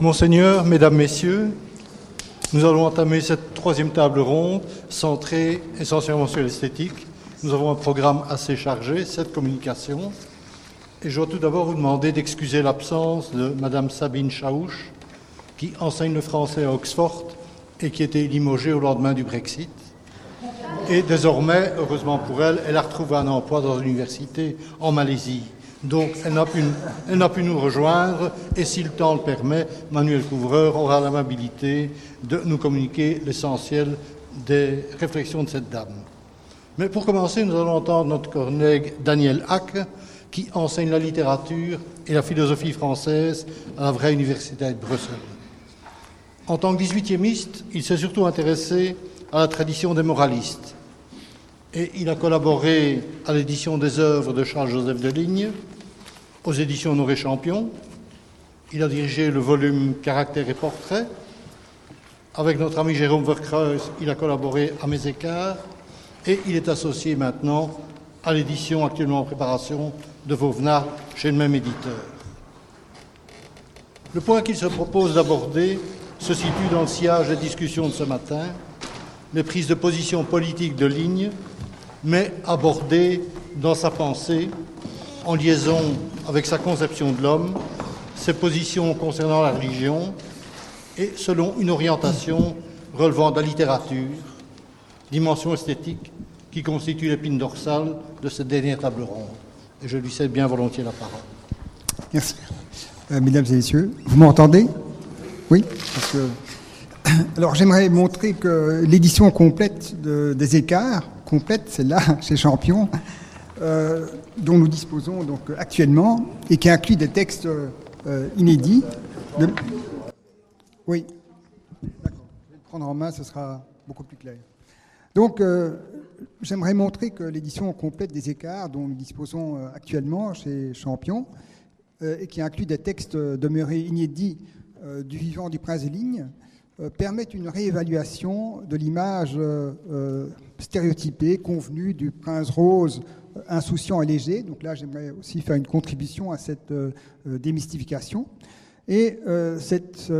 Monseigneur, Mesdames, Messieurs, nous allons entamer cette troisième table ronde centrée essentiellement sur l'esthétique. Nous avons un programme assez chargé, cette communication. Et je dois tout d'abord vous demander d'excuser l'absence de Madame Sabine Chaouche, qui enseigne le français à Oxford et qui était limogée au lendemain du Brexit. Et désormais, heureusement pour elle, elle a retrouvé un emploi dans l'université en Malaisie. Donc, elle n'a pu, nous rejoindre et si le temps le permet, Manuel Couvreur aura l'amabilité de nous communiquer l'essentiel des réflexions de cette dame. Mais pour commencer, nous allons entendre notre collègue Daniel Hack, qui enseigne la littérature et la philosophie française à la vraie université de Bruxelles. En tant que 18e il s'est surtout intéressé à la tradition des moralistes. Et il a collaboré à l'édition des œuvres de Charles-Joseph de Ligne, aux éditions Honoré Champion. Il a dirigé le volume Caractère et Portrait. Avec notre ami Jérôme Verkreuz, il a collaboré à Mes Écarts et il est associé maintenant à l'édition actuellement en préparation de Vauvenard chez le même éditeur. Le point qu'il se propose d'aborder se situe dans le sillage des discussions de ce matin, les prises de position politiques de ligne, mais abordées dans sa pensée en liaison avec sa conception de l'homme, ses positions concernant la religion et selon une orientation relevant de la littérature, dimension esthétique qui constitue l'épine dorsale de cette dernière table ronde. Et je lui cède bien volontiers la parole. Merci. Euh, mesdames et messieurs, vous m'entendez? Oui Alors j'aimerais montrer que l'édition complète des écarts, complète, celle-là, chez Champion, euh, dont nous disposons donc actuellement et qui inclut des textes euh, inédits. Oui, d'accord. Je vais le prendre en main, ce sera beaucoup plus clair. Donc, euh, j'aimerais montrer que l'édition complète des écarts dont nous disposons actuellement chez Champion et qui inclut des textes demeurés inédits du vivant du prince de ligne permettent une réévaluation de l'image stéréotypée, convenue du prince rose insouciant et léger. Donc là, j'aimerais aussi faire une contribution à cette euh, euh, démystification. Et euh, cette,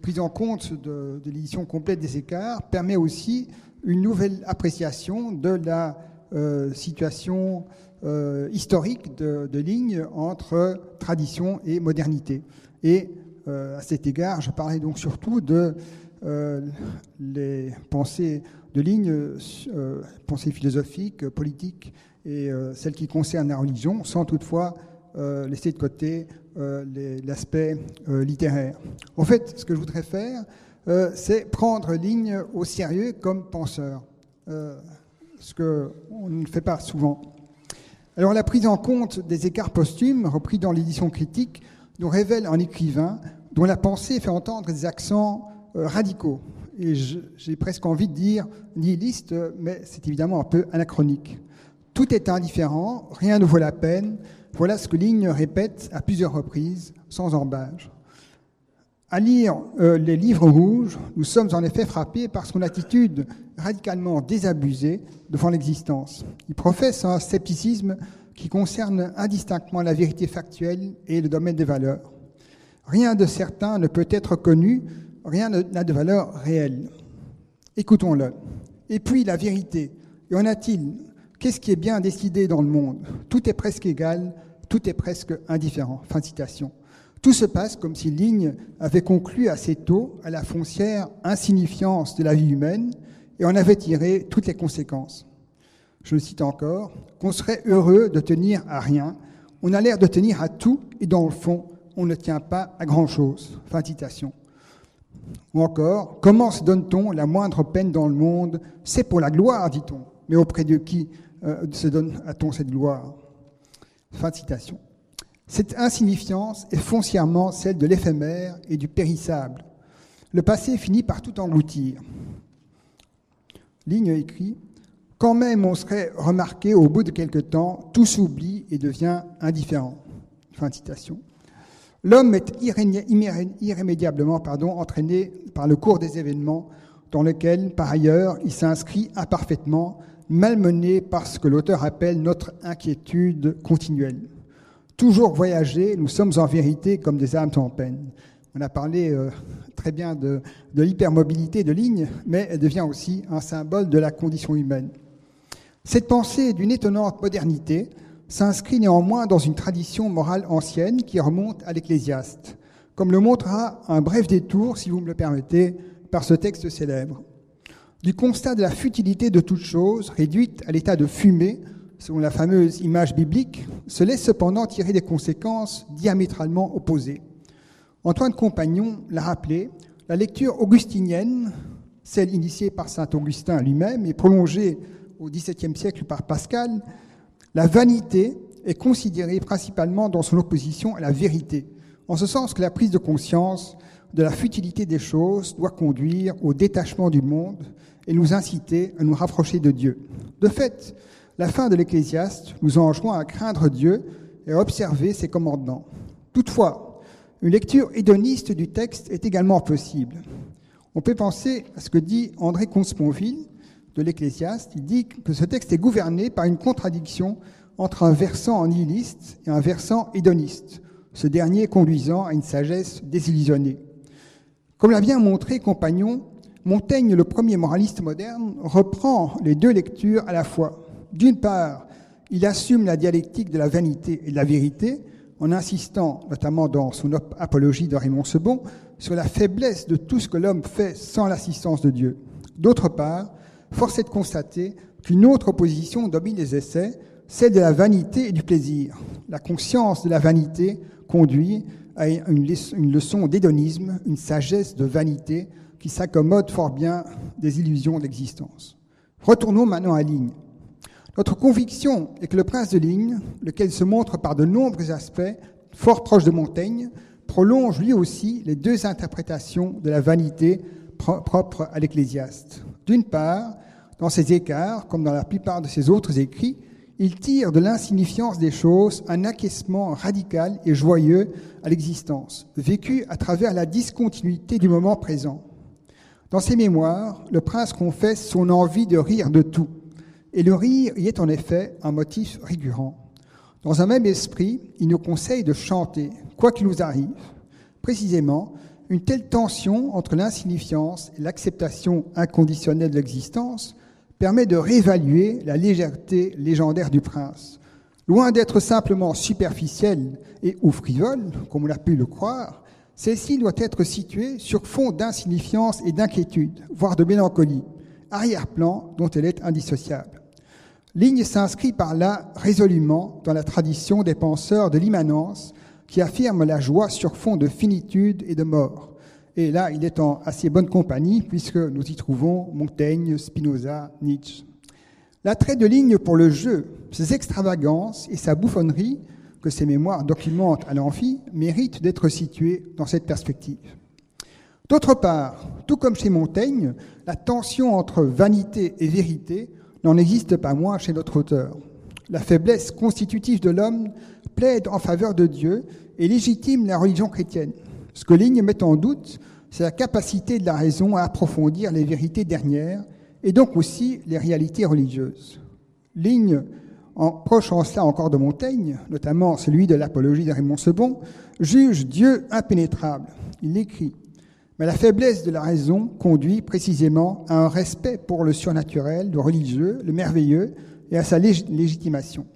prise en compte de, l'édition complète des écarts permet aussi une nouvelle appréciation de la situation historique de, de, ligne entre tradition et modernité. Et à cet égard, je parlais donc surtout de les pensées de ligne, pensées philosophiques, politiques, et euh, celles qui concernent la religion, sans toutefois euh, laisser de côté euh, l'aspect littéraire. En fait, ce que je voudrais faire, c'est prendre ligne au sérieux comme penseur, ce qu'on ne fait pas souvent. Alors la prise en compte des écarts posthumes, repris dans l'édition critique, nous révèle un écrivain dont la pensée fait entendre des accents radicaux. Et j'ai presque envie de dire nihiliste, mais c'est évidemment un peu anachronique. Tout est indifférent, rien ne vaut la peine. Voilà ce que Ligne répète à plusieurs reprises, sans embâge. À lire euh, les livres rouges, nous sommes en effet frappés par son attitude radicalement désabusée devant l'existence. Il professe un scepticisme qui concerne indistinctement la vérité factuelle et le domaine des valeurs. Rien de certain ne peut être connu, rien n'a de valeur réelle. Écoutons-le. Et puis la vérité, y en a-t-il? Qu'est-ce qui est bien décidé dans le monde? Tout est presque égal, tout est presque indifférent. Fin de citation. Tout se passe comme si Ligne avait conclu assez tôt à la foncière insignifiance de la vie humaine et en avait tiré toutes les conséquences. Je le cite encore, qu'on serait heureux de tenir à rien, on a l'air de tenir à tout et dans le fond, on ne tient pas à grand-chose. Fin de citation. Ou encore, comment se donne-t-on la moindre peine dans le monde? C'est pour la gloire, dit-on. Mais auprès de qui? Euh, se donne-t-on cette gloire Fin de citation. Cette insignifiance est foncièrement celle de l'éphémère et du périssable. Le passé finit par tout engloutir. Ligne écrit Quand même on serait remarqué au bout de quelque temps, tout s'oublie et devient indifférent. Fin de citation. L'homme est irrémédiablement pardon, entraîné par le cours des événements dans lesquels, par ailleurs, il s'inscrit imparfaitement malmené par ce que l'auteur appelle notre inquiétude continuelle. Toujours voyager, nous sommes en vérité comme des âmes en peine. On a parlé euh, très bien de, de l'hypermobilité de Ligne, mais elle devient aussi un symbole de la condition humaine. Cette pensée d'une étonnante modernité s'inscrit néanmoins dans une tradition morale ancienne qui remonte à l'Ecclésiaste, comme le montrera un bref détour, si vous me le permettez, par ce texte célèbre. Du constat de la futilité de toute chose, réduite à l'état de fumée, selon la fameuse image biblique, se laisse cependant tirer des conséquences diamétralement opposées. Antoine Compagnon l'a rappelé, la lecture augustinienne, celle initiée par saint Augustin lui-même et prolongée au XVIIe siècle par Pascal, la vanité est considérée principalement dans son opposition à la vérité, en ce sens que la prise de conscience de la futilité des choses doit conduire au détachement du monde et nous inciter à nous rapprocher de Dieu. De fait, la fin de l'Ecclésiaste nous enjoint à craindre Dieu et à observer ses commandements. Toutefois, une lecture hédoniste du texte est également possible. On peut penser à ce que dit André Consponville de l'Ecclésiaste. Il dit que ce texte est gouverné par une contradiction entre un versant nihiliste et un versant hédoniste, ce dernier conduisant à une sagesse désillusionnée. Comme l'a bien montré Compagnon, Montaigne, le premier moraliste moderne, reprend les deux lectures à la fois. D'une part, il assume la dialectique de la vanité et de la vérité, en insistant, notamment dans son apologie de Raymond Sebon, sur la faiblesse de tout ce que l'homme fait sans l'assistance de Dieu. D'autre part, force est de constater qu'une autre opposition domine les essais, celle de la vanité et du plaisir. La conscience de la vanité conduit à une leçon d'hédonisme, une sagesse de vanité qui s'accommode fort bien des illusions d'existence. Retournons maintenant à Ligne. Notre conviction est que le prince de Ligne, lequel se montre par de nombreux aspects fort proche de Montaigne, prolonge lui aussi les deux interprétations de la vanité propres à l'Ecclésiaste. D'une part, dans ses écarts, comme dans la plupart de ses autres écrits, il tire de l'insignifiance des choses un acquiescement radical et joyeux à l'existence, vécu à travers la discontinuité du moment présent. Dans ses mémoires, le prince confesse son envie de rire de tout, et le rire y est en effet un motif récurrent. Dans un même esprit, il nous conseille de chanter, quoi qu'il nous arrive. Précisément, une telle tension entre l'insignifiance et l'acceptation inconditionnelle de l'existence permet de réévaluer la légèreté légendaire du prince. Loin d'être simplement superficielle et ou frivole, comme on a pu le croire, celle-ci doit être située sur fond d'insignifiance et d'inquiétude, voire de mélancolie, arrière-plan dont elle est indissociable. Ligne s'inscrit par là résolument dans la tradition des penseurs de l'immanence qui affirment la joie sur fond de finitude et de mort. Et là, il est en assez bonne compagnie, puisque nous y trouvons Montaigne, Spinoza, Nietzsche. L'attrait de ligne pour le jeu, ses extravagances et sa bouffonnerie, que ses mémoires documentent à l'amphi, méritent d'être situés dans cette perspective. D'autre part, tout comme chez Montaigne, la tension entre vanité et vérité n'en existe pas moins chez notre auteur. La faiblesse constitutive de l'homme plaide en faveur de Dieu et légitime la religion chrétienne. Ce que Ligne met en doute, c'est la capacité de la raison à approfondir les vérités dernières et donc aussi les réalités religieuses. Ligne, en proche cela encore de Montaigne, notamment celui de l'apologie de Raymond Sebon, juge Dieu impénétrable. Il écrit Mais la faiblesse de la raison conduit précisément à un respect pour le surnaturel, le religieux, le merveilleux et à sa légitimation.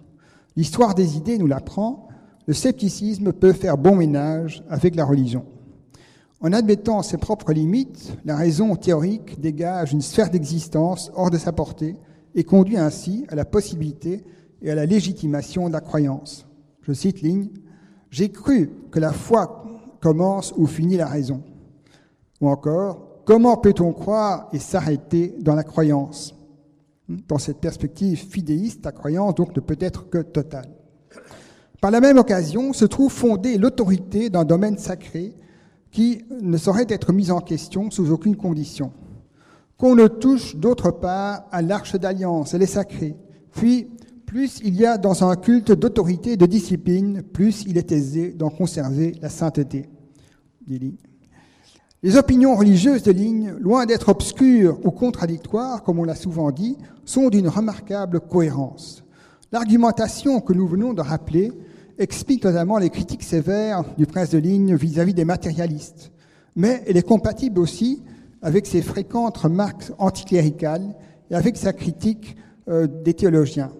L'histoire des idées nous l'apprend, le scepticisme peut faire bon ménage avec la religion. En admettant ses propres limites, la raison théorique dégage une sphère d'existence hors de sa portée et conduit ainsi à la possibilité et à la légitimation de la croyance. Je cite Ligne, J'ai cru que la foi commence ou finit la raison. Ou encore, Comment peut-on croire et s'arrêter dans la croyance? Dans cette perspective fidéiste, la croyance donc ne peut être que totale. Par la même occasion se trouve fondée l'autorité d'un domaine sacré qui ne saurait être mise en question sous aucune condition. Qu'on ne touche d'autre part à l'arche d'alliance, elle est sacrée. Puis, plus il y a dans un culte d'autorité et de discipline, plus il est aisé d'en conserver la sainteté. Les opinions religieuses de Ligne, loin d'être obscures ou contradictoires, comme on l'a souvent dit, sont d'une remarquable cohérence. L'argumentation que nous venons de rappeler explique notamment les critiques sévères du prince de Ligne vis-à-vis des matérialistes, mais elle est compatible aussi avec ses fréquentes remarques anticléricales et avec sa critique euh, des théologiens.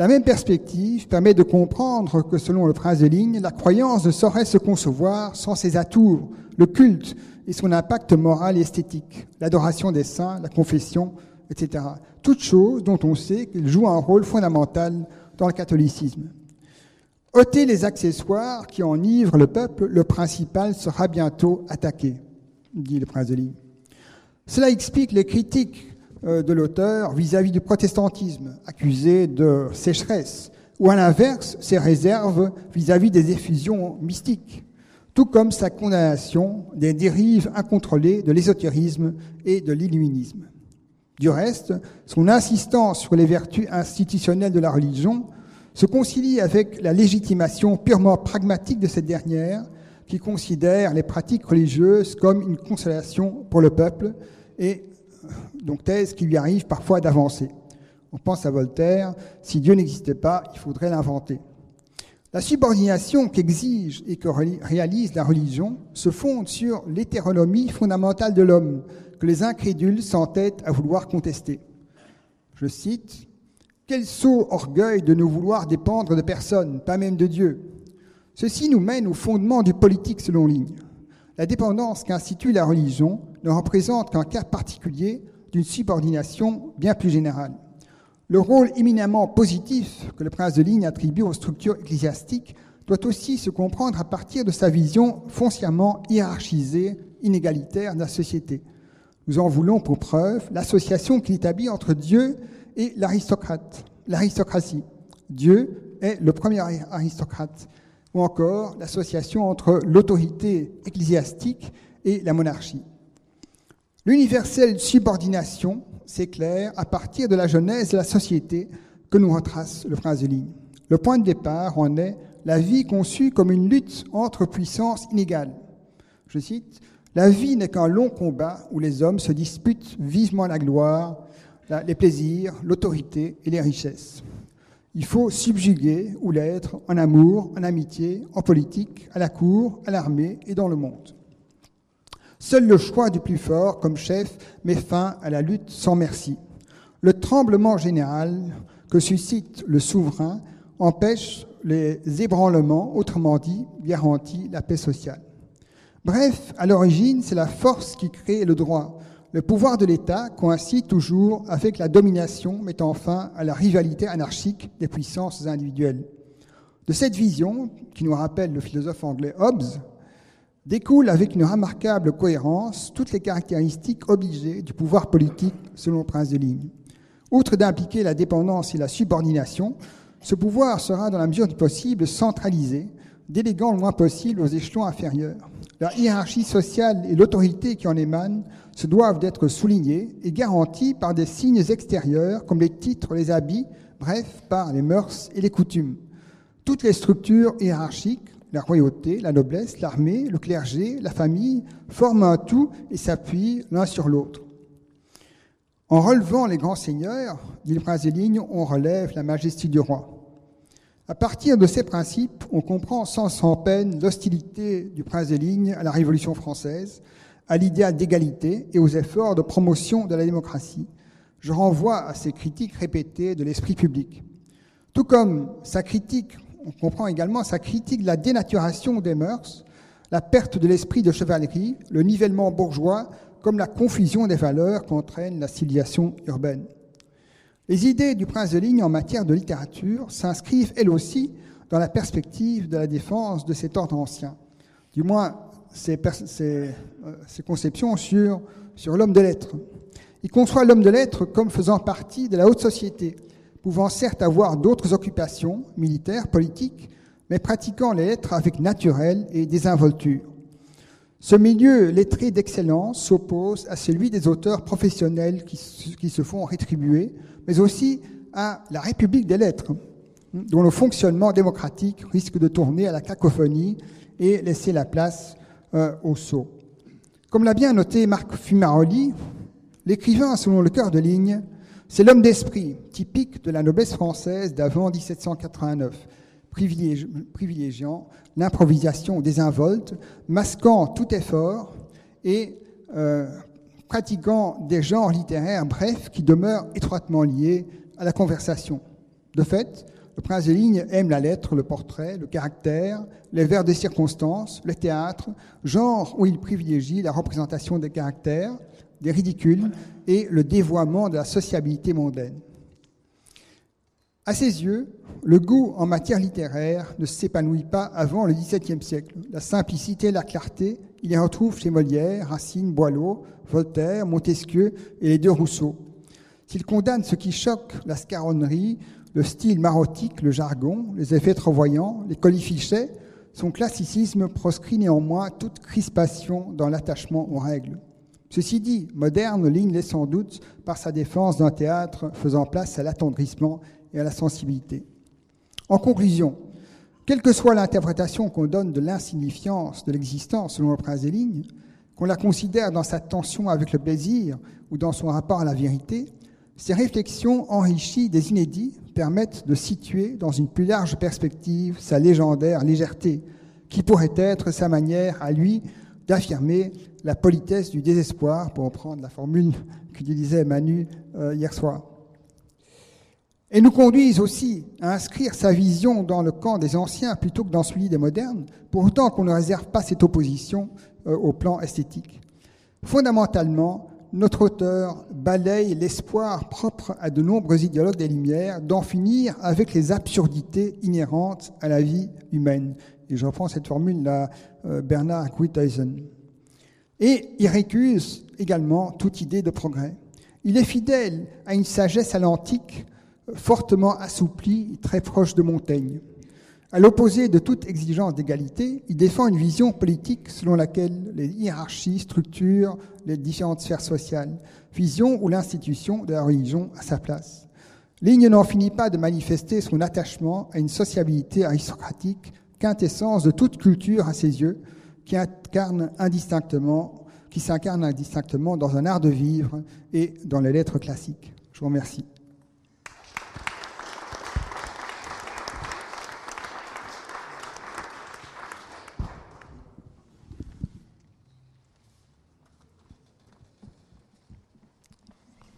La même perspective permet de comprendre que, selon le prince de Ligne, la croyance ne saurait se concevoir sans ses atours, le culte et son impact moral et esthétique, l'adoration des saints, la confession, etc. Toutes choses dont on sait qu'elles jouent un rôle fondamental dans le catholicisme. ôtez les accessoires qui enivrent le peuple, le principal sera bientôt attaqué, dit le prince de Ligne. Cela explique les critiques de l'auteur vis-à-vis du protestantisme, accusé de sécheresse, ou à l'inverse, ses réserves vis-à-vis des effusions mystiques, tout comme sa condamnation des dérives incontrôlées de l'ésotérisme et de l'illuminisme. Du reste, son insistance sur les vertus institutionnelles de la religion se concilie avec la légitimation purement pragmatique de cette dernière, qui considère les pratiques religieuses comme une consolation pour le peuple et donc thèse qui lui arrive parfois d'avancer. On pense à Voltaire, si Dieu n'existait pas, il faudrait l'inventer. La subordination qu'exige et que réalise la religion se fonde sur l'hétéronomie fondamentale de l'homme, que les incrédules s'entêtent à vouloir contester. Je cite, Quel sot orgueil de nous vouloir dépendre de personne, pas même de Dieu. Ceci nous mène au fondement du politique selon ligne. La dépendance qu'institue la religion ne représente qu'un cas particulier d'une subordination bien plus générale. Le rôle éminemment positif que le prince de ligne attribue aux structures ecclésiastiques doit aussi se comprendre à partir de sa vision foncièrement hiérarchisée, inégalitaire de la société. Nous en voulons pour preuve l'association qu'il établit entre Dieu et l'aristocratie. Dieu est le premier aristocrate, ou encore l'association entre l'autorité ecclésiastique et la monarchie. L'universelle subordination s'éclaire à partir de la genèse de la société que nous retrace le prince de ligne. Le point de départ en est la vie conçue comme une lutte entre puissances inégales. Je cite, La vie n'est qu'un long combat où les hommes se disputent vivement la gloire, les plaisirs, l'autorité et les richesses. Il faut subjuguer ou l'être en amour, en amitié, en politique, à la cour, à l'armée et dans le monde. Seul le choix du plus fort comme chef met fin à la lutte sans merci. Le tremblement général que suscite le souverain empêche les ébranlements, autrement dit, garantit la paix sociale. Bref, à l'origine, c'est la force qui crée le droit. Le pouvoir de l'État coïncide toujours avec la domination mettant fin à la rivalité anarchique des puissances individuelles. De cette vision, qui nous rappelle le philosophe anglais Hobbes, découlent avec une remarquable cohérence toutes les caractéristiques obligées du pouvoir politique selon le prince de ligne. Outre d'impliquer la dépendance et la subordination, ce pouvoir sera dans la mesure du possible centralisé, déléguant le moins possible aux échelons inférieurs. La hiérarchie sociale et l'autorité qui en émanent se doivent d'être soulignées et garanties par des signes extérieurs comme les titres, les habits, bref, par les mœurs et les coutumes. Toutes les structures hiérarchiques la royauté, la noblesse, l'armée, le clergé, la famille forment un tout et s'appuient l'un sur l'autre. En relevant les grands seigneurs, dit le prince des on relève la majesté du roi. À partir de ces principes, on comprend sans, sans peine l'hostilité du prince des lignes à la Révolution française, à l'idéal d'égalité et aux efforts de promotion de la démocratie. Je renvoie à ces critiques répétées de l'esprit public. Tout comme sa critique on comprend également sa critique de la dénaturation des mœurs, la perte de l'esprit de chevalerie, le nivellement bourgeois, comme la confusion des valeurs qu'entraîne la civilisation urbaine. Les idées du prince de ligne en matière de littérature s'inscrivent elles aussi dans la perspective de la défense de cet ordre ancien, du moins ses, euh, conceptions sur, sur l'homme de lettres. Il conçoit l'homme de lettres comme faisant partie de la haute société, pouvant certes avoir d'autres occupations, militaires, politiques, mais pratiquant les lettres avec naturel et désinvolture. Ce milieu lettré d'excellence s'oppose à celui des auteurs professionnels qui, se font rétribuer, mais aussi à la République des lettres, dont le fonctionnement démocratique risque de tourner à la cacophonie et laisser la place euh, au sceau. Comme l'a bien noté Marc Fumaroli, l'écrivain selon le cœur de ligne c'est l'homme d'esprit, typique de la noblesse française d'avant 1789, privilégiant l'improvisation désinvolte, masquant tout effort et euh, pratiquant des genres littéraires brefs qui demeurent étroitement liés à la conversation. De fait, le prince de ligne aime la lettre, le portrait, le caractère, les vers de circonstances, le théâtre, genre où il privilégie la représentation des caractères, des ridicules et le dévoiement de la sociabilité mondaine. À ses yeux, le goût en matière littéraire ne s'épanouit pas avant le XVIIe siècle. La simplicité la clarté, il les retrouve chez Molière, Racine, Boileau, Voltaire, Montesquieu et les deux Rousseau. S'il condamne ce qui choque, la scaronnerie, le style marotique, le jargon, les effets trop voyants, les colifichets, son classicisme proscrit néanmoins toute crispation dans l'attachement aux règles. Ceci dit, moderne, Ligne sans doute par sa défense d'un théâtre faisant place à l'attendrissement et à la sensibilité. En conclusion, quelle que soit l'interprétation qu'on donne de l'insignifiance de l'existence selon le prince des lignes, qu'on la considère dans sa tension avec le plaisir ou dans son rapport à la vérité, ces réflexions enrichies des inédits permettent de situer dans une plus large perspective sa légendaire légèreté, qui pourrait être sa manière à lui d'affirmer la politesse du désespoir, pour reprendre la formule qu'utilisait Manu euh, hier soir. Et nous conduisent aussi à inscrire sa vision dans le camp des anciens plutôt que dans celui des modernes, pour autant qu'on ne réserve pas cette opposition euh, au plan esthétique. Fondamentalement, notre auteur balaye l'espoir propre à de nombreux idéologues des Lumières d'en finir avec les absurdités inhérentes à la vie humaine. Et je reprends cette formule de euh, Bernard Guithuysen. Et il récuse également toute idée de progrès. Il est fidèle à une sagesse à l'antique, fortement assouplie, très proche de Montaigne. À l'opposé de toute exigence d'égalité, il défend une vision politique selon laquelle les hiérarchies structurent les différentes sphères sociales, vision où l'institution de la religion a sa place. Ligne n'en finit pas de manifester son attachement à une sociabilité aristocratique, quintessence de toute culture à ses yeux, qui incarne indistinctement, qui s'incarne indistinctement dans un art de vivre et dans les lettres classiques. Je vous remercie.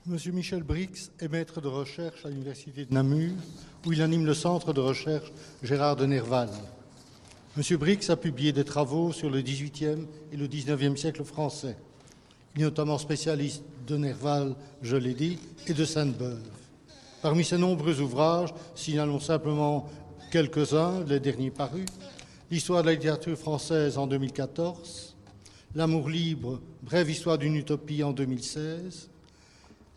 Monsieur Michel Brix est maître de recherche à l'Université de Namur, où il anime le centre de recherche Gérard de Nerval. M. Brix a publié des travaux sur le XVIIIe et le XIXe siècle français. Il est notamment spécialiste de Nerval, je l'ai dit, et de Sainte-Beuve. Parmi ses nombreux ouvrages, signalons simplement quelques-uns, les derniers parus L'histoire de la littérature française en 2014, L'amour libre, brève histoire d'une utopie en 2016,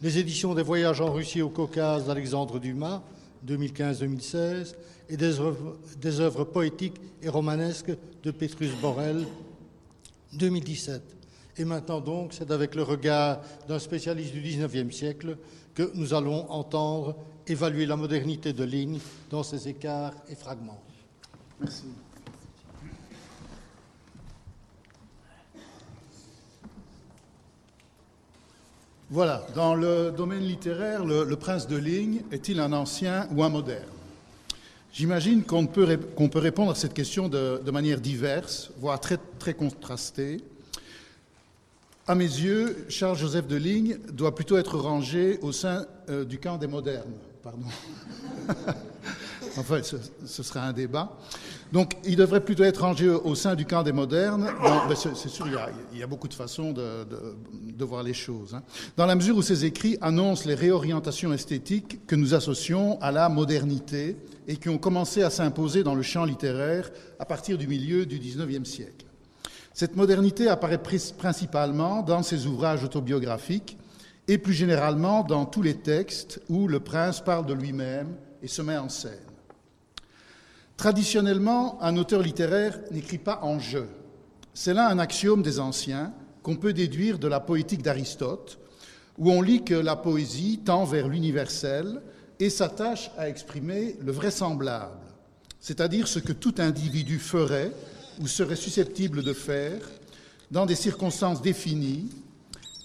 les éditions des voyages en Russie au Caucase d'Alexandre Dumas, 2015-2016, et des œuvres, poétiques et romanesques de Petrus Borel, 2017. Et maintenant donc, c'est avec le regard d'un spécialiste du XIXe siècle que nous allons entendre évaluer la modernité de Ligne dans ses écarts et fragments. Merci. Voilà, dans le domaine littéraire, le, prince de Ligne est-il un ancien ou un moderne? J'imagine qu'on peut, répondre à cette question de, manière diverse, voire très, très contrastée. À mes yeux, Charles-Joseph de Ligne doit plutôt être rangé au sein euh, du camp des modernes. Pardon. enfin, ce, sera un débat. Donc, il devrait plutôt être rangé au sein du camp des modernes. Ben, c'est sûr, il y, a, beaucoup de façons de, voir les choses. Hein. Dans la mesure où ces écrits annoncent les réorientations esthétiques que nous associons à la modernité et qui ont commencé à s'imposer dans le champ littéraire à partir du milieu du XIXe siècle. Cette modernité apparaît principalement dans ses ouvrages autobiographiques et plus généralement dans tous les textes où le prince parle de lui-même et se met en scène. Traditionnellement, un auteur littéraire n'écrit pas en jeu. C'est là un axiome des anciens qu'on peut déduire de la poétique d'Aristote, où on lit que la poésie tend vers l'universel et s'attache à exprimer le vraisemblable, c'est-à-dire ce que tout individu ferait ou serait susceptible de faire dans des circonstances définies,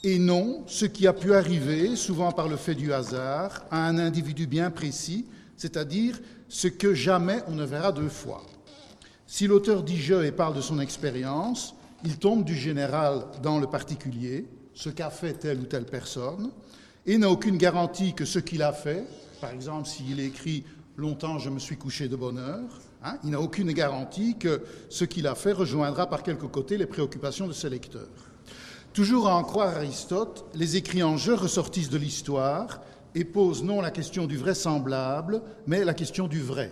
et non ce qui a pu arriver, souvent par le fait du hasard, à un individu bien précis, c'est-à-dire ce que jamais on ne verra deux fois. Si l'auteur dit je et parle de son expérience, il tombe du général dans le particulier, ce qu'a fait telle ou telle personne, et n'a aucune garantie que ce qu'il a fait, par exemple s'il écrit Longtemps je me suis couché de bonne heure, hein, il n'a aucune garantie que ce qu'il a fait rejoindra par quelque côté les préoccupations de ses lecteurs. Toujours à en croire Aristote, les écrits en jeu ressortissent de l'histoire et posent non la question du vraisemblable, mais la question du vrai.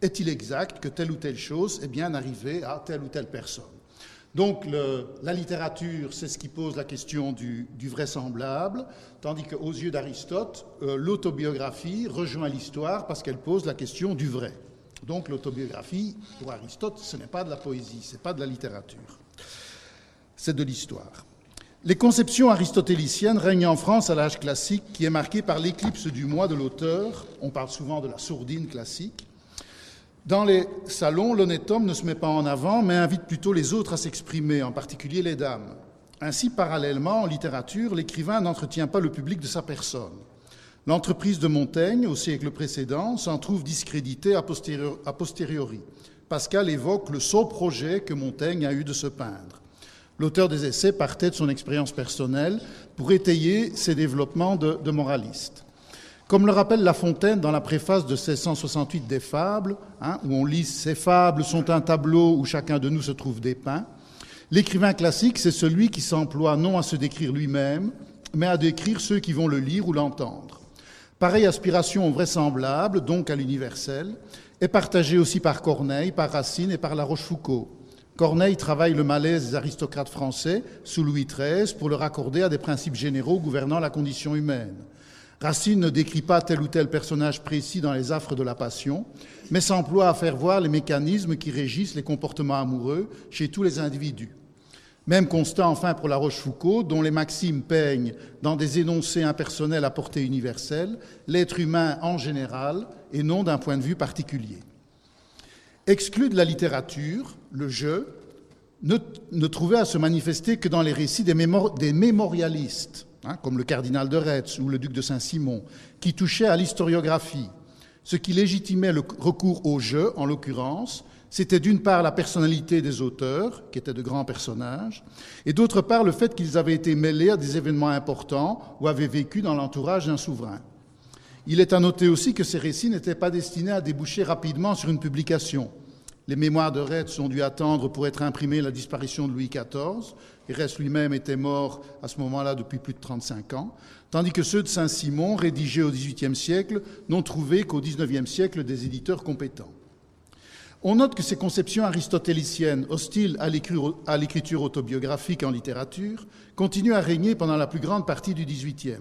Est-il exact que telle ou telle chose est bien arrivée à telle ou telle personne? Donc la littérature, c'est ce qui pose la question du, vraisemblable, tandis qu'aux yeux d'Aristote, euh, l'autobiographie rejoint l'histoire parce qu'elle pose la question du vrai. Donc l'autobiographie, pour Aristote, ce n'est pas de la poésie, ce n'est pas de la littérature, c'est de l'histoire. Les conceptions aristotéliciennes règnent en France à l'âge classique qui est marqué par l'éclipse du moi de l'auteur, on parle souvent de la sourdine classique, dans les salons, l'honnête homme ne se met pas en avant, mais invite plutôt les autres à s'exprimer, en particulier les dames. Ainsi, parallèlement, en littérature, l'écrivain n'entretient pas le public de sa personne. L'entreprise de Montaigne, au siècle précédent, s'en trouve discréditée a posteriori. Pascal évoque le sot projet que Montaigne a eu de se peindre. L'auteur des essais partait de son expérience personnelle pour étayer ses développements de, moraliste. Comme le rappelle La Fontaine dans la préface de 1668 des Fables, hein, où on lit Ces fables sont un tableau où chacun de nous se trouve dépeint, l'écrivain classique, c'est celui qui s'emploie non à se décrire lui-même, mais à décrire ceux qui vont le lire ou l'entendre. Pareille aspiration vraisemblable, donc à l'universel, est partagée aussi par Corneille, par Racine et par La Rochefoucauld. Corneille travaille le malaise des aristocrates français sous Louis XIII pour le raccorder à des principes généraux gouvernant la condition humaine. Racine ne décrit pas tel ou tel personnage précis dans les affres de la passion, mais s'emploie à faire voir les mécanismes qui régissent les comportements amoureux chez tous les individus. Même constat enfin pour La Rochefoucauld, dont les maximes peignent dans des énoncés impersonnels à portée universelle l'être humain en général et non d'un point de vue particulier. Exclu de la littérature, le jeu ne, trouvait à se manifester que dans les récits des mémorialistes, Hein, comme le cardinal de Retz ou le duc de Saint-Simon, qui touchaient à l'historiographie. Ce qui légitimait le recours au jeu, en l'occurrence, c'était d'une part la personnalité des auteurs, qui étaient de grands personnages, et d'autre part le fait qu'ils avaient été mêlés à des événements importants ou avaient vécu dans l'entourage d'un souverain. Il est à noter aussi que ces récits n'étaient pas destinés à déboucher rapidement sur une publication. Les mémoires de Retz ont dû attendre pour être imprimées la disparition de Louis XIV, Hérès lui-même était mort à ce moment-là depuis plus de 35 ans, tandis que ceux de Saint-Simon, rédigés au XVIIIe siècle, n'ont trouvé qu'au XIXe siècle des éditeurs compétents. On note que ces conceptions aristotéliciennes, hostiles à l'écriture autobiographique en littérature, continuent à régner pendant la plus grande partie du XVIIIe.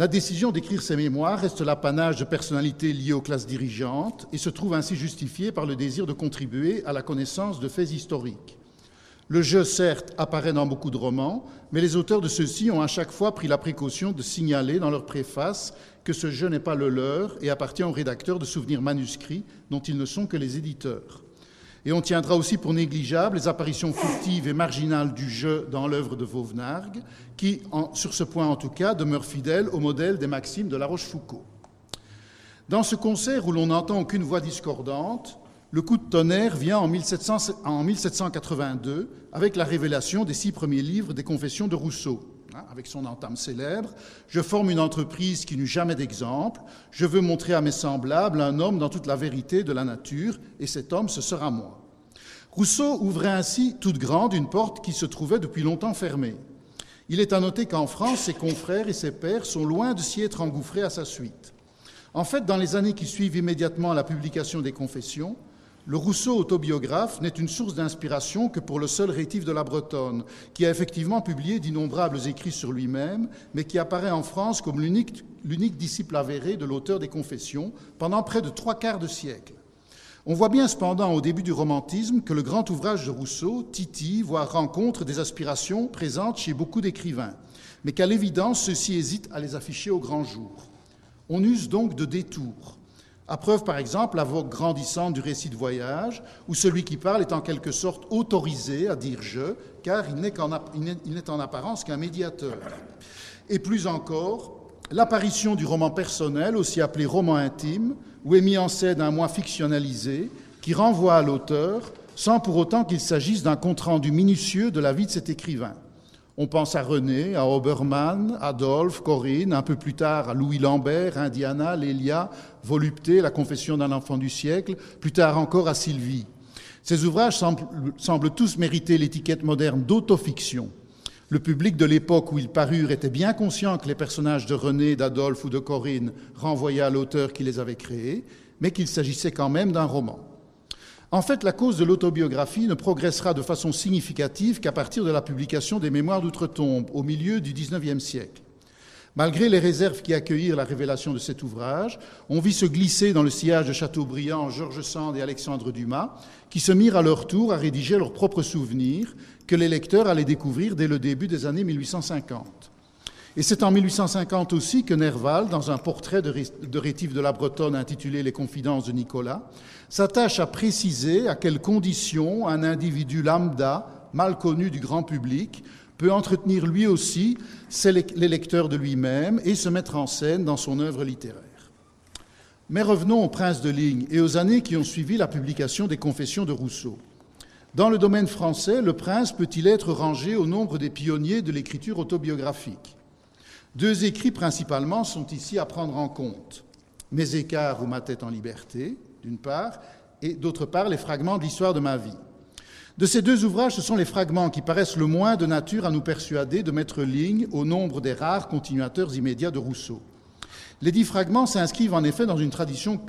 La décision d'écrire ces mémoires reste l'apanage de personnalités liées aux classes dirigeantes et se trouve ainsi justifiée par le désir de contribuer à la connaissance de faits historiques. Le jeu, certes, apparaît dans beaucoup de romans, mais les auteurs de ceux-ci ont à chaque fois pris la précaution de signaler dans leur préface que ce jeu n'est pas le leur et appartient aux rédacteurs de souvenirs manuscrits dont ils ne sont que les éditeurs. Et on tiendra aussi pour négligeables les apparitions furtives et marginales du jeu dans l'œuvre de Vauvenargues, qui, sur ce point en tout cas, demeure fidèle au modèle des maximes de La Rochefoucauld. Dans ce concert où l'on n'entend aucune voix discordante, le coup de tonnerre vient en, 1782 avec la révélation des six premiers livres des Confessions de Rousseau. Hein, avec son entame célèbre, je forme une entreprise qui n'eut jamais d'exemple, je veux montrer à mes semblables un homme dans toute la vérité de la nature, et cet homme, ce sera moi. Rousseau ouvrait ainsi toute grande une porte qui se trouvait depuis longtemps fermée. Il est à noter qu'en France, ses confrères et ses pairs sont loin de s'y être engouffrés à sa suite. En fait, dans les années qui suivent immédiatement la publication des Confessions, le Rousseau autobiographe n'est une source d'inspiration que pour le seul rétif de la Bretonne, qui a effectivement publié d'innombrables écrits sur lui-même, mais qui apparaît en France comme l'unique disciple avéré de l'auteur des Confessions pendant près de trois quarts de siècle. On voit bien cependant au début du romantisme que le grand ouvrage de Rousseau titille, voire rencontre des aspirations présentes chez beaucoup d'écrivains, mais qu'à l'évidence ceux-ci hésitent à les afficher au grand jour. On use donc de détours. À preuve, par exemple, la voix grandissante du récit de voyage, où celui qui parle est en quelque sorte autorisé à dire je, car il n'est en, apparence qu'un médiateur. Et plus encore, l'apparition du roman personnel, aussi appelé roman intime, où est mis en scène un moi fictionnalisé, qui renvoie à l'auteur sans pour autant qu'il s'agisse d'un compte-rendu minutieux de la vie de cet écrivain. On pense à René, à Obermann, Adolphe, Corinne, un peu plus tard à Louis Lambert, Indiana, Lélia, Volupté, La confession d'un enfant du siècle, plus tard encore à Sylvie. Ces ouvrages semblent, tous mériter l'étiquette moderne d'autofiction. Le public de l'époque où ils parurent était bien conscient que les personnages de René, d'Adolphe ou de Corinne renvoyaient à l'auteur qui les avait créés, mais qu'il s'agissait quand même d'un roman. En fait, la cause de l'autobiographie ne progressera de façon significative qu'à partir de la publication des Mémoires d'outre-tombe au milieu du XIXe siècle. Malgré les réserves qui accueillirent la révélation de cet ouvrage, on vit se glisser dans le sillage de Chateaubriand, Georges Sand et Alexandre Dumas, qui se mirent à leur tour à rédiger leurs propres souvenirs que les lecteurs allaient découvrir dès le début des années 1850. Et c'est en 1850 aussi que Nerval, dans un portrait de Rétif de la Bretonne intitulé Les confidences de Nicolas, s'attache à préciser à quelles conditions un individu lambda, mal connu du grand public, peut entretenir lui aussi les lecteurs de lui-même et se mettre en scène dans son œuvre littéraire. Mais revenons au prince de Ligne et aux années qui ont suivi la publication des Confessions de Rousseau. Dans le domaine français, le prince peut-il être rangé au nombre des pionniers de l'écriture autobiographique? Deux écrits principalement sont ici à prendre en compte. Mes écarts ou ma tête en liberté, d'une part, et d'autre part les fragments de l'histoire de ma vie. De ces deux ouvrages, ce sont les fragments qui paraissent le moins de nature à nous persuader de mettre ligne au nombre des rares continuateurs immédiats de Rousseau. Les dix fragments s'inscrivent en effet dans une tradition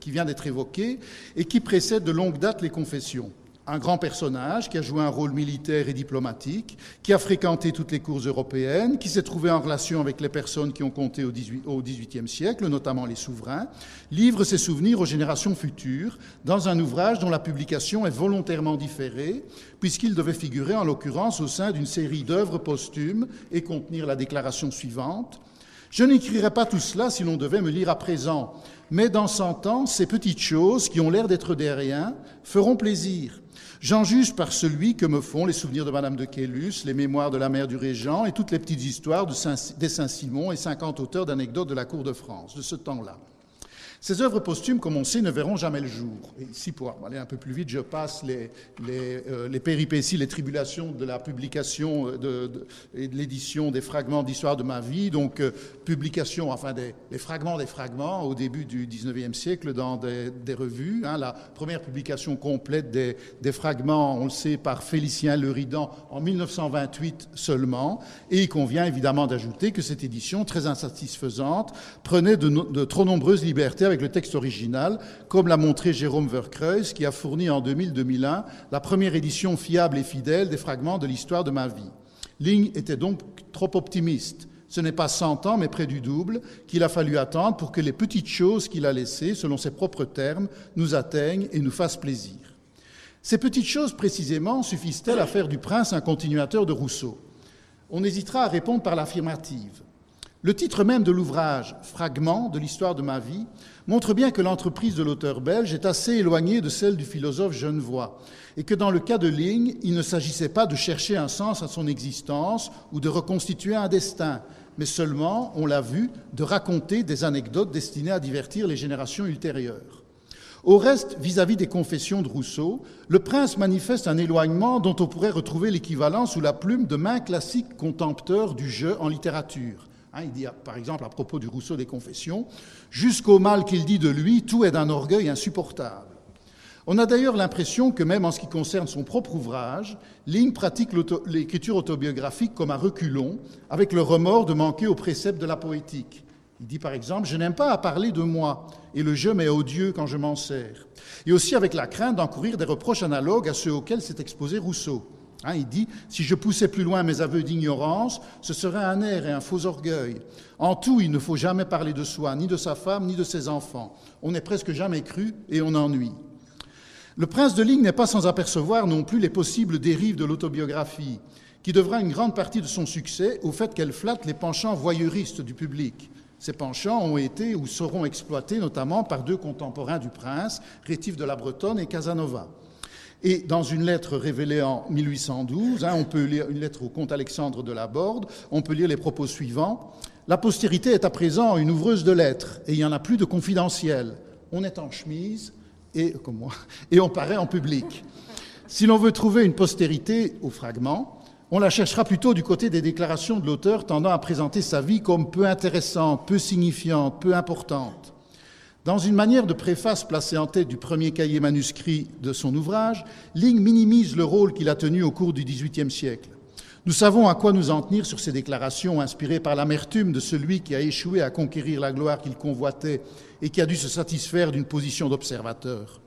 qui vient d'être évoquée et qui précède de longue date les confessions un grand personnage qui a joué un rôle militaire et diplomatique, qui a fréquenté toutes les cours européennes, qui s'est trouvé en relation avec les personnes qui ont compté au XVIIIe siècle, notamment les souverains, livre ses souvenirs aux générations futures dans un ouvrage dont la publication est volontairement différée, puisqu'il devait figurer en l'occurrence au sein d'une série d'œuvres posthumes et contenir la déclaration suivante. Je n'écrirai pas tout cela si l'on devait me lire à présent, mais dans cent ans, ces petites choses qui ont l'air d'être des riens feront plaisir J'en juge par celui que me font les souvenirs de Madame de Quélus, les mémoires de la mère du Régent et toutes les petites histoires de Saint, des Saint-Simon et 50 auteurs d'anecdotes de la cour de France de ce temps-là. Ces œuvres posthumes, comme on sait, ne verront jamais le jour. Ici, pour aller un peu plus vite, je passe les, euh, péripéties, les tribulations de la publication euh, de, et de l'édition des fragments d'histoire de ma vie. Donc, euh, publication, enfin, des, les fragments des fragments au début du 19e siècle dans des, revues. Hein, la première publication complète des, fragments, on le sait, par Félicien Leridan en 1928 seulement. Et il convient évidemment d'ajouter que cette édition, très insatisfaisante, prenait de trop nombreuses libertés avec le texte original, comme l'a montré Jérôme Verkreuz, qui a fourni en 2000-2001 la première édition fiable et fidèle des fragments de l'histoire de ma vie. Ligne était donc trop optimiste. Ce n'est pas 100 ans, mais près du double, qu'il a fallu attendre pour que les petites choses qu'il a laissées, selon ses propres termes, nous atteignent et nous fassent plaisir. Ces petites choses, précisément, suffisent-elles à faire du prince un continuateur de Rousseau? On hésitera à répondre par l'affirmative. Le titre même de l'ouvrage, Fragment de l'histoire de ma vie, montre bien que l'entreprise de l'auteur belge est assez éloignée de celle du philosophe genevois, et que dans le cas de Ligne, il ne s'agissait pas de chercher un sens à son existence ou de reconstituer un destin, mais seulement, on l'a vu, de raconter des anecdotes destinées à divertir les générations ultérieures. Au reste, vis-à-vis -vis des confessions de Rousseau, le prince manifeste un éloignement dont on pourrait retrouver l'équivalent sous la plume de main classique contempteur du jeu en littérature il dit, par exemple, à propos du Rousseau des Confessions, Jusqu'au mal qu'il dit de lui, tout est d'un orgueil insupportable. On a d'ailleurs l'impression que même en ce qui concerne son propre ouvrage, Ligne pratique l'écriture autobiographique comme un reculon, avec le remords de manquer aux préceptes de la poétique. Il dit par exemple Je n'aime pas à parler de moi, et le jeu m'est odieux quand je m'en sers. Et aussi avec la crainte d'encourir des reproches analogues à ceux auxquels s'est exposé Rousseau. Hein, il dit, si je poussais plus loin mes aveux d'ignorance, ce serait un air et un faux orgueil. En tout, il ne faut jamais parler de soi, ni de sa femme, ni de ses enfants. On n'est presque jamais cru et on ennuie. Le prince de Ligne n'est pas sans apercevoir non plus les possibles dérives de l'autobiographie, qui devra une grande partie de son succès au fait qu'elle flatte les penchants voyeuristes du public. Ces penchants ont été ou seront exploités notamment par deux contemporains du prince, Rétif de la Bretonne et Casanova. Et dans une lettre révélée en 1812, hein, on peut lire une lettre au comte Alexandre de la Borde, on peut lire les propos suivants. La postérité est à présent une ouvreuse de lettres, et il n'y en a plus de confidentiel. On est en chemise, et, et on paraît en public. Si l'on veut trouver une postérité au fragment, on la cherchera plutôt du côté des déclarations de l'auteur tendant à présenter sa vie comme peu intéressante, peu signifiante, peu importante. Dans une manière de préface placée en tête du premier cahier manuscrit de son ouvrage, Ling minimise le rôle qu'il a tenu au cours du XVIIIe siècle. Nous savons à quoi nous en tenir sur ces déclarations inspirées par l'amertume de celui qui a échoué à conquérir la gloire qu'il convoitait et qui a dû se satisfaire d'une position d'observateur.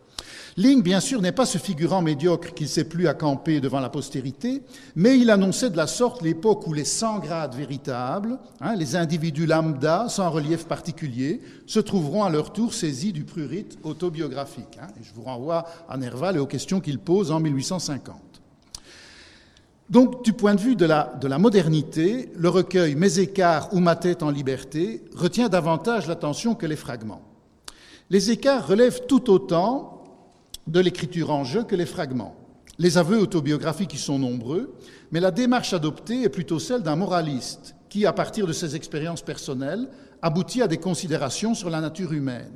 Ling, bien sûr, n'est pas ce figurant médiocre qui ne sait plus à camper devant la postérité, mais il annonçait de la sorte l'époque où les 100 grades véritables, hein, les individus lambda, sans relief particulier, se trouveront à leur tour saisis du prurit autobiographique. Hein. je vous renvoie à Nerval et aux questions qu'il pose en 1850. Donc, du point de vue de la, modernité, le recueil Mes écarts ou ma tête en liberté retient davantage l'attention que les fragments. Les écarts relèvent tout autant de l'écriture en jeu que les fragments. Les aveux autobiographiques y sont nombreux, mais la démarche adoptée est plutôt celle d'un moraliste qui, à partir de ses expériences personnelles, aboutit à des considérations sur la nature humaine.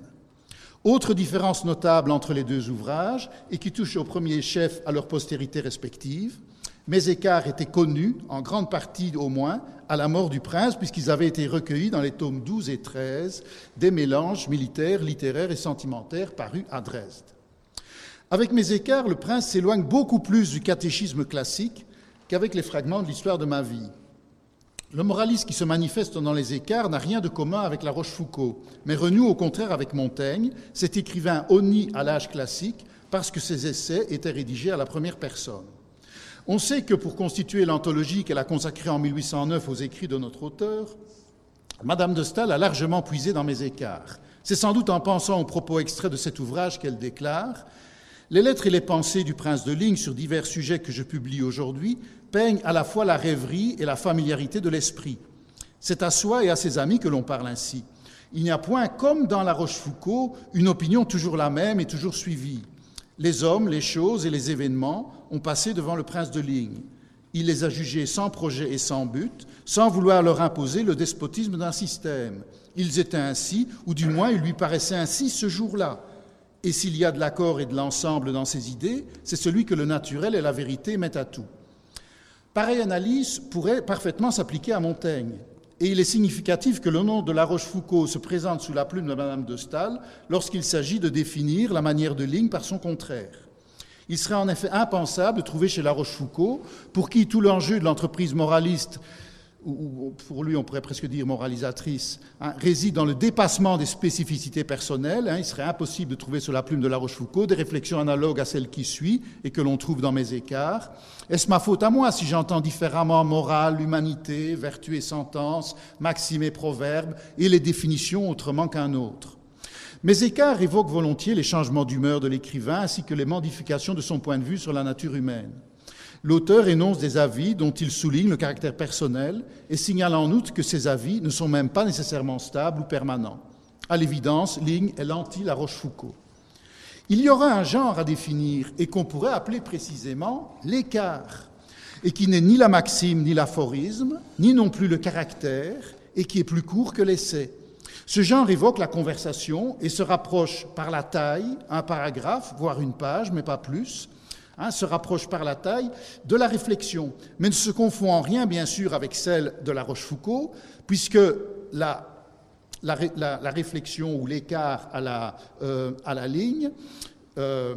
Autre différence notable entre les deux ouvrages, et qui touche au premier chef à leur postérité respective, mes écarts étaient connus, en grande partie au moins, à la mort du prince, puisqu'ils avaient été recueillis dans les tomes 12 et 13 des mélanges militaires, littéraires et sentimentaires parus à Dresde. Avec mes écarts, le prince s'éloigne beaucoup plus du catéchisme classique qu'avec les fragments de l'histoire de ma vie. Le moraliste qui se manifeste dans les écarts n'a rien de commun avec la Rochefoucauld, mais renoue au contraire avec Montaigne, cet écrivain honni à l'âge classique parce que ses essais étaient rédigés à la première personne. On sait que pour constituer l'anthologie qu'elle a consacrée en 1809 aux écrits de notre auteur, Madame de Staël a largement puisé dans mes écarts. C'est sans doute en pensant aux propos extraits de cet ouvrage qu'elle déclare les lettres et les pensées du prince de Ligne sur divers sujets que je publie aujourd'hui peignent à la fois la rêverie et la familiarité de l'esprit. C'est à soi et à ses amis que l'on parle ainsi. Il n'y a point, comme dans La Rochefoucauld, une opinion toujours la même et toujours suivie. Les hommes, les choses et les événements ont passé devant le prince de Ligne. Il les a jugés sans projet et sans but, sans vouloir leur imposer le despotisme d'un système. Ils étaient ainsi, ou du moins ils lui paraissaient ainsi ce jour-là. Et s'il y a de l'accord et de l'ensemble dans ces idées, c'est celui que le naturel et la vérité mettent à tout. Pareille analyse pourrait parfaitement s'appliquer à Montaigne. Et il est significatif que le nom de La Rochefoucauld se présente sous la plume de Madame de Staël lorsqu'il s'agit de définir la manière de ligne par son contraire. Il serait en effet impensable de trouver chez La Rochefoucauld, pour qui tout l'enjeu de l'entreprise moraliste ou pour lui on pourrait presque dire moralisatrice, hein, réside dans le dépassement des spécificités personnelles. Hein. il serait impossible de trouver sur la plume de La Rochefoucauld des réflexions analogues à celles qui suivent et que l'on trouve dans mes écarts. Est-ce ma faute à moi si j'entends différemment morale, humanité, vertu et sentence, maxime et proverbe, et les définitions autrement qu'un autre? Mes écarts évoquent volontiers les changements d'humeur de l'écrivain ainsi que les modifications de son point de vue sur la nature humaine. L'auteur énonce des avis dont il souligne le caractère personnel et signale en outre que ces avis ne sont même pas nécessairement stables ou permanents. À l'évidence, Ligne est l'anti-La Rochefoucauld. Il y aura un genre à définir et qu'on pourrait appeler précisément l'écart, et qui n'est ni la maxime ni l'aphorisme, ni non plus le caractère, et qui est plus court que l'essai. Ce genre évoque la conversation et se rapproche par la taille, un paragraphe, voire une page, mais pas plus, Hein, se rapproche par la taille de la réflexion, mais ne se confond en rien, bien sûr, avec celle de la Rochefoucauld, puisque la, réflexion ou l'écart à, la, euh, ligne euh,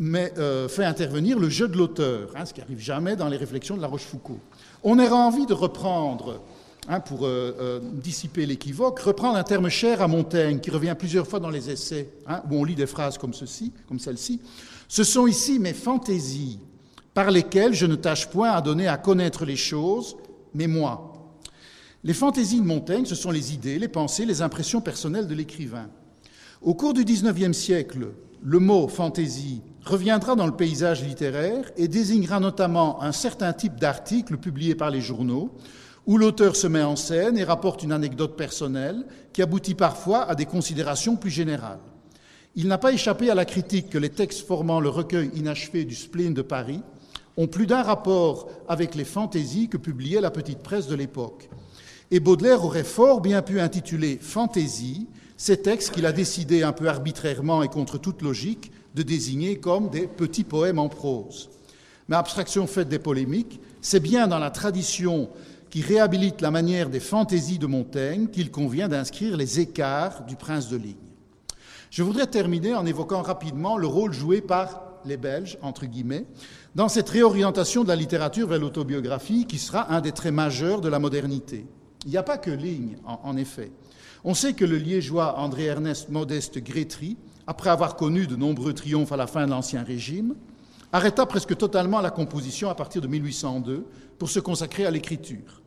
euh, fait intervenir le jeu de l'auteur, hein, ce qui n'arrive jamais dans les réflexions de la Rochefoucauld. On aurait envie de reprendre Hein, pour dissiper l'équivoque, reprendre un terme cher à Montaigne, qui revient plusieurs fois dans les essais, où on lit des phrases comme ceci, comme celle-ci. Ce sont ici mes fantaisies par lesquelles je ne tâche point à donner à connaître les choses, mais moi. Les fantaisies de Montaigne, ce sont les idées, les pensées, les impressions personnelles de l'écrivain. Au cours du XIXe siècle, le mot fantaisie reviendra dans le paysage littéraire et désignera notamment un certain type d'articles publiés par les journaux, où l'auteur se met en scène et rapporte une anecdote personnelle qui aboutit parfois à des considérations plus générales. Il n'a pas échappé à la critique que les textes formant le recueil inachevé du spleen de Paris ont plus d'un rapport avec les fantaisies que publiait la petite presse de l'époque. Et Baudelaire aurait fort bien pu intituler Fantaisie ces textes qu'il a décidé un peu arbitrairement et contre toute logique de désigner comme des petits poèmes en prose. Mais abstraction faite des polémiques, c'est bien dans la tradition qui réhabilite la manière des fantaisies de Montaigne qu'il convient d'inscrire les écarts du prince de ligne. Je voudrais terminer en évoquant rapidement le rôle joué par les Belges, entre guillemets, dans cette réorientation de la littérature vers l'autobiographie qui sera un des traits majeurs de la modernité. Il n'y a pas que Ligne, en, effet. On sait que le liégeois André-Ernest Modeste Grétry, après avoir connu de nombreux triomphes à la fin de l'Ancien Régime, arrêta presque totalement la composition à partir de 1802 pour se consacrer à l'écriture.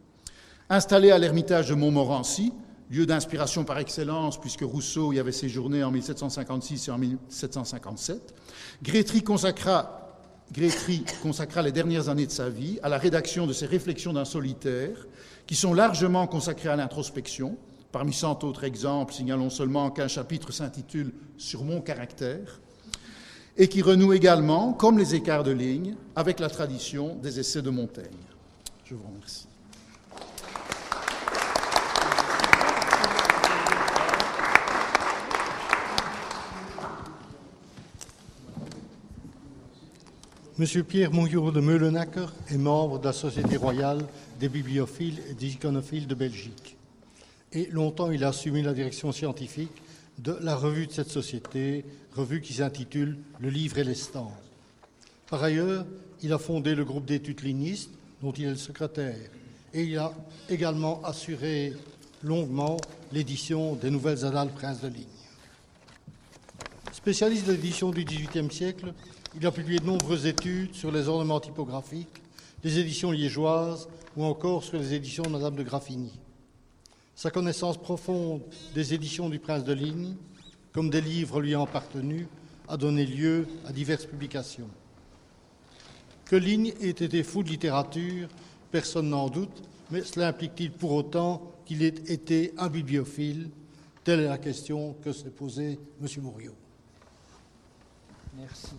Installé à l'ermitage de Montmorency, lieu d'inspiration par excellence, puisque Rousseau y avait séjourné en 1756 et en 1757, Grétry consacra, consacra les dernières années de sa vie à la rédaction de ses réflexions d'un solitaire, qui sont largement consacrées à l'introspection. Parmi cent autres exemples, signalons seulement qu'un chapitre s'intitule Sur mon caractère, et qui renoue également, comme les écarts de ligne, avec la tradition des essais de Montaigne. Je vous remercie. Monsieur Pierre Mouillot de Meulenacker est membre de la Société royale des bibliophiles et des iconophiles de Belgique. Et longtemps, il a assumé la direction scientifique de la revue de cette société, revue qui s'intitule Le livre et les stands. Par ailleurs, il a fondé le groupe d'études lignistes, dont il est le secrétaire, et il a également assuré longuement l'édition des Nouvelles Annales Prince de Ligne. Spécialiste de l'édition du XVIIIe siècle, il a publié de nombreuses études sur les ornements typographiques, les éditions liégeoises ou encore sur les éditions de Madame de Graffigny. Sa connaissance profonde des éditions du Prince de Ligne, comme des livres lui ayant appartenu, a donné lieu à diverses publications. Que Ligne ait été fou de littérature, personne n'en doute, mais cela implique-t-il pour autant qu'il ait été un bibliophile? Telle est la question que s'est posée M. Mouriot. Merci.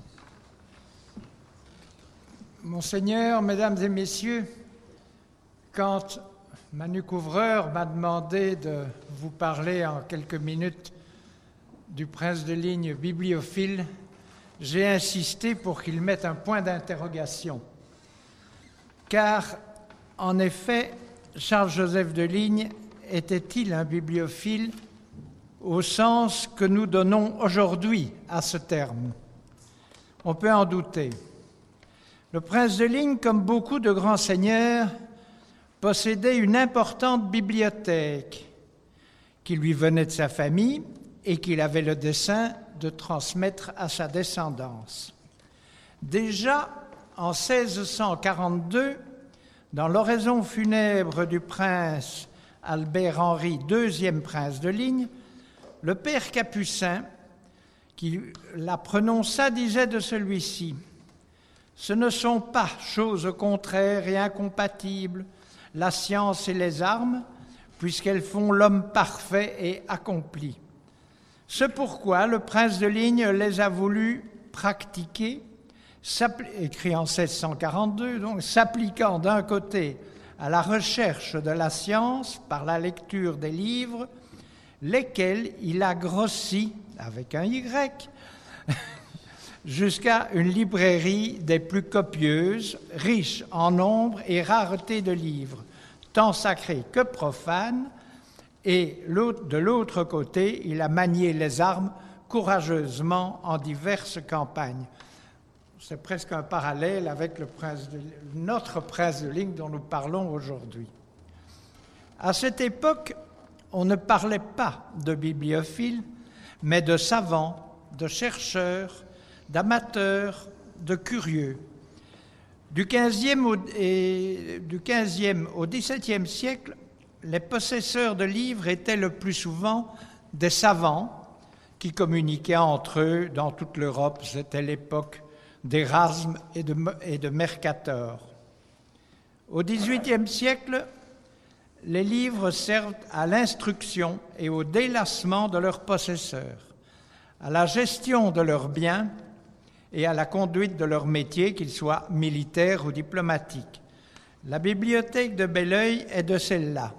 Monseigneur, Mesdames et Messieurs, quand Manu Couvreur m'a demandé de vous parler en quelques minutes du prince de ligne bibliophile, j'ai insisté pour qu'il mette un point d'interrogation. Car, en effet, Charles-Joseph de Ligne était-il un bibliophile au sens que nous donnons aujourd'hui à ce terme? On peut en douter. Le prince de Ligne, comme beaucoup de grands seigneurs, possédait une importante bibliothèque qui lui venait de sa famille et qu'il avait le dessein de transmettre à sa descendance. Déjà en 1642, dans l'oraison funèbre du prince Albert-Henri, deuxième prince de Ligne, le père Capucin, qui la prononça, disait de celui-ci ce ne sont pas choses contraires et incompatibles, la science et les armes, puisqu'elles font l'homme parfait et accompli. C'est pourquoi le prince de Ligne les a voulu pratiquer, écrit en 1642, donc s'appliquant d'un côté à la recherche de la science par la lecture des livres, lesquels il a grossi avec un Y jusqu'à une librairie des plus copieuses, riche en nombre et rareté de livres, tant sacrés que profanes, et de l'autre côté, il a manié les armes courageusement en diverses campagnes. C'est presque un parallèle avec notre prince de ligne dont nous parlons aujourd'hui. À cette époque, on ne parlait pas de bibliophiles, mais de savants, de chercheurs, d'amateurs, de curieux. Du 15e au, du 15e au XVIIe siècle, les possesseurs de livres étaient le plus souvent des savants qui communiquaient entre eux dans toute l'Europe. C'était l'époque d'Erasme et de, et de Mercator. Au XVIIIe siècle, les livres servent à l'instruction et au délassement de leurs possesseurs, à la gestion de leurs biens et à la conduite de leur métier, qu'ils soient militaires ou diplomatiques. La bibliothèque de Belleuil est de celle-là.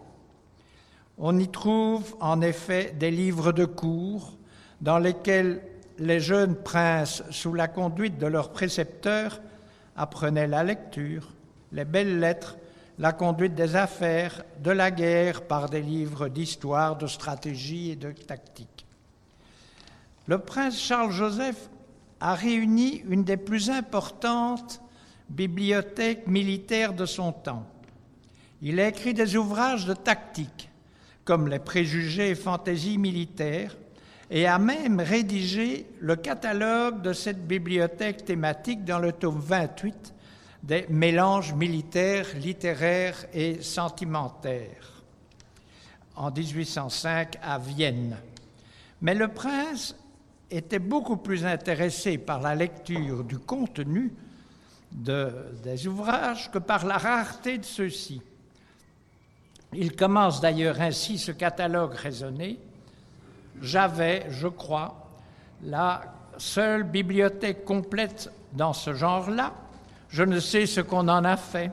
On y trouve en effet des livres de cours dans lesquels les jeunes princes, sous la conduite de leurs précepteurs, apprenait la lecture, les belles lettres, la conduite des affaires, de la guerre par des livres d'histoire, de stratégie et de tactique. Le prince Charles-Joseph a réuni une des plus importantes bibliothèques militaires de son temps. Il a écrit des ouvrages de tactique, comme les préjugés et fantaisies militaires, et a même rédigé le catalogue de cette bibliothèque thématique dans le tome 28 des mélanges militaires, littéraires et sentimentaires en 1805 à Vienne. Mais le prince était beaucoup plus intéressé par la lecture du contenu des ouvrages que par la rareté de ceux-ci. Il commence d'ailleurs ainsi ce catalogue raisonné. J'avais, je crois, la seule bibliothèque complète dans ce genre-là. Je ne sais ce qu'on en a fait.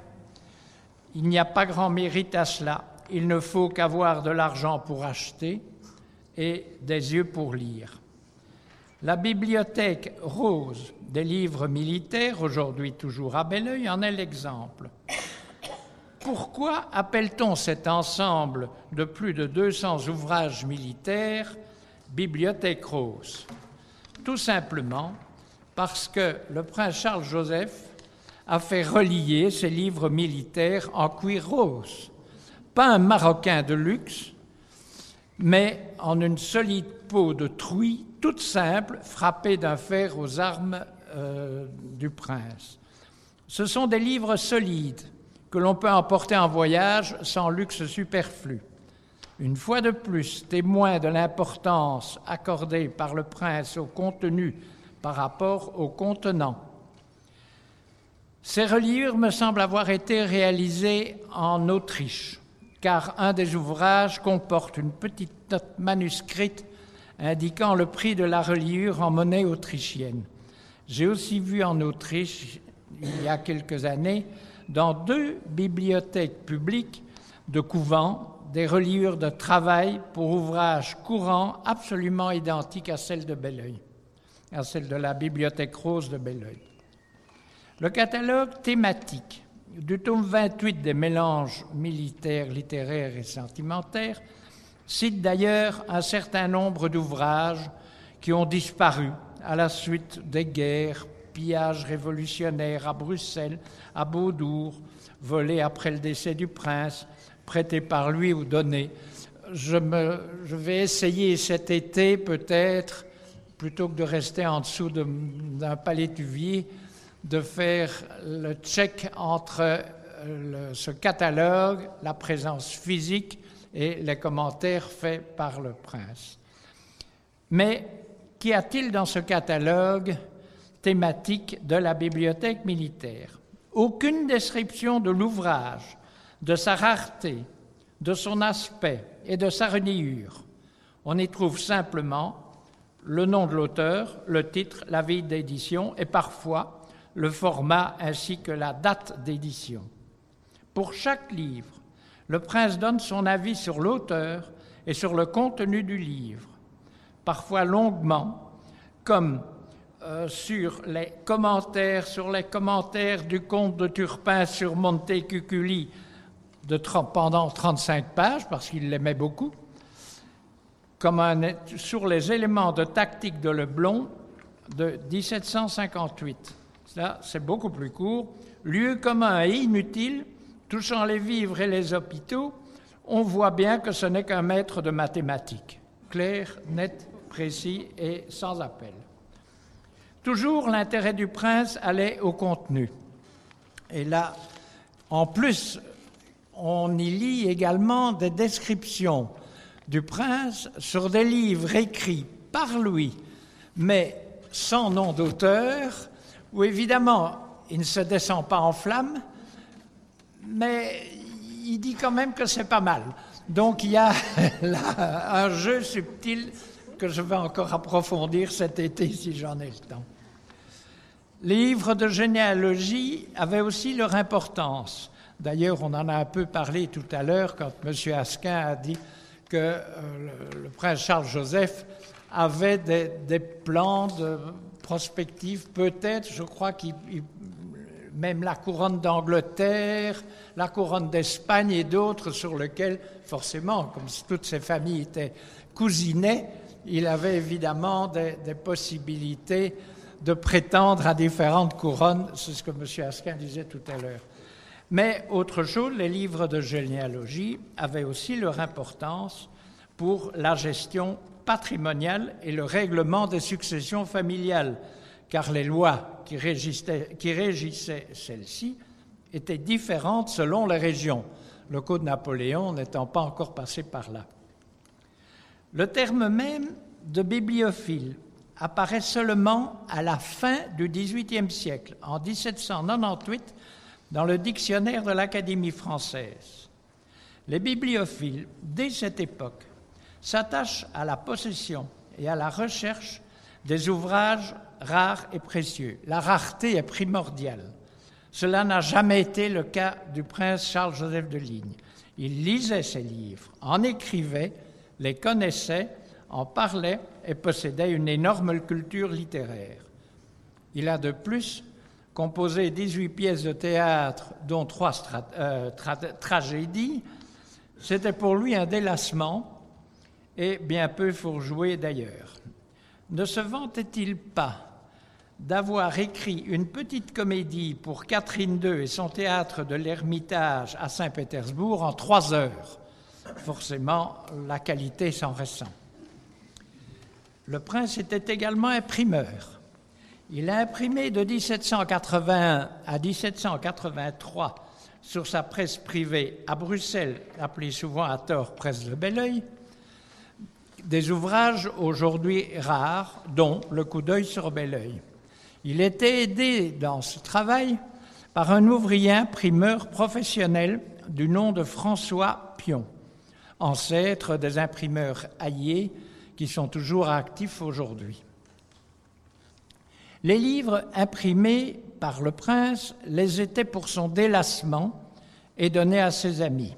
Il n'y a pas grand mérite à cela. Il ne faut qu'avoir de l'argent pour acheter et des yeux pour lire. La bibliothèque rose des livres militaires, aujourd'hui toujours à Belleuil, en est l'exemple. Pourquoi appelle-t-on cet ensemble de plus de 200 ouvrages militaires Bibliothèque rose? Tout simplement parce que le prince Charles-Joseph a fait relier ses livres militaires en cuir rose, pas un marocain de luxe, mais en une solide peau de truie toute simple, frappée d'un fer aux armes euh, du prince. Ce sont des livres solides que l'on peut emporter en voyage sans luxe superflu. Une fois de plus, témoin de l'importance accordée par le prince au contenu par rapport au contenant. Ces reliures me semblent avoir été réalisées en Autriche, car un des ouvrages comporte une petite note manuscrite indiquant le prix de la reliure en monnaie autrichienne. J'ai aussi vu en Autriche, il y a quelques années, dans deux bibliothèques publiques de couvents, des reliures de travail pour ouvrages courants absolument identiques à celles de Belleuil, à celles de la bibliothèque rose de Belleuil. Le catalogue thématique du tome 28 des mélanges militaires, littéraires et sentimentaires cite d'ailleurs un certain nombre d'ouvrages qui ont disparu à la suite des guerres, pillages révolutionnaires à Bruxelles, à Beaudour, volés après le décès du prince, prêtés par lui ou donnés. Je, me, je vais essayer cet été peut-être, plutôt que de rester en dessous d'un palais tuvier, de faire le check entre ce catalogue, la présence physique et les commentaires faits par le prince. Mais qu'y a-t-il dans ce catalogue thématique de la bibliothèque militaire? Aucune description de l'ouvrage, de sa rareté, de son aspect et de sa reliure. On y trouve simplement le nom de l'auteur, le titre, la vie d'édition et parfois le format ainsi que la date d'édition. Pour chaque livre, le prince donne son avis sur l'auteur et sur le contenu du livre, parfois longuement, comme euh, sur les commentaires, sur les commentaires du comte de Turpin sur Montecuculi de, pendant 35 pages, parce qu'il l'aimait beaucoup, comme sur les éléments de tactique de Leblon de 1758. Ça, c'est beaucoup plus court. Lieu commun et inutile touchant les vivres et les hôpitaux, on voit bien que ce n'est qu'un maître de mathématiques, clair, net, précis et sans appel. Toujours l'intérêt du prince allait au contenu. Et là, en plus, on y lit également des descriptions du prince sur des livres écrits par lui, mais sans nom d'auteur, où évidemment il ne se descend pas en flammes, mais il dit quand même que c'est pas mal. Donc il y a un jeu subtil que je vais encore approfondir cet été si j'en ai le temps. Les livres de généalogie avaient aussi leur importance. D'ailleurs, on en a un peu parlé tout à l'heure quand M. Asquin a dit que euh, le, prince Charles-Joseph avait des, des, plans de prospective, peut-être, je crois qu'il même la couronne d'Angleterre, la couronne d'Espagne et d'autres sur lesquels, forcément, comme toutes ces familles étaient cousinées, il avait évidemment des, possibilités de prétendre à différentes couronnes, c'est ce que M. Asquin disait tout à l'heure. Mais autre chose, les livres de généalogie avaient aussi leur importance pour la gestion patrimoniale et le règlement des successions familiales, car les lois qui régissaient celles-ci étaient différentes selon les régions, le Code Napoléon n'étant pas encore passé par là. Le terme même de bibliophile apparaît seulement à la fin du XVIIIe siècle, en 1798, dans le dictionnaire de l'Académie française. Les bibliophiles, dès cette époque, s'attachent à la possession et à la recherche des ouvrages rares et précieux. La rareté est primordiale. Cela n'a jamais été le cas du prince Charles-Joseph de Ligne. Il lisait ses livres, en écrivait, les connaissait, en parlait et possédait une énorme culture littéraire. Il a de plus composé 18 pièces de théâtre, dont trois euh, tragédies. C'était pour lui un délassement et bien peu pour jouer d'ailleurs. Ne se vantait-il pas d'avoir écrit une petite comédie pour Catherine II et son théâtre de l'Ermitage à Saint-Pétersbourg en trois heures Forcément, la qualité s'en ressent. Le prince était également imprimeur. Il a imprimé de 1781 à 1783 sur sa presse privée à Bruxelles, appelée souvent à tort presse de Belleuil, des ouvrages aujourd'hui rares, dont Le coup d'œil sur Belleuil. Il était aidé dans ce travail par un ouvrier imprimeur professionnel du nom de François Pion, ancêtre des imprimeurs Hayé qui sont toujours actifs aujourd'hui. Les livres imprimés par le prince les étaient pour son délassement et donnés à ses amis.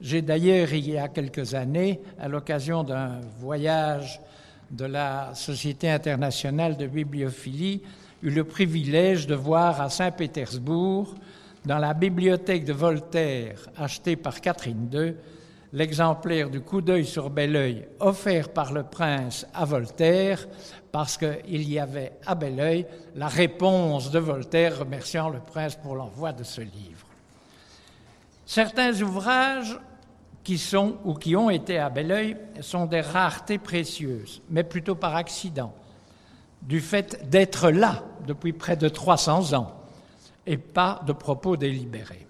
J'ai d'ailleurs, il y a quelques années, à l'occasion d'un voyage de la Société internationale de bibliophilie, eu le privilège de voir à Saint-Pétersbourg, dans la bibliothèque de Voltaire achetée par Catherine II, l'exemplaire du coup d'œil sur Belleuil offert par le prince à Voltaire, parce qu'il y avait à Belleuil la réponse de Voltaire remerciant le prince pour l'envoi de ce livre. Certains ouvrages qui sont ou qui ont été à Belleuil sont des raretés précieuses, mais plutôt par accident, du fait d'être là depuis près de 300 ans et pas de propos délibérés.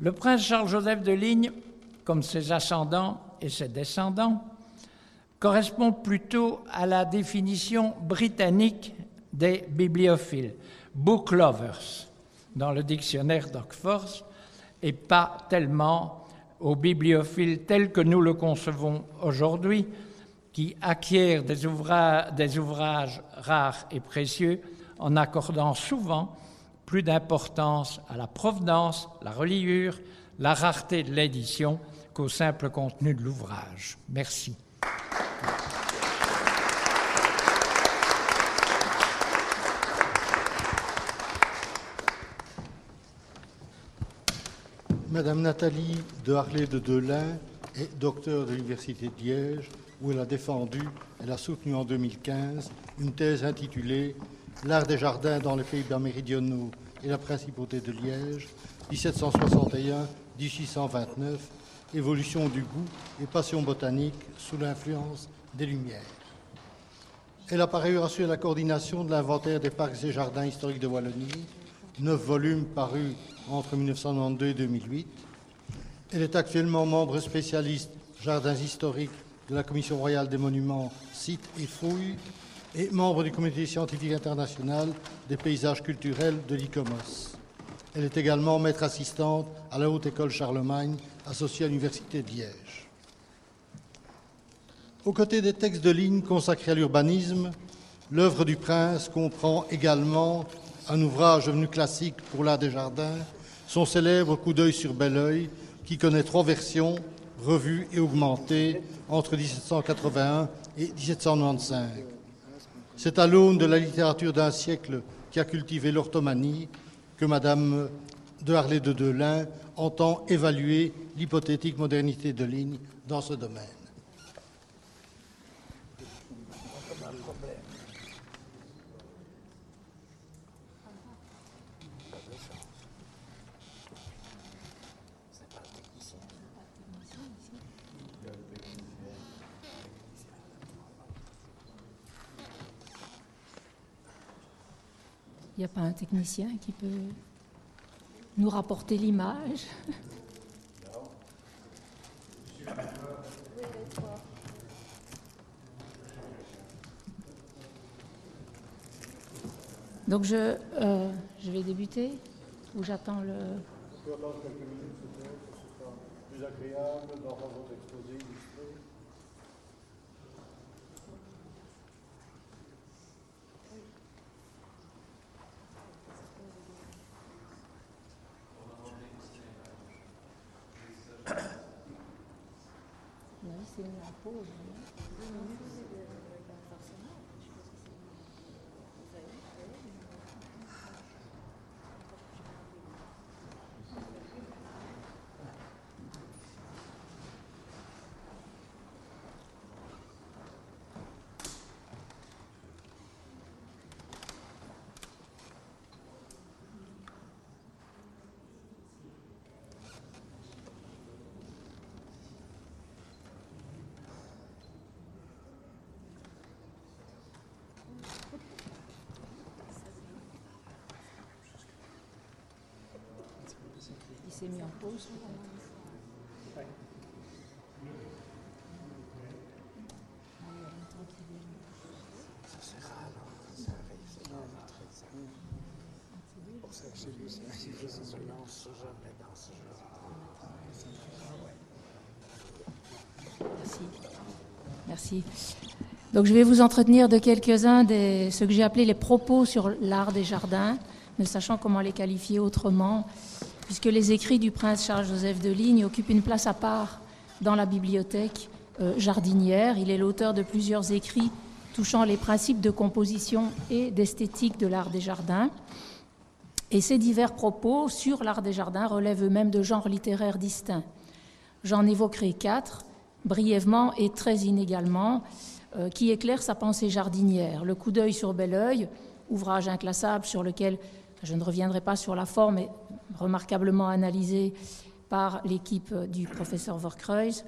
Le prince Charles-Joseph de Ligne, comme ses ascendants et ses descendants, correspond plutôt à la définition britannique des bibliophiles, book lovers, dans le dictionnaire d'Oxford, et pas tellement aux bibliophiles tels que nous le concevons aujourd'hui, qui acquièrent des, des ouvrages rares et précieux en accordant souvent plus d'importance à la provenance, la reliure, la rareté de l'édition qu'au simple contenu de l'ouvrage. Merci. Madame Nathalie de Harley de Delin est docteur de l'Université de Liège, où elle a défendu, elle a soutenu en 2015 une thèse intitulée L'art des jardins dans les pays-bas méridionaux et la principauté de Liège, 1761-1829, évolution du goût et passion botanique sous l'influence des Lumières. Elle a par ailleurs assuré la coordination de l'inventaire des parcs et jardins historiques de Wallonie, neuf volumes parus entre 1992 et 2008. Elle est actuellement membre spécialiste jardins historiques de la Commission royale des monuments, sites et fouilles et membre du comité scientifique international des paysages culturels de l'ICOMOS. Elle est également maître assistante à la Haute École Charlemagne, associée à l'Université de Liège. Aux côtés des textes de ligne consacrés à l'urbanisme, l'œuvre du prince comprend également un ouvrage devenu classique pour l'art des jardins, son célèbre Coup d'œil sur Belleuil, qui connaît trois versions, revues et augmentées entre 1781 et 1795. C'est à l'aune de la littérature d'un siècle qui a cultivé l'orthomanie, que Madame de Harlay de Delin entend évaluer l'hypothétique modernité de ligne dans ce domaine. Il n'y a pas un technicien qui peut nous rapporter l'image? Donc je, euh, je vais débuter ou j'attends le... On peut attendre quelques minutes, ce sera plus agréable dans votre exposé illustré. C'est mis en pause. Mis en pause Merci. Merci. Donc je vais vous entretenir de quelques-uns de ce que j'ai appelé les propos sur l'art des jardins, ne sachant comment les qualifier autrement puisque les écrits du prince Charles-Joseph de Ligne occupent une place à part dans la bibliothèque euh, jardinière. Il est l'auteur de plusieurs écrits touchant les principes de composition et d'esthétique de l'art des jardins. Et ces divers propos sur l'art des jardins relèvent eux-mêmes de genres littéraires distincts. J'en évoquerai quatre, brièvement et très inégalement, euh, qui éclairent sa pensée jardinière. Le coup d'œil sur bel oeil, ouvrage inclassable sur lequel je ne reviendrai pas sur la forme, remarquablement analysée par l'équipe du professeur Vorkreuz.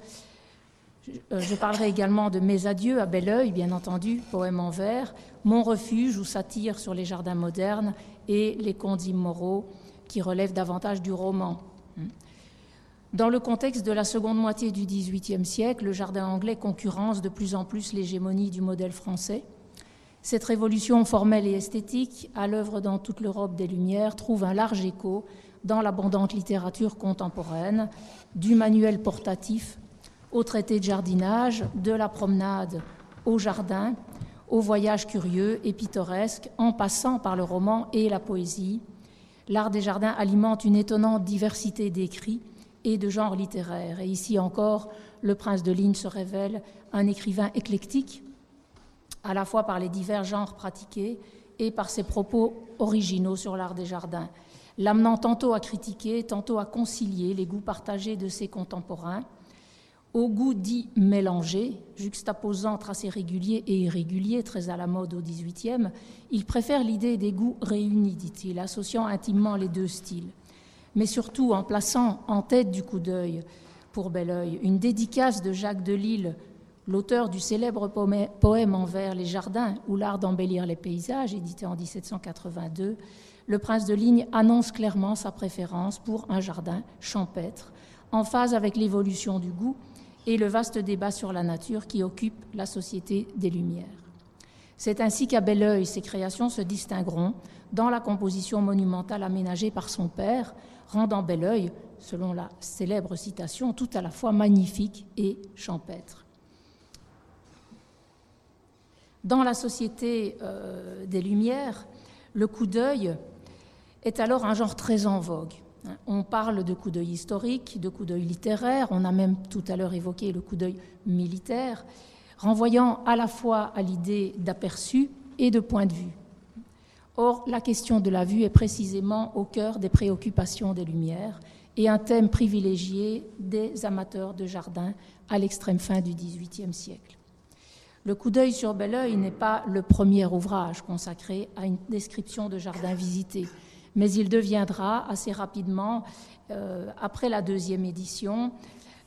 Euh, je parlerai également de Mes adieux à bel oeil, bien entendu, poème en vers, Mon refuge ou satire sur les jardins modernes et Les contes immoraux qui relèvent davantage du roman. Dans le contexte de la seconde moitié du XVIIIe siècle, le jardin anglais concurrence de plus en plus l'hégémonie du modèle français. Cette révolution formelle et esthétique, à l'œuvre dans toute l'Europe des Lumières, trouve un large écho dans l'abondante littérature contemporaine, du manuel portatif au traité de jardinage, de la promenade au jardin, au voyage curieux et pittoresque, en passant par le roman et la poésie. L'art des jardins alimente une étonnante diversité d'écrits et de genres littéraires. Et ici encore, le prince de Ligne se révèle un écrivain éclectique à la fois par les divers genres pratiqués et par ses propos originaux sur l'art des jardins, l'amenant tantôt à critiquer, tantôt à concilier les goûts partagés de ses contemporains, au goût dit mélangé, juxtaposant tracés réguliers et irréguliers, très à la mode au XVIIIe, il préfère l'idée des goûts réunis, dit-il, associant intimement les deux styles, mais surtout en plaçant en tête du coup d'œil pour bel oeil une dédicace de Jacques Delille l'auteur du célèbre poème en vers Les Jardins ou l'art d'embellir les paysages, édité en 1782, le prince de Ligne annonce clairement sa préférence pour un jardin champêtre, en phase avec l'évolution du goût et le vaste débat sur la nature qui occupe la société des Lumières. C'est ainsi qu'à bel oeil, ses créations se distingueront dans la composition monumentale aménagée par son père, rendant bel oeil, selon la célèbre citation, tout à la fois magnifique et champêtre. Dans la société euh, des Lumières, le coup d'œil est alors un genre très en vogue. On parle de coup d'œil historique, de coup d'œil littéraire, on a même tout à l'heure évoqué le coup d'œil militaire, renvoyant à la fois à l'idée d'aperçu et de point de vue. Or, la question de la vue est précisément au cœur des préoccupations des Lumières et un thème privilégié des amateurs de jardin à l'extrême fin du XVIIIe siècle. Le coup d'œil sur Belleuil n'est pas le premier ouvrage consacré à une description de jardin visité, mais il deviendra assez rapidement, euh, après la deuxième édition,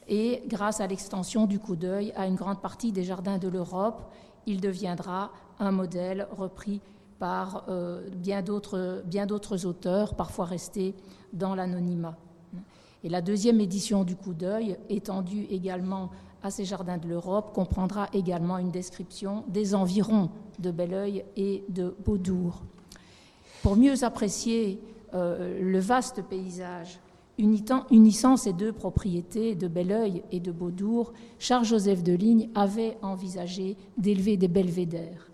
et grâce à l'extension du coup d'œil à une grande partie des jardins de l'Europe, il deviendra un modèle repris par euh, bien d'autres auteurs, parfois restés dans l'anonymat. Et la deuxième édition du coup d'œil, étendue également à ces jardins de l'Europe, comprendra également une description des environs de Belleuil et de Beaudour. Pour mieux apprécier euh, le vaste paysage unissant ces deux propriétés de Belleuil et de Beaudour, Charles-Joseph de Ligne avait envisagé d'élever des belvédères.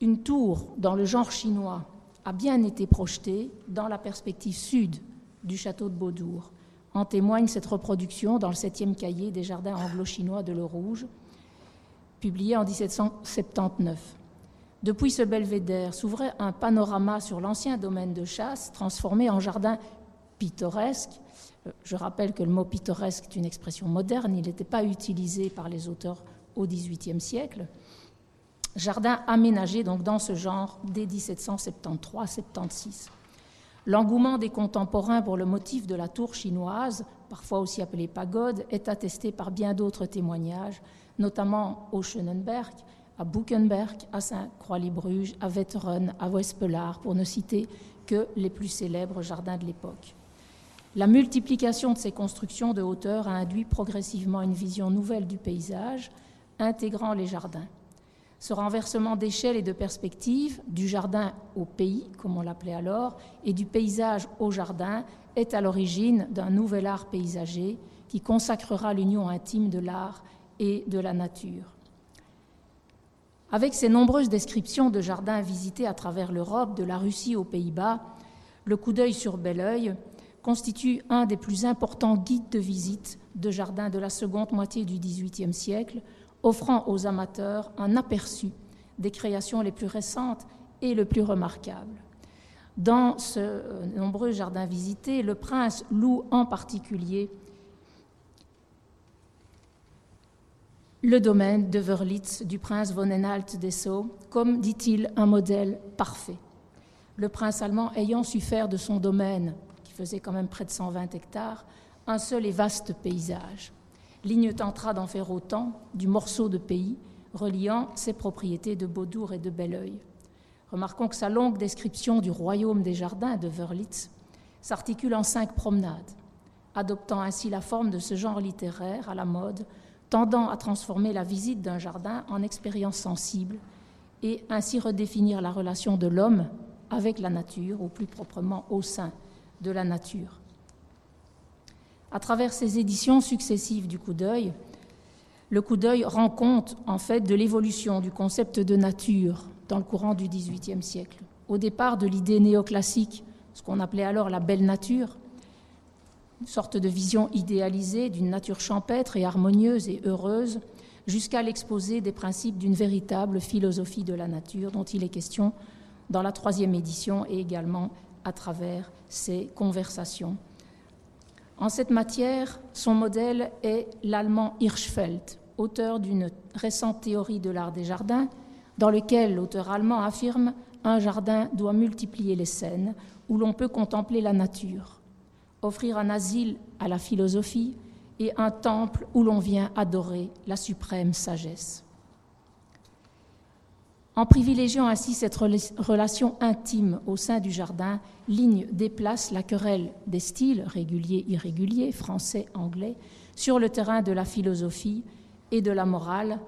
Une tour dans le genre chinois a bien été projetée dans la perspective sud du château de Beaudour. En témoigne cette reproduction dans le septième cahier des jardins anglo-chinois de Le Rouge, publié en 1779. Depuis ce belvédère s'ouvrait un panorama sur l'ancien domaine de chasse, transformé en jardin pittoresque. Euh, je rappelle que le mot pittoresque est une expression moderne, il n'était pas utilisé par les auteurs au XVIIIe siècle. Jardin aménagé donc dans ce genre dès 1773-76. L'engouement des contemporains pour le motif de la tour chinoise, parfois aussi appelée pagode, est attesté par bien d'autres témoignages, notamment au Schönenberg, à Buchenberg, à Saint-Croix-les-Bruges, à Wetteren, à Wespelard, pour ne citer que les plus célèbres jardins de l'époque. La multiplication de ces constructions de hauteur a induit progressivement une vision nouvelle du paysage, intégrant les jardins. Ce renversement d'échelle et de perspective, du jardin au pays, comme on l'appelait alors, et du paysage au jardin, est à l'origine d'un nouvel art paysager qui consacrera l'union intime de l'art et de la nature. Avec ses nombreuses descriptions de jardins visités à travers l'Europe, de la Russie aux Pays-Bas, le coup d'œil sur Belleuil constitue un des plus importants guides de visite de jardins de la seconde moitié du XVIIIe siècle, offrant aux amateurs un aperçu des créations les plus récentes et le plus remarquables. Dans ce euh, nombreux jardins visités, le prince loue en particulier le domaine de Wörlitz du prince von Enhalt Dessau comme, dit-il, un modèle parfait. Le prince allemand ayant su faire de son domaine, qui faisait quand même près de 120 hectares, un seul et vaste paysage. Ligne tentera d'en faire autant du morceau de pays reliant ses propriétés de Beaudour et de Belleuil. Remarquons que sa longue description du royaume des jardins de Wörlitz s'articule en cinq promenades, adoptant ainsi la forme de ce genre littéraire à la mode tendant à transformer la visite d'un jardin en expérience sensible et ainsi redéfinir la relation de l'homme avec la nature, ou plus proprement au sein de la nature. À travers ces éditions successives du coup d'œil, le coup d'œil rend compte en fait de l'évolution du concept de nature dans le courant du XVIIIe siècle. Au départ de l'idée néoclassique, ce qu'on appelait alors la belle nature, une sorte de vision idéalisée d'une nature champêtre et harmonieuse et heureuse, jusqu'à l'exposé des principes d'une véritable philosophie de la nature dont il est question dans la troisième édition et également à travers ses conversations. En cette matière, son modèle est l'allemand Hirschfeld, auteur d'une récente théorie de l'art des jardins, dans lequel l'auteur allemand affirme un jardin doit multiplier les scènes où l'on peut contempler la nature offrir un asile à la philosophie et un temple où l'on vient adorer la suprême sagesse. En privilégiant ainsi cette relation intime au sein du jardin, Ligne déplace la querelle des styles réguliers, irréguliers, français, anglais, sur le terrain de la philosophie et de la morale,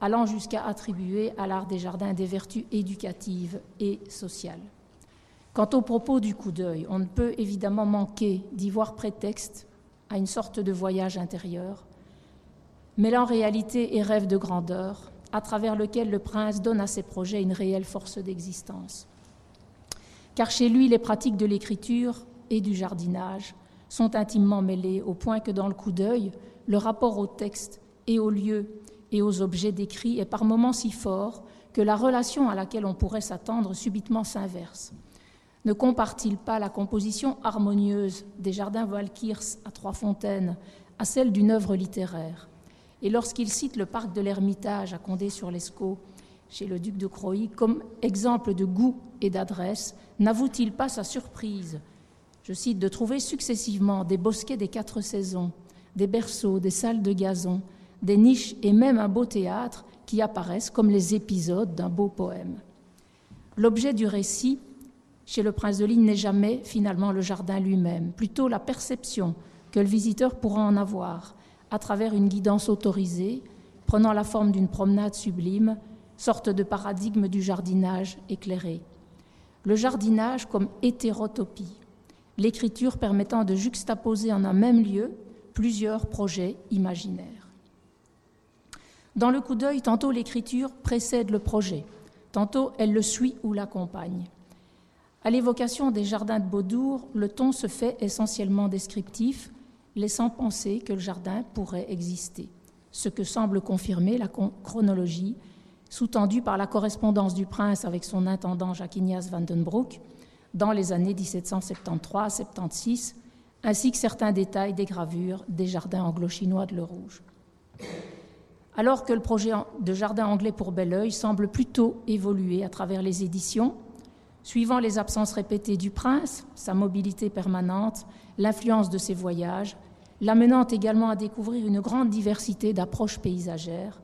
allant jusqu'à attribuer à l'art des jardins des vertus éducatives et sociales. Quant aux propos du coup d'œil, on ne peut évidemment manquer d'y voir prétexte à une sorte de voyage intérieur, mêlant réalité et rêve de grandeur, à travers lequel le prince donne à ses projets une réelle force d'existence. Car chez lui, les pratiques de l'écriture et du jardinage sont intimement mêlées, au point que dans le coup d'œil, le rapport au texte et aux lieux et aux objets décrits est par moments si fort que la relation à laquelle on pourrait s'attendre subitement s'inverse. Ne compare-t-il pas la composition harmonieuse des jardins Walkirs à Trois-Fontaines à celle d'une œuvre littéraire? Et lorsqu'il cite le parc de l'Ermitage à Condé-sur-Lescaut, chez le duc de Croy, comme exemple de goût et d'adresse, n'avoue-t-il pas sa surprise? Je cite de trouver successivement des bosquets des quatre saisons, des berceaux, des salles de gazon, des niches et même un beau théâtre qui apparaissent comme les épisodes d'un beau poème. L'objet du récit chez le prince de Ligne n'est jamais finalement le jardin lui-même, plutôt la perception que le visiteur pourra en avoir à travers une guidance autorisée, prenant la forme d'une promenade sublime, sorte de paradigme du jardinage éclairé. Le jardinage comme hétérotopie, l'écriture permettant de juxtaposer en un même lieu plusieurs projets imaginaires. Dans le coup d'œil, tantôt l'écriture précède le projet, tantôt elle le suit ou l'accompagne. À l'évocation des jardins de Beaudour, le ton se fait essentiellement descriptif, laissant penser que le jardin pourrait exister, ce que semble confirmer la chronologie sous-tendue par la correspondance du prince avec son intendant Jacques-Ignace van den Broek dans les années 1773-76, ainsi que certains détails des gravures des jardins anglo-chinois de Le Rouge. Alors que le projet de jardin anglais pour Belleuil semble plutôt évoluer à travers les éditions, suivant les absences répétées du prince, sa mobilité permanente, l'influence de ses voyages, l'amenant également à découvrir une grande diversité d'approches paysagères,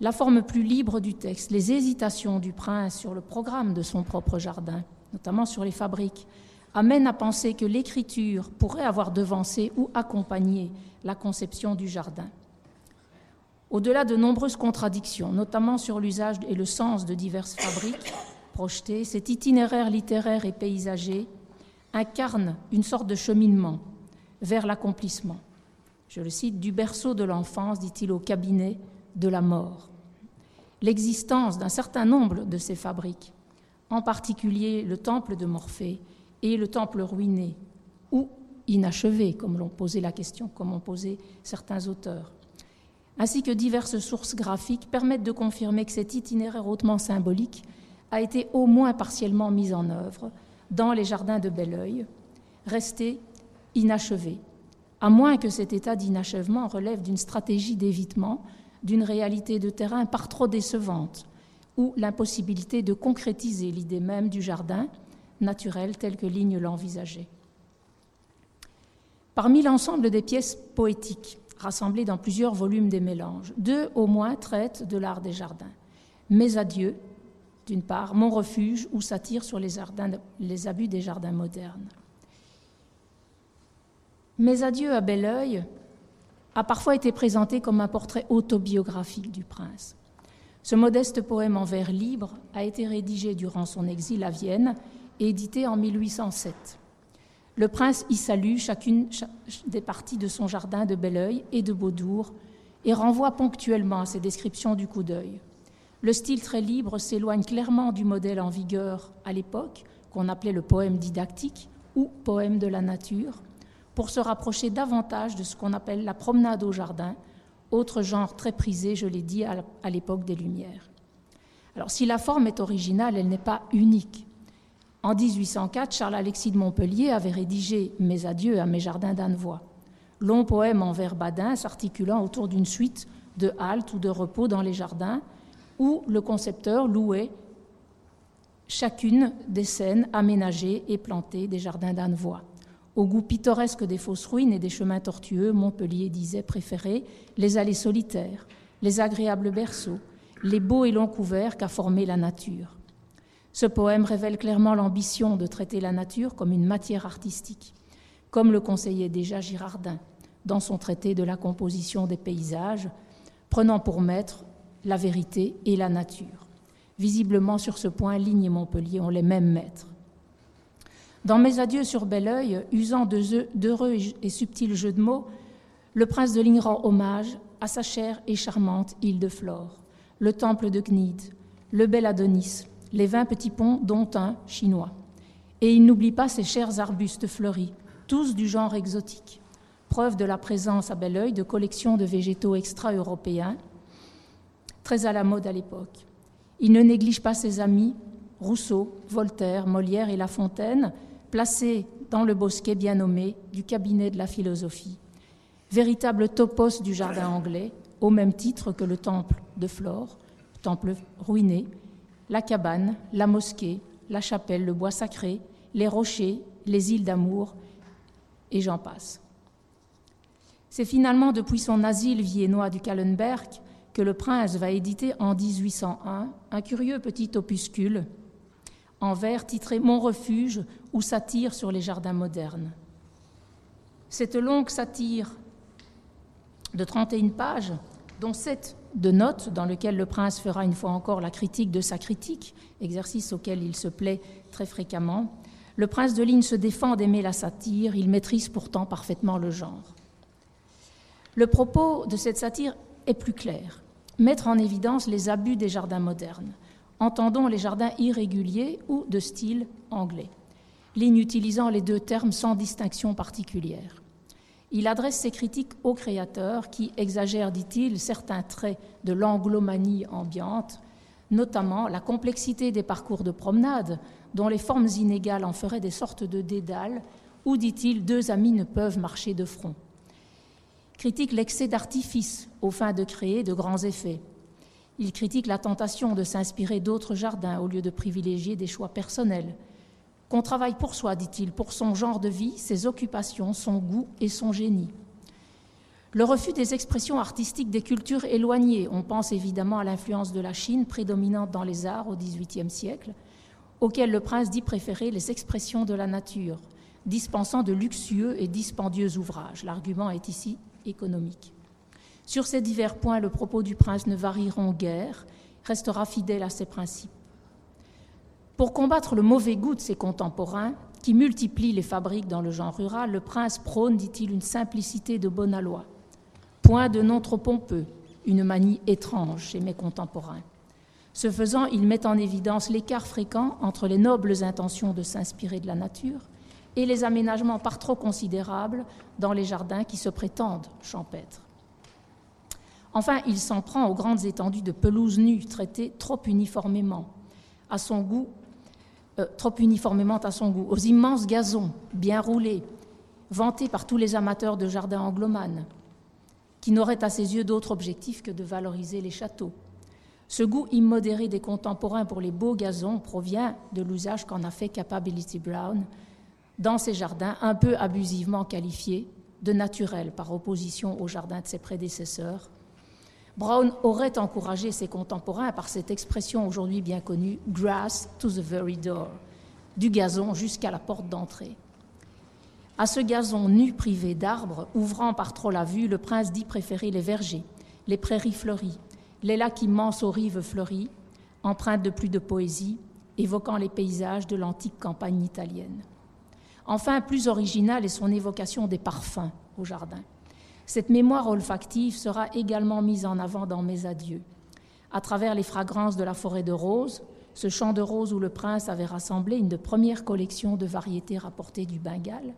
la forme plus libre du texte, les hésitations du prince sur le programme de son propre jardin, notamment sur les fabriques, amènent à penser que l'écriture pourrait avoir devancé ou accompagné la conception du jardin. Au-delà de nombreuses contradictions, notamment sur l'usage et le sens de diverses fabriques projetées, cet itinéraire littéraire et paysager incarne une sorte de cheminement vers l'accomplissement. Je le cite, du berceau de l'enfance, dit-il, au cabinet de la mort. L'existence d'un certain nombre de ces fabriques, en particulier le temple de Morphée et le temple ruiné, ou inachevé, comme l'ont posé la question, comme ont posé certains auteurs, ainsi que diverses sources graphiques permettent de confirmer que cet itinéraire hautement symbolique a été au moins partiellement mis en œuvre dans les jardins de Belleuil, restés inachevés, à moins que cet état d'inachèvement relève d'une stratégie d'évitement d'une réalité de terrain par trop décevante, ou l'impossibilité de concrétiser l'idée même du jardin naturel tel que Ligne l'envisageait. Parmi l'ensemble des pièces poétiques rassemblés dans plusieurs volumes des mélanges. Deux au moins traitent de l'art des jardins. Mes adieux, d'une part, Mon refuge, où s'attire sur les, abus des jardins modernes. Mes adieux à Belleuil a parfois été présenté comme un portrait autobiographique du prince. Ce modeste poème en vers libre a été rédigé durant son exil à Vienne et édité en 1807. Le prince y salue chacune des parties de son jardin de Belleuil et de Beaudour et renvoie ponctuellement à ses descriptions du coup d'œil. Le style très libre s'éloigne clairement du modèle en vigueur à l'époque, qu'on appelait le poème didactique ou poème de la nature, pour se rapprocher davantage de ce qu'on appelle la promenade au jardin, autre genre très prisé, je l'ai dit, à l'époque des Lumières. Alors si la forme est originale, elle n'est pas unique. En 1804, Charles-Alexis de Montpellier avait rédigé Mes adieux à mes jardins d'Annevoix, long poème en vers badin s'articulant autour d'une suite de haltes ou de repos dans les jardins, où le concepteur louait chacune des scènes aménagées et plantées des jardins d'Annevoix. Au goût pittoresque des fausses ruines et des chemins tortueux, Montpellier disait préférer les allées solitaires, les agréables berceaux, les beaux et longs couverts qu'a formés la nature. Ce poème révèle clairement l'ambition de traiter la nature comme une matière artistique, comme le conseillait déjà Girardin dans son traité de la composition des paysages, prenant pour maître la vérité et la nature. Visiblement, sur ce point, Ligne et Montpellier ont les mêmes maîtres. Dans Mes adieux sur Belleuil, usant d'heureux et subtils jeux de mots, le prince de Ligne rend hommage à sa chère et charmante île de Flore, le temple de Cnide, le bel Adonis, les vingt petits ponts, dont un chinois. Et il n'oublie pas ses chers arbustes fleuris, tous du genre exotique, preuve de la présence à bel oeil de collections de végétaux extra-européens, très à la mode à l'époque. Il ne néglige pas ses amis, Rousseau, Voltaire, Molière et La Fontaine, placés dans le bosquet bien nommé du cabinet de la philosophie. Véritable topos du jardin anglais, au même titre que le temple de Flore, temple ruiné, la cabane, la mosquée, la chapelle, le bois sacré, les rochers, les îles d'amour, et j'en passe. C'est finalement depuis son asile viennois du Kallenberg que le prince va éditer en 1801 un curieux petit opuscule en vers titré Mon refuge ou satire sur les jardins modernes. Cette longue satire de 31 pages, dont 7 de notes dans lequel le prince fera une fois encore la critique de sa critique, exercice auquel il se plaît très fréquemment. Le prince de Ligne se défend d'aimer la satire, il maîtrise pourtant parfaitement le genre. Le propos de cette satire est plus clair, mettre en évidence les abus des jardins modernes. Entendons les jardins irréguliers ou de style anglais. Ligne utilisant les deux termes sans distinction particulière. Il adresse ses critiques aux créateurs qui exagèrent, dit-il, certains traits de l'anglomanie ambiante, notamment la complexité des parcours de promenade, dont les formes inégales en feraient des sortes de dédales, où, dit-il, deux amis ne peuvent marcher de front. Critique l'excès d'artifice aux fins de créer de grands effets. Il critique la tentation de s'inspirer d'autres jardins au lieu de privilégier des choix personnels qu'on travaille pour soi, dit-il, pour son genre de vie, ses occupations, son goût et son génie. Le refus des expressions artistiques des cultures éloignées, on pense évidemment à l'influence de la Chine prédominante dans les arts au XVIIIe siècle, auquel le prince dit préférer les expressions de la nature, dispensant de luxueux et dispendieux ouvrages. L'argument est ici économique. Sur ces divers points, le propos du prince ne varieront guère, restera fidèle à ses principes. Pour combattre le mauvais goût de ses contemporains, qui multiplient les fabriques dans le genre rural, le prince prône, dit-il, une simplicité de bonne loi. Point de nom trop pompeux, une manie étrange chez mes contemporains. Ce faisant, il met en évidence l'écart fréquent entre les nobles intentions de s'inspirer de la nature et les aménagements par trop considérables dans les jardins qui se prétendent champêtres. Enfin, il s'en prend aux grandes étendues de pelouse nues traitées trop uniformément, à son goût euh, trop uniformément à son goût, aux immenses gazons bien roulés, vantés par tous les amateurs de jardins anglomanes, qui n'auraient à ses yeux d'autre objectif que de valoriser les châteaux. Ce goût immodéré des contemporains pour les beaux gazons provient de l'usage qu'en a fait Capability Brown dans ses jardins un peu abusivement qualifiés de naturels par opposition aux jardins de ses prédécesseurs, Brown aurait encouragé ses contemporains par cette expression aujourd'hui bien connue, grass to the very door, du gazon jusqu'à la porte d'entrée. À ce gazon nu privé d'arbres, ouvrant par trop la vue, le prince dit préférer les vergers, les prairies fleuries, les lacs immenses aux rives fleuries, empreintes de plus de poésie, évoquant les paysages de l'antique campagne italienne. Enfin, plus originale est son évocation des parfums au jardin. Cette mémoire olfactive sera également mise en avant dans mes adieux. À travers les fragrances de la forêt de roses, ce champ de roses où le prince avait rassemblé une de premières collections de variétés rapportées du Bengale,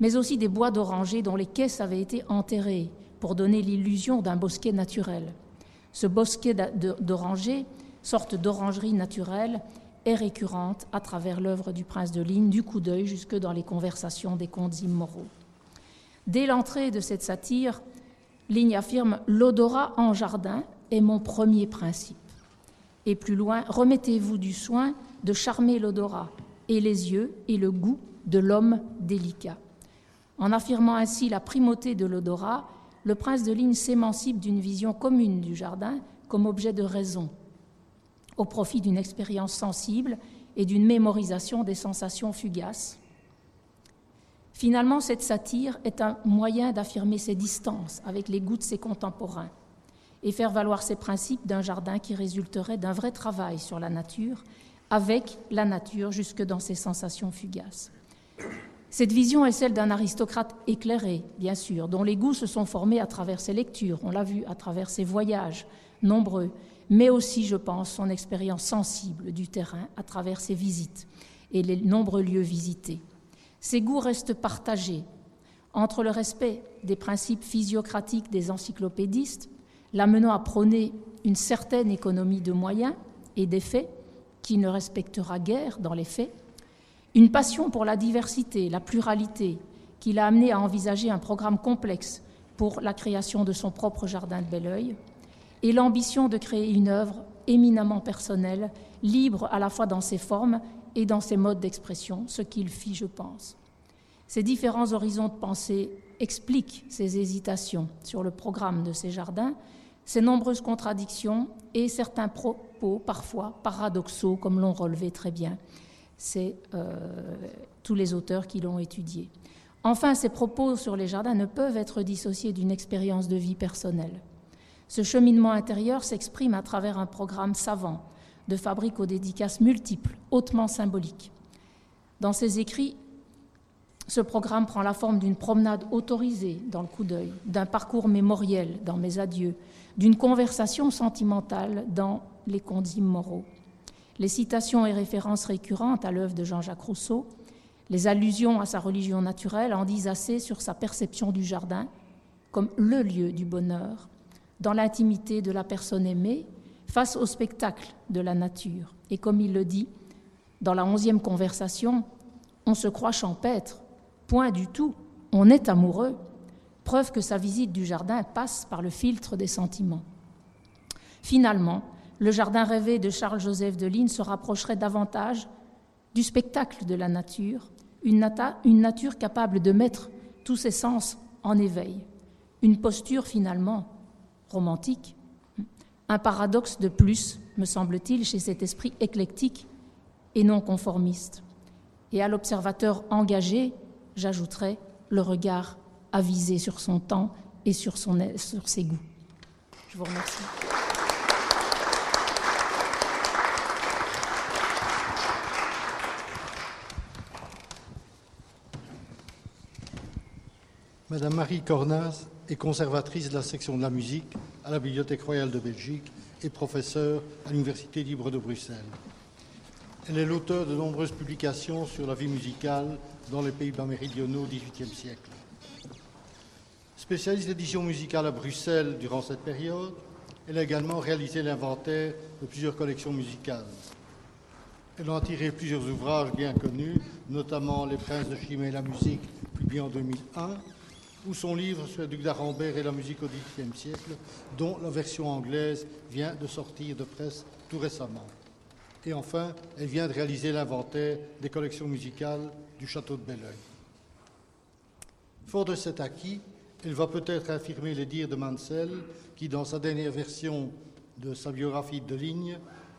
mais aussi des bois d'oranger dont les caisses avaient été enterrées pour donner l'illusion d'un bosquet naturel. Ce bosquet d'orangers, sorte d'orangerie naturelle, est récurrente à travers l'œuvre du prince de Ligne, du coup d'œil jusque dans les conversations des contes immoraux. Dès l'entrée de cette satire, Ligne affirme L'odorat en jardin est mon premier principe. Et plus loin, remettez-vous du soin de charmer l'odorat et les yeux et le goût de l'homme délicat. En affirmant ainsi la primauté de l'odorat, le prince de Ligne s'émancipe d'une vision commune du jardin comme objet de raison, au profit d'une expérience sensible et d'une mémorisation des sensations fugaces. Finalement, cette satire est un moyen d'affirmer ses distances avec les goûts de ses contemporains et faire valoir ses principes d'un jardin qui résulterait d'un vrai travail sur la nature, avec la nature jusque dans ses sensations fugaces. Cette vision est celle d'un aristocrate éclairé, bien sûr, dont les goûts se sont formés à travers ses lectures, on l'a vu, à travers ses voyages nombreux, mais aussi, je pense, son expérience sensible du terrain à travers ses visites et les nombreux lieux visités. Ces goûts restent partagés entre le respect des principes physiocratiques des encyclopédistes, l'amenant à prôner une certaine économie de moyens et d'effets qui ne respectera guère dans les faits, une passion pour la diversité, la pluralité, qui l'a amené à envisager un programme complexe pour la création de son propre jardin de Belleuil, et l'ambition de créer une œuvre éminemment personnelle, libre à la fois dans ses formes et dans ses modes d'expression, ce qu'il fit, je pense. Ces différents horizons de pensée expliquent ses hésitations sur le programme de ses jardins, ses nombreuses contradictions et certains propos parfois paradoxaux, comme l'ont relevé très bien euh, tous les auteurs qui l'ont étudié. Enfin, ces propos sur les jardins ne peuvent être dissociés d'une expérience de vie personnelle. Ce cheminement intérieur s'exprime à travers un programme savant, de fabrique aux dédicaces multiples, hautement symboliques. Dans ses écrits, ce programme prend la forme d'une promenade autorisée dans le coup d'œil, d'un parcours mémoriel dans mes adieux, d'une conversation sentimentale dans les condits moraux. Les citations et références récurrentes à l'œuvre de Jean-Jacques Rousseau, les allusions à sa religion naturelle en disent assez sur sa perception du jardin comme le lieu du bonheur, dans l'intimité de la personne aimée, face au spectacle de la nature. Et comme il le dit, dans la onzième conversation, on se croit champêtre, point du tout, on est amoureux, preuve que sa visite du jardin passe par le filtre des sentiments. Finalement, le jardin rêvé de Charles-Joseph de Ligne se rapprocherait davantage du spectacle de la nature, une, une nature capable de mettre tous ses sens en éveil, une posture finalement romantique, un paradoxe de plus, me semble-t-il, chez cet esprit éclectique et non conformiste. Et à l'observateur engagé, j'ajouterai le regard avisé sur son temps et sur, ses goûts. Je vous remercie. Madame Marie Cornas est conservatrice de la section de la musique à la Bibliothèque royale de Belgique et professeure à l'Université libre de Bruxelles. Elle est l'auteur de nombreuses publications sur la vie musicale dans les Pays-Bas méridionaux au XVIIIe siècle. Spécialiste d'édition musicale à Bruxelles durant cette période, elle a également réalisé l'inventaire de plusieurs collections musicales. Elle a tiré plusieurs ouvrages bien connus, notamment Les Princes de Chimay et la musique, publié en 2001, ou son livre sur le duc d'Arambert et la musique au XVIIIe siècle, dont la version anglaise vient de sortir de presse tout récemment. Et enfin, elle vient de réaliser l'inventaire des collections musicales du château de Belleuil. Fort de cet acquis, elle va peut-être affirmer les dires de Mansell, qui, dans sa dernière version de sa biographie de ligne,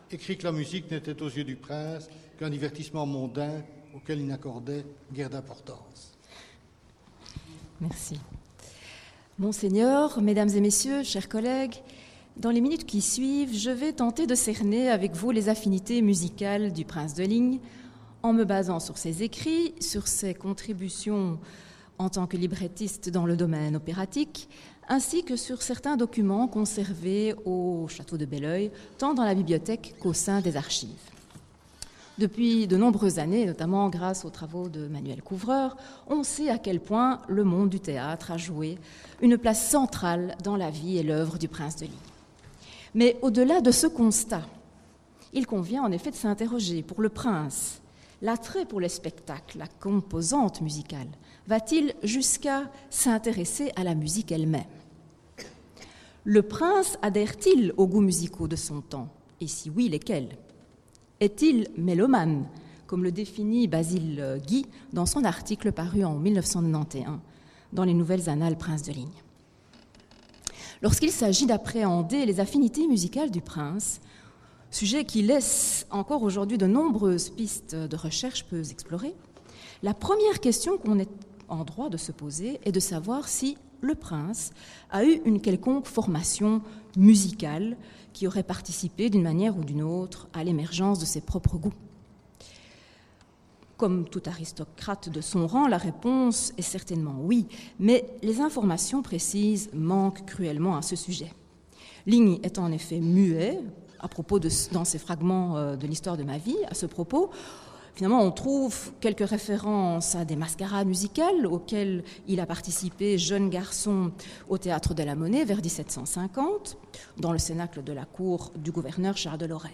écrit que la musique n'était aux yeux du prince qu'un divertissement mondain auquel il n'accordait guère d'importance. Merci. Monseigneur, Mesdames et Messieurs, chers collègues, dans les minutes qui suivent, je vais tenter de cerner avec vous les affinités musicales du prince de Ligne en me basant sur ses écrits, sur ses contributions en tant que librettiste dans le domaine opératique, ainsi que sur certains documents conservés au château de Belleuil, tant dans la bibliothèque qu'au sein des archives. Depuis de nombreuses années, notamment grâce aux travaux de Manuel Couvreur, on sait à quel point le monde du théâtre a joué une place centrale dans la vie et l'œuvre du prince de Ligne. Mais au-delà de ce constat, il convient en effet de s'interroger pour le prince. L'attrait pour les spectacles, la composante musicale, va-t-il jusqu'à s'intéresser à la musique elle-même? Le prince adhère-t-il aux goûts musicaux de son temps? Et si oui, lesquels? Est-il mélomane, comme le définit Basile Guy dans son article paru en 1991 dans les Nouvelles Annales Prince de Ligne. Lorsqu'il s'agit d'appréhender les affinités musicales du prince, sujet qui laisse encore aujourd'hui de nombreuses pistes de recherche peu explorées, la première question qu'on est en droit de se poser est de savoir si le prince a eu une quelconque formation musicale qui aurait participé d'une manière ou d'une autre à l'émergence de ses propres goûts Comme tout aristocrate de son rang, la réponse est certainement oui, mais les informations précises manquent cruellement à ce sujet. Ligne est en effet muet à propos de, dans ces fragments euh, de l'histoire de ma vie, à ce propos, Finalement, on trouve quelques références à des mascarades musicales auxquelles il a participé, jeune garçon, au théâtre de la Monnaie vers 1750, dans le cénacle de la cour du gouverneur Charles de Lorraine.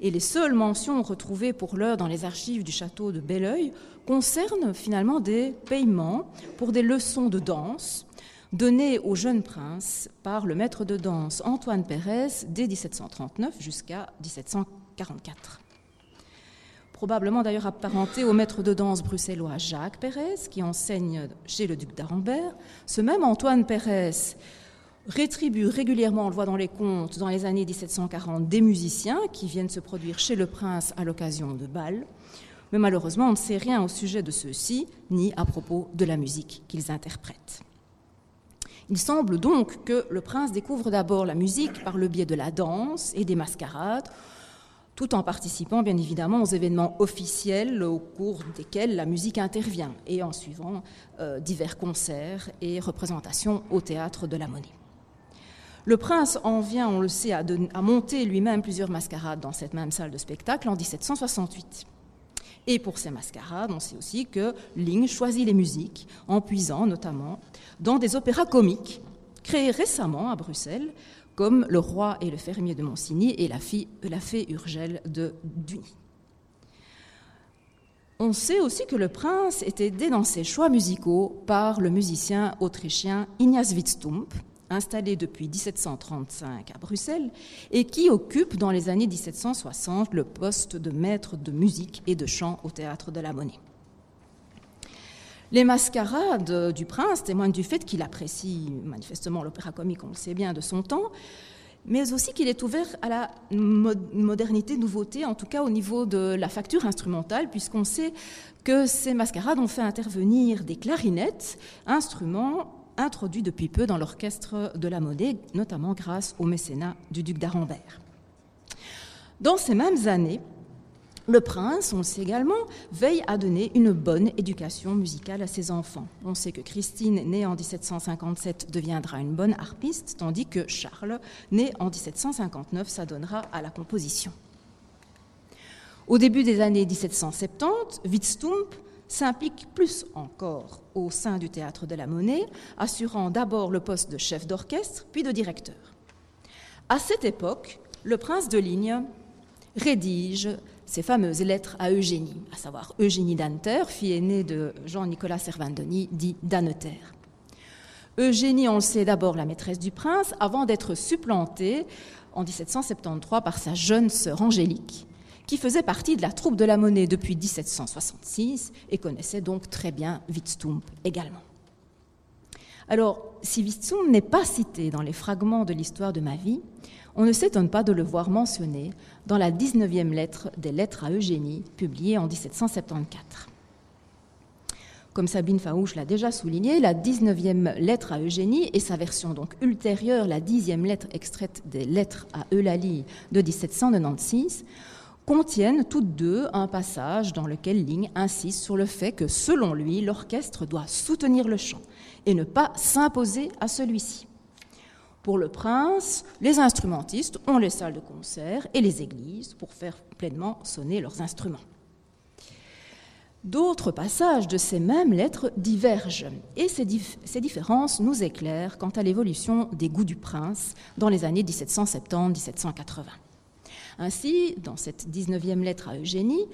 Et les seules mentions retrouvées pour l'heure dans les archives du château de Belleuil concernent finalement des paiements pour des leçons de danse données au jeune prince par le maître de danse Antoine Pérez dès 1739 jusqu'à 1744 probablement d'ailleurs apparenté au maître de danse bruxellois Jacques Pérez, qui enseigne chez le duc d'Arambert. Ce même Antoine Pérez rétribue régulièrement, on le voit dans les contes, dans les années 1740, des musiciens qui viennent se produire chez le prince à l'occasion de bals. Mais malheureusement, on ne sait rien au sujet de ceux-ci, ni à propos de la musique qu'ils interprètent. Il semble donc que le prince découvre d'abord la musique par le biais de la danse et des mascarades, tout en participant bien évidemment aux événements officiels au cours desquels la musique intervient et en suivant euh, divers concerts et représentations au théâtre de la Monnaie. Le prince en vient, on le sait, à, à monter lui-même plusieurs mascarades dans cette même salle de spectacle en 1768. Et pour ces mascarades, on sait aussi que Ling choisit les musiques en puisant notamment dans des opéras comiques créés récemment à Bruxelles comme Le roi et le fermier de Monsigny et la, fille, la fée Urgelle de Duny. On sait aussi que le prince est aidé dans choix musicaux par le musicien autrichien Ignaz Wittstump, installé depuis 1735 à Bruxelles et qui occupe dans les années 1760 le poste de maître de musique et de chant au théâtre de la Monnaie. Les mascarades du prince témoignent du fait qu'il apprécie manifestement l'opéra comique, on le sait bien, de son temps, mais aussi qu'il est ouvert à la modernité, nouveauté, en tout cas au niveau de la facture instrumentale, puisqu'on sait que ces mascarades ont fait intervenir des clarinettes, instruments introduits depuis peu dans l'orchestre de la Monnaie, notamment grâce au mécénat du duc d'Arambert. Dans ces mêmes années, le prince, on le sait également, veille à donner une bonne éducation musicale à ses enfants. On sait que Christine, née en 1757, deviendra une bonne harpiste, tandis que Charles, né en 1759, s'adonnera à la composition. Au début des années 1770, Wittstump s'implique plus encore au sein du théâtre de la Monnaie, assurant d'abord le poste de chef d'orchestre, puis de directeur. À cette époque, le prince de Ligne rédige ces fameuses lettres à Eugénie, à savoir Eugénie d'Anter, fille aînée de Jean-Nicolas Servandoni, dit d'Anneter. Eugénie, on sait d'abord la maîtresse du prince, avant d'être supplantée en 1773 par sa jeune sœur Angélique, qui faisait partie de la troupe de la monnaie depuis 1766 et connaissait donc très bien Wittstump également. Alors, si Wittstump n'est pas cité dans les fragments de l'histoire de ma vie, on ne s'étonne pas de le voir mentionné dans la 19e lettre des Lettres à Eugénie, publiée en 1774. Comme Sabine Faouche l'a déjà souligné, la 19e lettre à Eugénie et sa version donc ultérieure, la 10e lettre extraite des Lettres à Eulalie de 1796, contiennent toutes deux un passage dans lequel Ligne insiste sur le fait que, selon lui, l'orchestre doit soutenir le chant et ne pas s'imposer à celui-ci. Pour le prince, les instrumentistes ont les salles de concert et les églises pour faire pleinement sonner leurs instruments. D'autres passages de ces mêmes lettres divergent et ces, ces différences nous éclairent quant à l'évolution des goûts du prince dans les années 1770-1780. Ainsi, dans cette 19e lettre à Eugénie,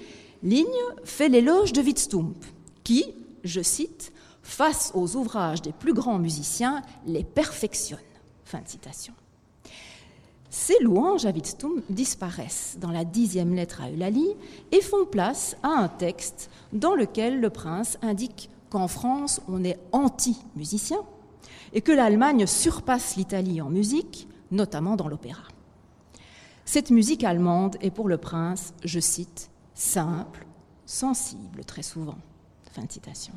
Ligne fait l'éloge de Wittstump, qui, je cite, face aux ouvrages des plus grands musiciens, les perfectionne. Fin de citation. Ces louanges à Wittstum disparaissent dans la dixième lettre à Eulalie et font place à un texte dans lequel le prince indique qu'en France, on est anti-musicien et que l'Allemagne surpasse l'Italie en musique, notamment dans l'opéra. Cette musique allemande est pour le prince, je cite, simple, sensible très souvent. Fin de citation.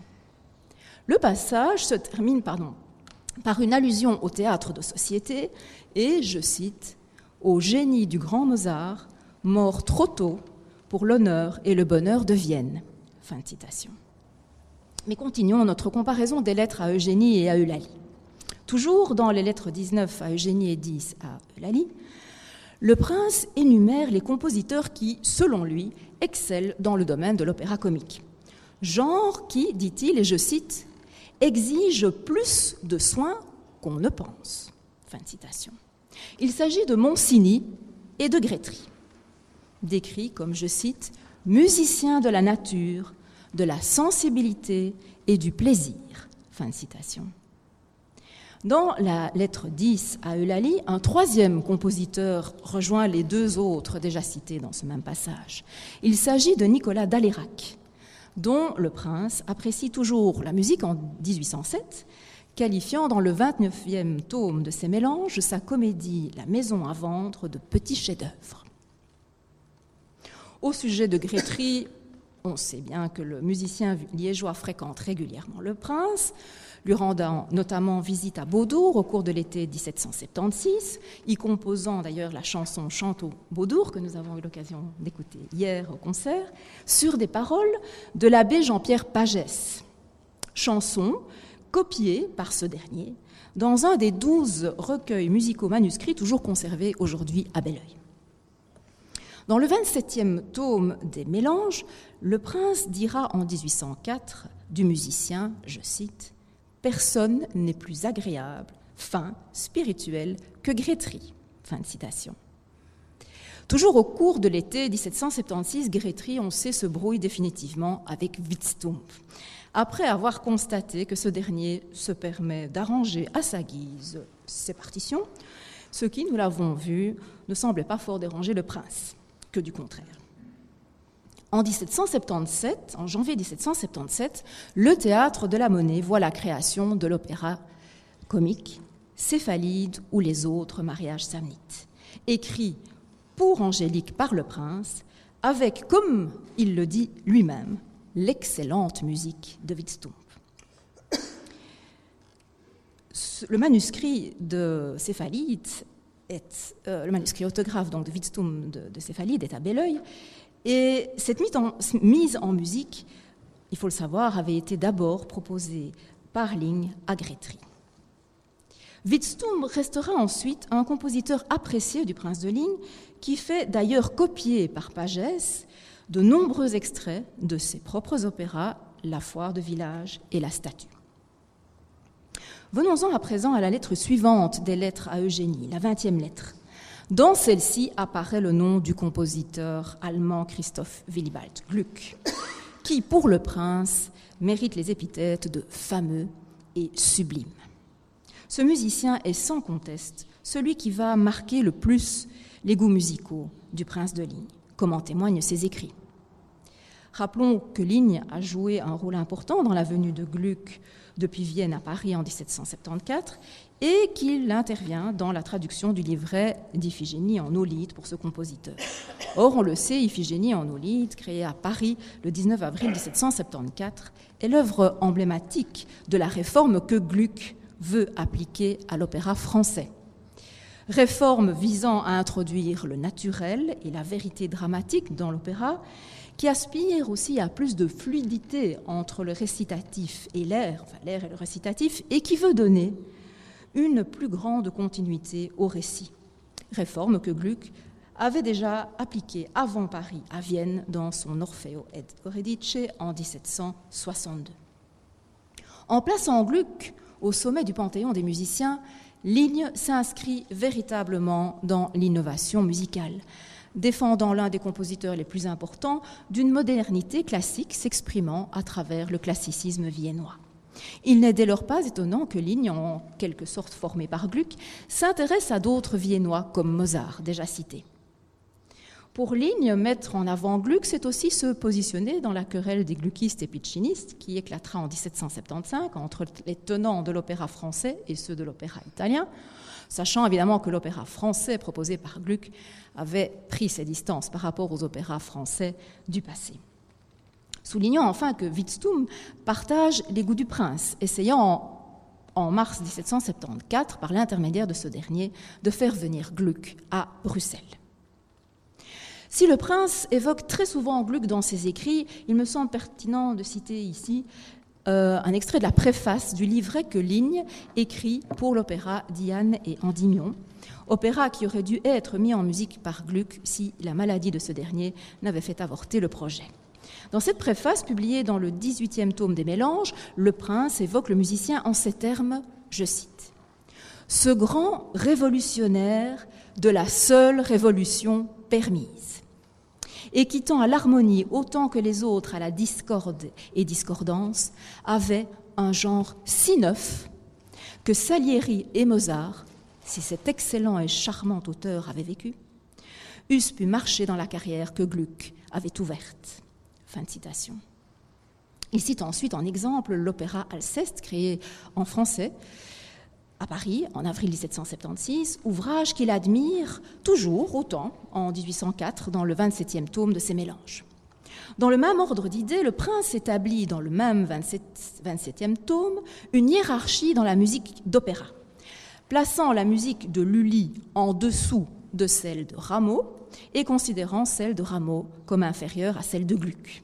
Le passage se termine pardon, par une allusion au théâtre de société et, je cite, au génie du grand Mozart, mort trop tôt pour l'honneur et le bonheur de Vienne. Fin citation. Mais continuons notre comparaison des lettres à Eugénie et à Eulalie. Toujours dans les lettres 19 à Eugénie et 10 à Eulalie, le prince énumère les compositeurs qui, selon lui, excellent dans le domaine de l'opéra comique. Genre qui, dit-il, et je cite, exige plus de soins qu'on ne pense. Il s'agit de Monsigny et de Grétry, décrits comme, je cite, musiciens de la nature, de la sensibilité et du plaisir. Fin citation. Dans la lettre 10 à Eulalie, un troisième compositeur rejoint les deux autres déjà cités dans ce même passage. Il s'agit de Nicolas d'Alérac, dont le prince apprécie toujours la musique en 1807, qualifiant dans le 29e tome de ses mélanges sa comédie La maison à vendre de petits chefs-d'œuvre. Au sujet de Grétry, on sait bien que le musicien liégeois fréquente régulièrement le prince, lui rendant notamment visite à Beaudour au cours de l'été 1776, y composant d'ailleurs la chanson Chanteau Beaudour que nous avons eu l'occasion d'écouter hier au concert, sur des paroles de l'abbé Jean-Pierre Pagès. Chanson copiée par ce dernier dans un des douze recueils musicaux manuscrits toujours conservés aujourd'hui à Belleuil. Dans le 27e tome des Mélanges, le prince dira en 1804 du musicien, je cite, Personne n'est plus agréable, fin, spirituel que Grétry. Fin de citation. Toujours au cours de l'été 1776, Grétry, on sait, se brouille définitivement avec Wittstumpf, après avoir constaté que ce dernier se permet d'arranger à sa guise ses partitions, ce qui, nous l'avons vu, ne semblait pas fort déranger le prince, que du contraire. En 1777, en janvier 1777, le théâtre de la Monnaie voit la création de l'opéra comique Céphalide ou les autres mariages samnites, écrit pour Angélique par le prince, avec, comme il le dit lui-même, l'excellente musique de Wittstumpf. Le manuscrit de Céphalide est, euh, le manuscrit autographe donc de Wittstumpf de, de Céphalide est à Belleuil et cette mise en musique, il faut le savoir, avait été d'abord proposée par Ligne à Grétry. Wittstumpf restera ensuite un compositeur apprécié du prince de Ligne, qui fait d'ailleurs copier par Pagès de nombreux extraits de ses propres opéras, La foire de village et La statue. Venons-en à présent à la lettre suivante des lettres à Eugénie, la vingtième lettre. Dans celle-ci apparaît le nom du compositeur allemand Christoph Willibald Gluck, qui, pour le prince, mérite les épithètes de fameux et sublime. Ce musicien est sans conteste celui qui va marquer le plus les goûts musicaux du prince de Ligne, comme en témoignent ses écrits. Rappelons que Ligne a joué un rôle important dans la venue de Gluck depuis Vienne à Paris en 1774 et qu'il intervient dans la traduction du livret d'Iphigénie en Olide pour ce compositeur. Or, on le sait, Iphigénie en Olide, créée à Paris le 19 avril 1774, est l'œuvre emblématique de la réforme que Gluck veut appliquer à l'opéra français. Réforme visant à introduire le naturel et la vérité dramatique dans l'opéra, qui aspire aussi à plus de fluidité entre le récitatif et l'air, enfin l'air et le récitatif, et qui veut donner une plus grande continuité au récit. Réforme que Gluck avait déjà appliquée avant Paris à Vienne dans son Orfeo et Eurydice en 1762. En plaçant Gluck au sommet du panthéon des musiciens, Ligne s'inscrit véritablement dans l'innovation musicale, défendant l'un des compositeurs les plus importants d'une modernité classique s'exprimant à travers le classicisme viennois. Il n'est dès lors pas étonnant que Ligne, en quelque sorte formé par Gluck, s'intéresse à d'autres Viennois comme Mozart, déjà cité. Pour Ligne, mettre en avant Gluck, c'est aussi se positionner dans la querelle des gluckistes et piccinistes qui éclatera en 1775 entre les tenants de l'opéra français et ceux de l'opéra italien, sachant évidemment que l'opéra français proposé par Gluck avait pris ses distances par rapport aux opéras français du passé. Soulignant enfin que Wittstumpf partage les goûts du prince, essayant en mars 1774, par l'intermédiaire de ce dernier, de faire venir Gluck à Bruxelles. Si le prince évoque très souvent Gluck dans ses écrits, il me semble pertinent de citer ici euh, un extrait de la préface du livret que Ligne écrit pour l'opéra Diane et Endymion, opéra qui aurait dû être mis en musique par Gluck si la maladie de ce dernier n'avait fait avorter le projet. Dans cette préface publiée dans le 18e tome des Mélanges, le prince évoque le musicien en ces termes, je cite, Ce grand révolutionnaire de la seule révolution permise, et qui tend à l'harmonie autant que les autres à la discorde et discordance, avait un genre si neuf que Salieri et Mozart, si cet excellent et charmant auteur avait vécu, eussent pu marcher dans la carrière que Gluck avait ouverte. Fin de citation. Il cite ensuite en exemple l'opéra Alceste, créé en français à Paris en avril 1776, ouvrage qu'il admire toujours autant en 1804 dans le 27e tome de ses mélanges. Dans le même ordre d'idées, le prince établit dans le même 27, 27e tome une hiérarchie dans la musique d'opéra, plaçant la musique de Lully en dessous de celle de Rameau et considérant celle de Rameau comme inférieure à celle de Gluck.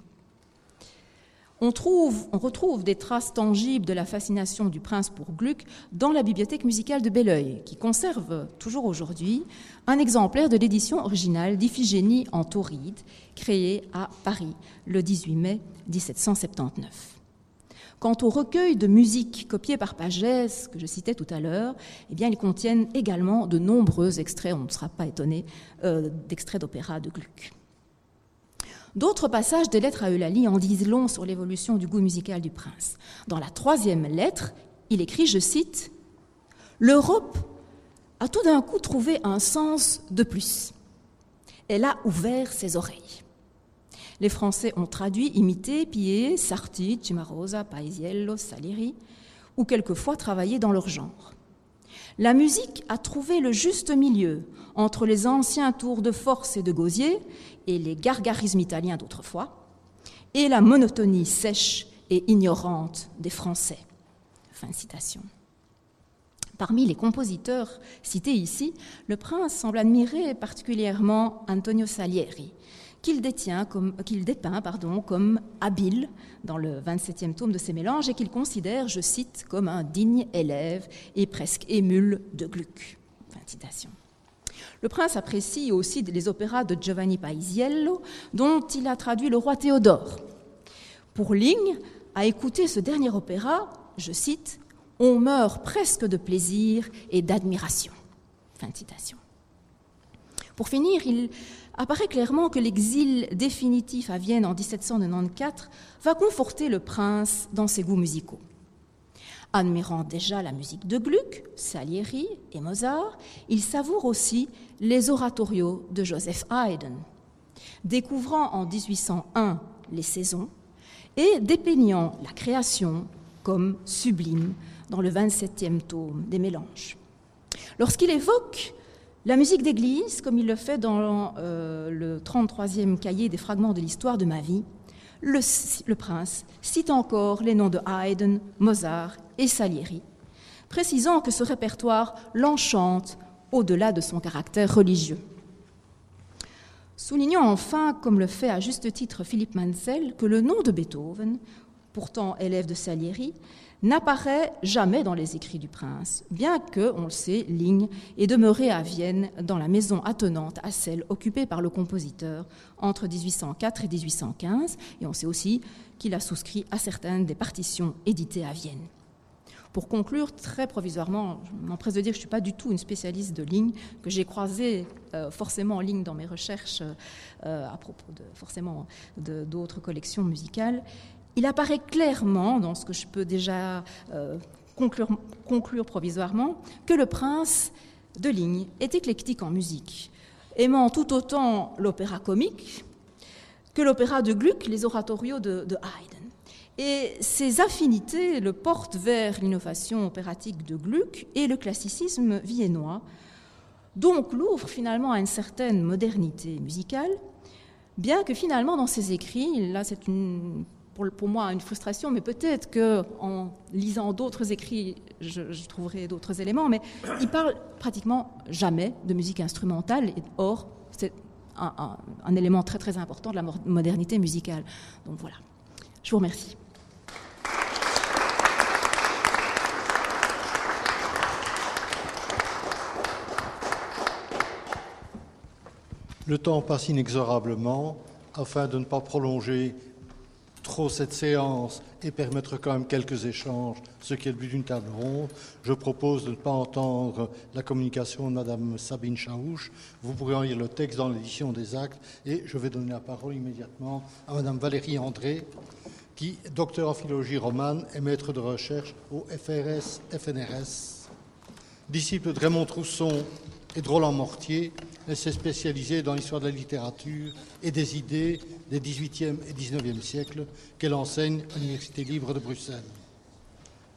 On, trouve, on, retrouve des traces tangibles de la fascination du prince pour Gluck dans la bibliothèque musicale de Belleuil, qui conserve toujours aujourd'hui un exemplaire de l'édition originale d'Iphigénie en tauride, créée à Paris le 18 mai 1779. Quant au recueil de musique copié par Pagès, que je citais tout à l'heure, eh bien, ils contiennent également de nombreux extraits, on ne sera pas étonné, euh, d'extraits d'opéra de Gluck. D'autres passages des lettres à Eulalie en disent long sur l'évolution du goût musical du prince. Dans la troisième lettre, il écrit, je cite, L'Europe a tout d'un coup trouvé un sens de plus. Elle a ouvert ses oreilles. Les Français ont traduit, imité, pillé Sarti, Cimarosa, Paisiello, Salieri, ou quelquefois travaillé dans leur genre. La musique a trouvé le juste milieu entre les anciens tours de force et de gosier et les gargarismes italiens d'autrefois, et la monotonie sèche et ignorante des Français. Fin citation. Parmi les compositeurs cités ici, le prince semble admirer particulièrement Antonio Salieri, qu'il dépeint pardon, comme habile dans le 27e tome de ses mélanges et qu'il considère, je cite, comme un digne élève et presque émule de Gluck. Fin citation. Le prince apprécie aussi les opéras de Giovanni Paisiello, dont il a traduit le roi Théodore. Pour Ligne, à écouter ce dernier opéra, je cite, On meurt presque de plaisir et d'admiration. Fin de citation. Pour finir, il apparaît clairement que l'exil définitif à Vienne en 1794 va conforter le prince dans ses goûts musicaux. Admirant déjà la musique de Gluck, Salieri et Mozart, il savoure aussi les oratorios de Joseph Haydn. Découvrant en 1801 les saisons et dépeignant la création comme sublime dans le 27e tome des mélanges. Lorsqu'il évoque la musique d'église, comme il le fait dans euh, le 33e cahier des fragments de l'histoire de ma vie, le, le, prince cite encore les noms de Haydn, Mozart et Salieri, précisant que ce répertoire l'enchante au-delà de son caractère religieux. Soulignons enfin, comme le fait à juste titre Philippe Mansell, que le nom de Beethoven, pourtant élève de Salieri, n'apparaît jamais dans les écrits du prince, bien que, on le sait, Ligne est demeuré à Vienne dans la maison attenante à celle occupée par le compositeur entre 1804 et 1815, et on sait aussi qu'il a souscrit à certaines des partitions éditées à Vienne. Pour conclure, très provisoirement, je m'empresse de dire que je ne suis pas du tout une spécialiste de ligne, que j'ai croisé euh, forcément en ligne dans mes recherches euh, à propos de, forcément d'autres collections musicales. Il apparaît clairement, dans ce que je peux déjà euh, conclure, provisoirement, que le prince de ligne est éclectique en musique, aimant tout autant l'opéra comique que l'opéra de Gluck, les oratorios de, de Haydn. Et ces affinités le portent vers l'innovation opératique de Gluck et le classicisme viennois, donc l'ouvre finalement à une certaine modernité musicale, bien que finalement dans ses écrits, là c'est une, pour, moi une frustration, mais peut-être qu'en lisant d'autres écrits, je, trouverai d'autres éléments, mais il parle pratiquement jamais de musique instrumentale, or c'est un, un élément très très important de la modernité musicale. Donc voilà, je vous remercie. Le temps passe inexorablement. Afin de ne pas prolonger trop cette séance et permettre quand même quelques échanges, ce qui est le but d'une table ronde, je propose de ne pas entendre la communication de Madame Sabine Chaouche. Vous pourrez en lire le texte dans l'édition des actes et je vais donner la parole immédiatement à Madame Valérie André, qui, docteur en philologie romane, est maître de recherche au FRS FNRS. Disciple de Raymond Trousson et de Roland Mortier, elle s'est spécialisée dans l'histoire de la littérature et des idées des XVIIIe et XIXe siècles qu'elle enseigne à l'Université libre de Bruxelles.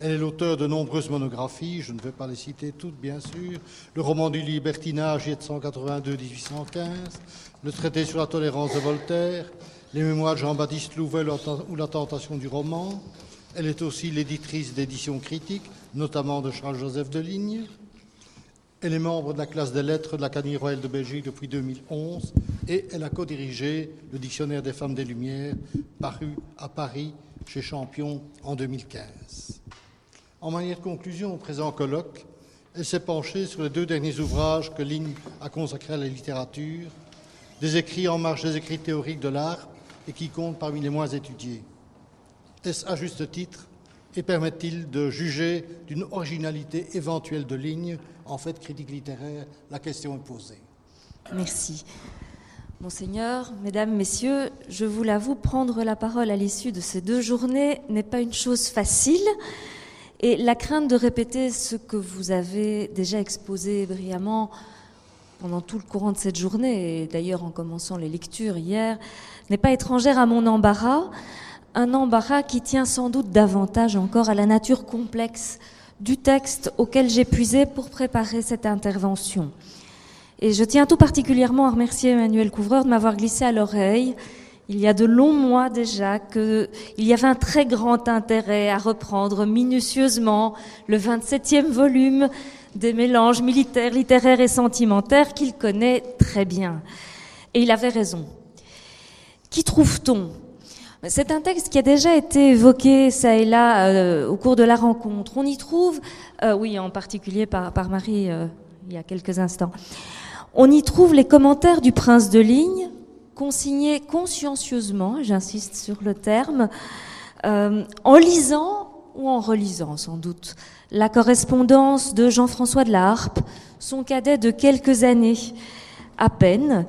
Elle est l'auteur de nombreuses monographies, je ne vais pas les citer toutes bien sûr, le roman du libertinage 1782-1815, le traité sur la tolérance de Voltaire, les mémoires de Jean-Baptiste Louvel ou la tentation du roman. Elle est aussi l'éditrice d'éditions critiques, notamment de Charles-Joseph de Ligne. Elle est membre de la classe des lettres de l'Académie royale de Belgique depuis 2011 et elle a co-dirigé le Dictionnaire des femmes des Lumières, paru à Paris chez Champion en 2015. En manière de conclusion au présent colloque, elle s'est penchée sur les deux derniers ouvrages que Ligne a consacrés à la littérature, des écrits en marge des écrits théoriques de l'art et qui comptent parmi les moins étudiés. Est-ce à juste titre et permet-il de juger d'une originalité éventuelle de ligne En fait, critique littéraire, la question est posée. Merci. Monseigneur, Mesdames, Messieurs, je vous l'avoue, prendre la parole à l'issue de ces deux journées n'est pas une chose facile. Et la crainte de répéter ce que vous avez déjà exposé brillamment pendant tout le courant de cette journée, et d'ailleurs en commençant les lectures hier, n'est pas étrangère à mon embarras un embarras qui tient sans doute davantage encore à la nature complexe du texte auquel j'ai puisé pour préparer cette intervention. Et je tiens tout particulièrement à remercier Emmanuel Couvreur de m'avoir glissé à l'oreille, il y a de longs mois déjà, qu'il y avait un très grand intérêt à reprendre minutieusement le 27e volume des mélanges militaires, littéraires et sentimentaires qu'il connaît très bien. Et il avait raison. Qui trouve-t-on? C'est un texte qui a déjà été évoqué ça et là euh, au cours de la rencontre. On y trouve, euh, oui, en particulier par, Marie euh, il y a quelques instants, on y trouve les commentaires du prince de Ligne, consignés consciencieusement, j'insiste sur le terme, en lisant ou en relisant sans doute la correspondance de Jean-François de la Harpe, son cadet de quelques années à peine,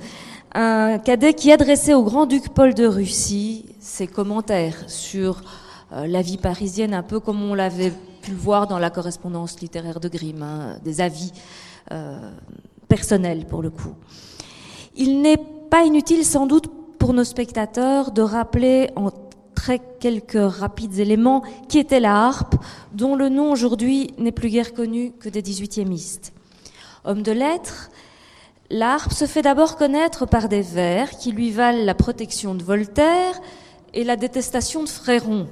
un cadet qui adressait au grand-duc Paul de Russie ses commentaires sur euh, la vie parisienne, un peu comme on l'avait pu le voir dans la correspondance littéraire de Grimm, hein, des avis euh, personnels pour le coup. Il n'est pas inutile sans doute pour nos spectateurs de rappeler en très quelques rapides éléments qui était la harpe, dont le nom aujourd'hui n'est plus guère connu que des 18e Homme de lettres, L'harpe se fait d'abord connaître par des vers qui lui valent la protection de Voltaire et la détestation de Fréron,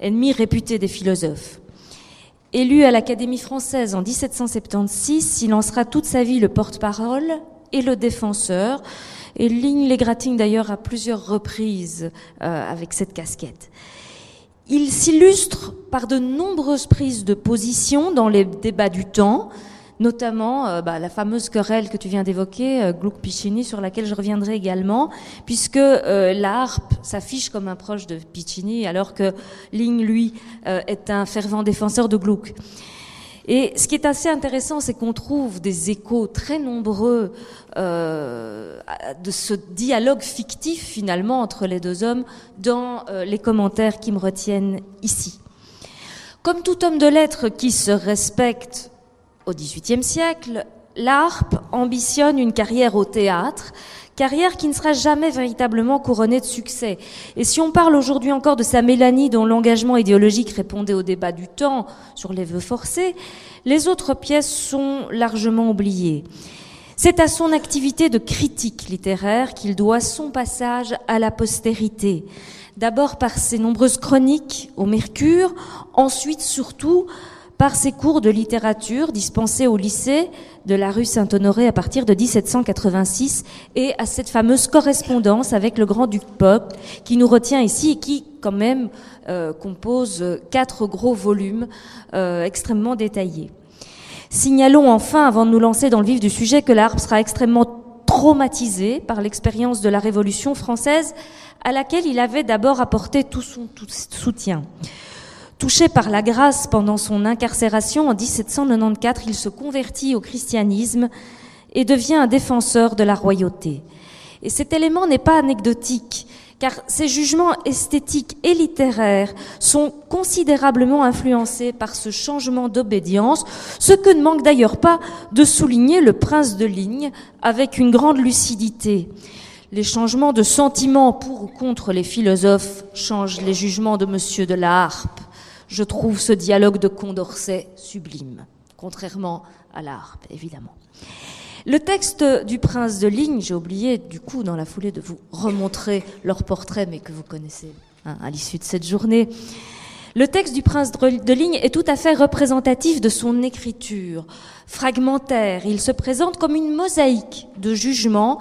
ennemi réputé des philosophes. Élu à l'Académie française en 1776, il lancera toute sa vie le porte-parole et le défenseur, et ligne les gratines d'ailleurs à plusieurs reprises euh, avec cette casquette. Il s'illustre par de nombreuses prises de position dans les débats du temps, notamment euh, bah, la fameuse querelle que tu viens d'évoquer, euh, Gluck-Piccini, sur laquelle je reviendrai également, puisque euh, la harpe s'affiche comme un proche de Piccini, alors que Ling, lui, euh, est un fervent défenseur de Gluck. Et ce qui est assez intéressant, c'est qu'on trouve des échos très nombreux de ce dialogue fictif finalement entre les deux hommes dans les commentaires qui me retiennent ici. Comme tout homme de lettres qui se respecte au XVIIIe siècle, l'harpe ambitionne une carrière au théâtre, carrière qui ne sera jamais véritablement couronnée de succès. Et si on parle aujourd'hui encore de sa Mélanie dont l'engagement idéologique répondait au débat du temps sur les vœux forcés, les autres pièces sont largement oubliées. C'est à son activité de critique littéraire qu'il doit son passage à la postérité. D'abord par ses nombreuses chroniques au Mercure, ensuite surtout par ses cours de littérature dispensés au lycée de la rue Saint-Honoré à partir de 1786 et à cette fameuse correspondance avec le grand-duc Pop qui nous retient ici et qui quand même euh, compose quatre gros volumes euh, extrêmement détaillés. Signalons enfin, avant de nous lancer dans le vif du sujet, que l'harpe sera extrêmement traumatisé par l'expérience de la Révolution française à laquelle il avait d'abord apporté tout son soutien. Touché par la grâce pendant son incarcération en 1794, il se convertit au christianisme et devient un défenseur de la royauté. Et cet élément n'est pas anecdotique, car ses jugements esthétiques et littéraires sont considérablement influencés par ce changement d'obédience, ce que ne manque d'ailleurs pas de souligner le prince de Ligne avec une grande lucidité. Les changements de sentiments pour ou contre les philosophes changent les jugements de Monsieur de la Harpe je trouve ce dialogue de Condorcet sublime, contrairement à la harpe, évidemment. Le texte du prince de Ligne, j'ai oublié du coup dans la foulée de vous remontrer leur portrait, mais que vous connaissez hein, à l'issue de cette journée. Le texte du prince de Ligne est tout à fait représentatif de son écriture, fragmentaire. Il se présente comme une mosaïque de jugements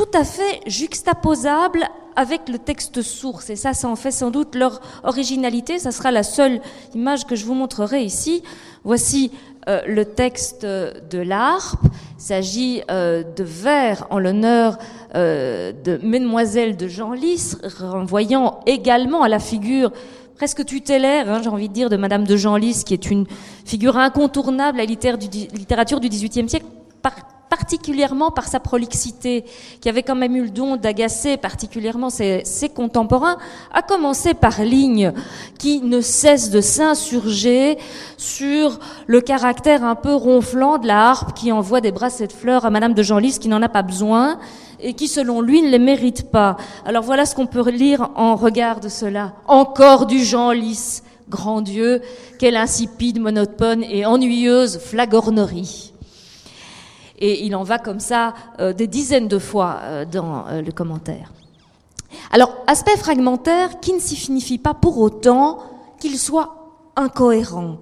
tout à fait juxtaposable avec le texte source. Et ça, ça en fait sans doute leur originalité. Ça sera la seule image que je vous montrerai ici. Voici euh, le texte de l'harpe. Il s'agit euh, de vers en l'honneur euh, de Mesdemoiselles de Genlis, renvoyant également à la figure presque tutélaire, hein, j'ai envie de dire, de Madame de Genlis, qui est une figure incontournable à la littérature du XVIIIe siècle, particulièrement par sa prolixité, qui avait quand même eu le don d'agacer particulièrement ses, contemporains, à commencer par Ligne, qui ne cesse de s'insurger sur le caractère un peu ronflant de la harpe qui envoie des brassées de fleurs à Madame de Genlis qui n'en a pas besoin et qui, selon lui, ne les mérite pas. Alors voilà ce qu'on peut lire en regard de cela. Encore du Genlis, grand Dieu, quelle insipide, monotone et ennuyeuse flagornerie. Et il en va comme ça euh, des dizaines de fois euh, dans euh, le commentaire. Alors, aspect fragmentaire qui ne signifie pas pour autant qu'il soit incohérent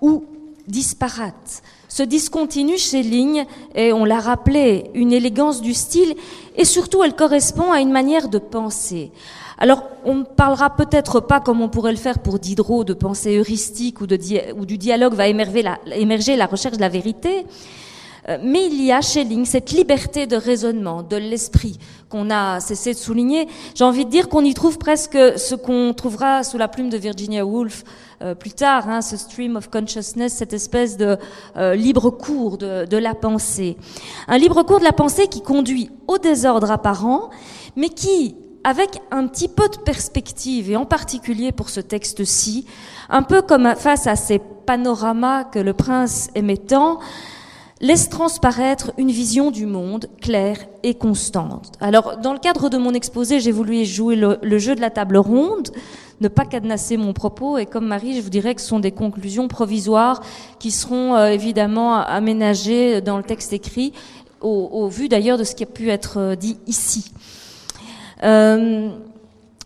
ou disparate. Ce discontinu chez Ligne et on l'a rappelé, une élégance du style et surtout elle correspond à une manière de penser. Alors, on ne parlera peut-être pas, comme on pourrait le faire pour Diderot, de pensée heuristique ou, de ou du dialogue va émerger la, recherche de la vérité, mais il y a chez Ling cette liberté de raisonnement, de l'esprit qu'on a cessé de souligner. J'ai envie de dire qu'on y trouve presque ce qu'on trouvera sous la plume de Virginia Woolf euh, plus tard, hein, ce stream of consciousness, cette espèce de euh, libre cours de, de la pensée. Un libre cours de la pensée qui conduit au désordre apparent, mais qui, avec un petit peu de perspective, et en particulier pour ce texte-ci, un peu comme face à ces panoramas que le prince aimait tant, laisse transparaître une vision du monde claire et constante. Alors, dans le cadre de mon exposé, j'ai voulu jouer le, jeu de la table ronde, ne pas cadenasser mon propos, et comme Marie, je vous dirais que ce sont des conclusions provisoires qui seront euh, évidemment aménagées dans le texte écrit, au, vu d'ailleurs de ce qui a pu être euh, dit ici. Euh,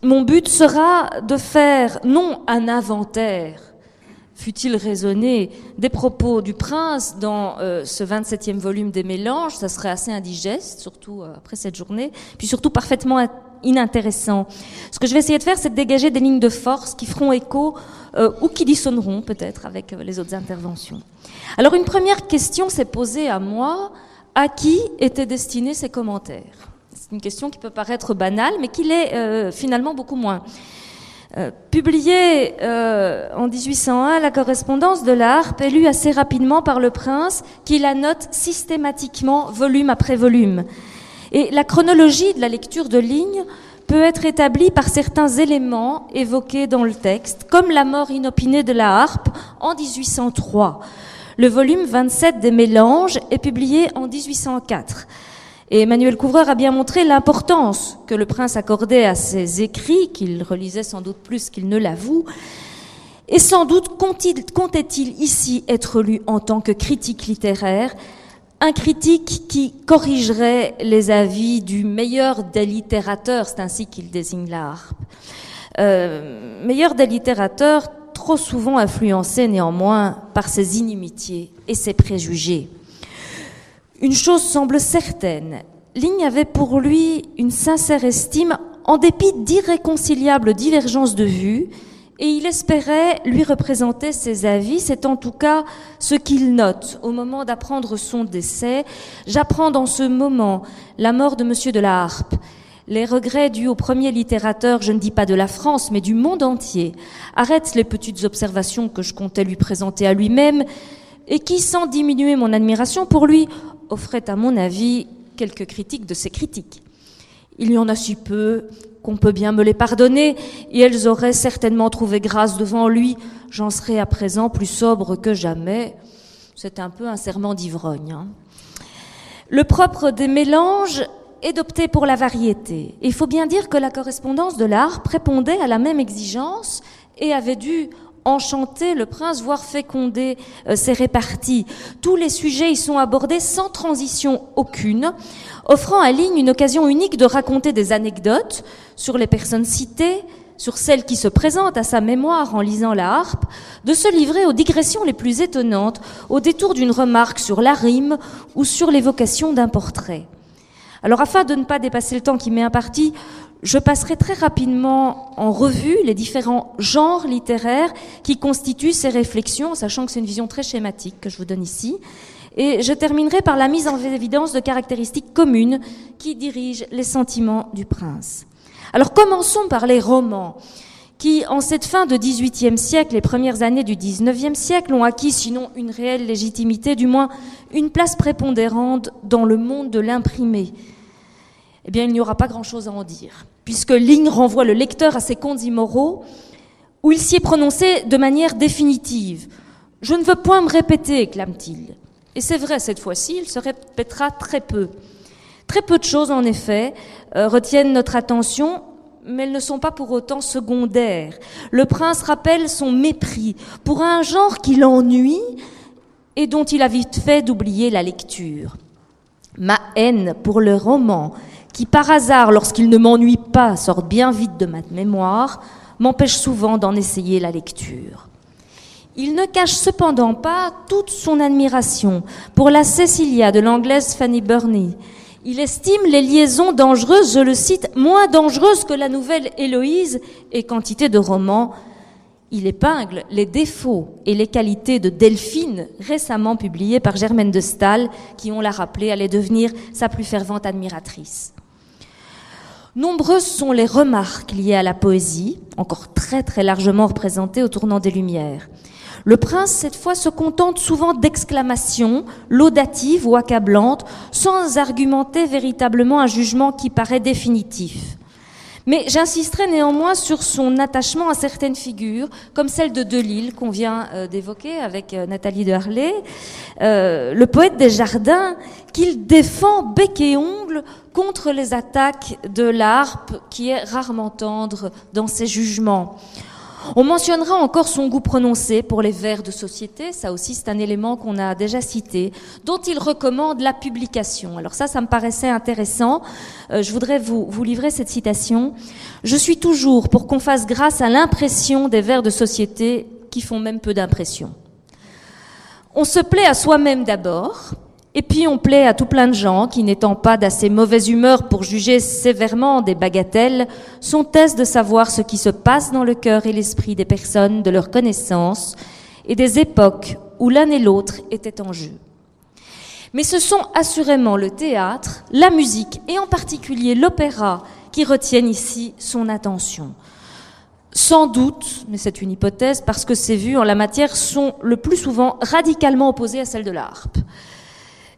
mon but sera de faire non un inventaire fut-il raisonné des propos du prince dans euh, ce 27e volume des mélanges, ça serait assez indigeste, surtout euh, après cette journée, puis surtout parfaitement inintéressant. Ce que je vais essayer de faire, c'est de dégager des lignes de force qui feront écho euh, ou qui dissonneront peut-être avec les autres interventions. Alors une première question s'est posée à moi, à qui étaient destinés ces commentaires? C'est une question qui peut paraître banale, mais qui l'est finalement beaucoup moins. Euh, publié euh, en 1801, la correspondance de la harpe est lue assez rapidement par le prince, qui la note systématiquement, volume après volume. Et la chronologie de la lecture de lignes peut être établie par certains éléments évoqués dans le texte, comme la mort inopinée de la harpe en 1803. Le volume 27 des Mélanges est publié en 1804. Emmanuel Couvreur a bien montré l'importance que le prince accordait à ses écrits, qu'il relisait sans doute plus qu'il ne l'avoue, et sans doute comptait-il ici être lu en tant que critique littéraire, un critique qui corrigerait les avis du meilleur des littérateurs, c'est ainsi qu'il désigne la harpe. Euh, meilleur des littérateurs, trop souvent influencé néanmoins par ses inimitiés et ses préjugés. Une chose semble certaine, Ligne avait pour lui une sincère estime en dépit d'irréconciliables divergences de vues et il espérait lui représenter ses avis. C'est en tout cas ce qu'il note au moment d'apprendre son décès. J'apprends dans ce moment la mort de Monsieur de la Harpe. Les regrets dus au premier littérateur, je ne dis pas de la France, mais du monde entier, arrêtent les petites observations que je comptais lui présenter à lui-même et qui, sans diminuer mon admiration pour lui, offraient à mon avis quelques critiques de ses critiques. Il y en a si peu qu'on peut bien me les pardonner, et elles auraient certainement trouvé grâce devant lui. J'en serais à présent plus sobre que jamais. C'est un peu un serment d'ivrogne. Hein. Le propre des mélanges est d'opter pour la variété. Il faut bien dire que la correspondance de l'art répondait à la même exigence et avait dû enchanter le prince, voire féconder euh, ses réparties. Tous les sujets y sont abordés sans transition aucune, offrant à Ligne une occasion unique de raconter des anecdotes sur les personnes citées, sur celles qui se présentent à sa mémoire en lisant la harpe, de se livrer aux digressions les plus étonnantes, au détour d'une remarque sur la rime ou sur l'évocation d'un portrait. Alors afin de ne pas dépasser le temps qui m'est imparti, je passerai très rapidement en revue les différents genres littéraires qui constituent ces réflexions, sachant que c'est une vision très schématique que je vous donne ici. Et je terminerai par la mise en évidence de caractéristiques communes qui dirigent les sentiments du prince. Alors commençons par les romans, qui, en cette fin de XVIIIe siècle, les premières années du XIXe siècle, ont acquis, sinon une réelle légitimité, du moins une place prépondérante dans le monde de l'imprimé, eh bien, il n'y aura pas grand-chose à en dire, puisque Ligne renvoie le lecteur à ses contes immoraux, où il s'y est prononcé de manière définitive. Je ne veux point me répéter, clame-t-il. Et c'est vrai, cette fois-ci, il se répétera très peu. Très peu de choses, en effet, euh, retiennent notre attention, mais elles ne sont pas pour autant secondaires. Le prince rappelle son mépris pour un genre qui l'ennuie et dont il a vite fait d'oublier la lecture. Ma haine pour le roman qui par hasard, lorsqu'il ne m'ennuie pas, sort bien vite de ma mémoire, m'empêche souvent d'en essayer la lecture. Il ne cache cependant pas toute son admiration pour la Cecilia de l'anglaise Fanny Burney. Il estime les liaisons dangereuses, je le cite, moins dangereuses que la nouvelle Héloïse et quantité de romans. Il épingle les défauts et les qualités de Delphine, récemment publiées par Germaine de Stahl, qui, on l'a rappelé, allait devenir sa plus fervente admiratrice. Nombreuses sont les remarques liées à la poésie, encore très très largement représentées au tournant des Lumières. Le prince, cette fois, se contente souvent d'exclamations laudatives ou accablantes, sans argumenter véritablement un jugement qui paraît définitif. Mais j'insisterai néanmoins sur son attachement à certaines figures, comme celle de Delille qu'on vient euh, d'évoquer avec euh, Nathalie de Harlay, euh, le poète des jardins, qu'il défend bec et ongle contre les attaques de l'harpe, qui est rarement tendre dans ses jugements. On mentionnera encore son goût prononcé pour les vers de société, ça aussi c'est un élément qu'on a déjà cité, dont il recommande la publication. Alors ça, ça me paraissait intéressant. Euh, je voudrais vous, vous livrer cette citation. Je suis toujours pour qu'on fasse grâce à l'impression des vers de société qui font même peu d'impression. On se plaît à soi-même d'abord, et puis on plaît à tout plein de gens qui, n'étant pas d'assez mauvaise humeur pour juger sévèrement des bagatelles, sont aises de savoir ce qui se passe dans le cœur et l'esprit des personnes, de leur connaissance et des époques où l'un et l'autre étaient en jeu. Mais ce sont assurément le théâtre, la musique et en particulier l'opéra qui retiennent ici son attention. Sans doute, mais c'est une hypothèse, parce que ces vues en la matière sont le plus souvent radicalement opposées à celles de la harpe.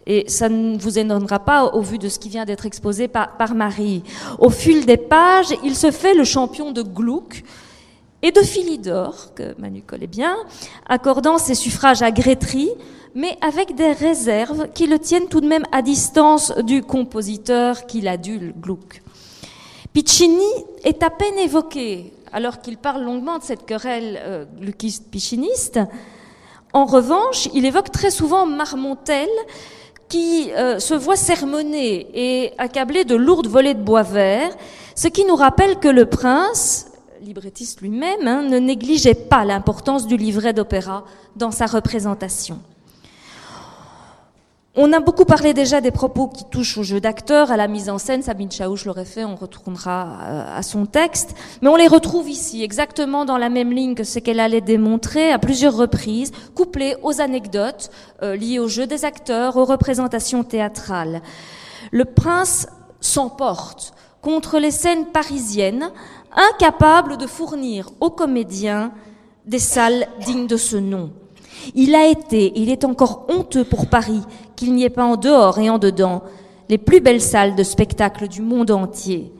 Et ça ne vous étonnera pas au vu de ce qui vient d'être exposé par, Marie. Au fil des pages, il se fait le champion de Gluck et de Philidor, que Manu connaît bien, accordant ses suffrages à Grétry, mais avec des réserves qui le tiennent tout de même à distance du compositeur qui l'adule, Gluck. Piccini est à peine évoqué, alors qu'il parle longuement de cette querelle euh, gluckiste-picciniste. En revanche, il évoque très souvent Marmontel, qui euh, se voit sermonné et accablé de lourdes volées de bois vert, ce qui nous rappelle que le prince, librettiste lui-même, hein, ne négligeait pas l'importance du livret d'opéra dans sa représentation. On a beaucoup parlé déjà des propos qui touchent au jeu d'acteur, à la mise en scène. Sabine Chaouch l'aurait fait, on retournera euh, à son texte. Mais on les retrouve ici, exactement dans la même ligne que ce qu'elle allait démontrer à plusieurs reprises, couplées aux anecdotes euh, liées au jeu des acteurs, aux représentations théâtrales. Le prince s'emporte contre les scènes parisiennes, incapable de fournir aux comédiens des salles dignes de ce nom. Il a été, il est encore honteux pour Paris qu'il n'y ait pas en dehors et en dedans les plus belles salles de spectacle du monde entier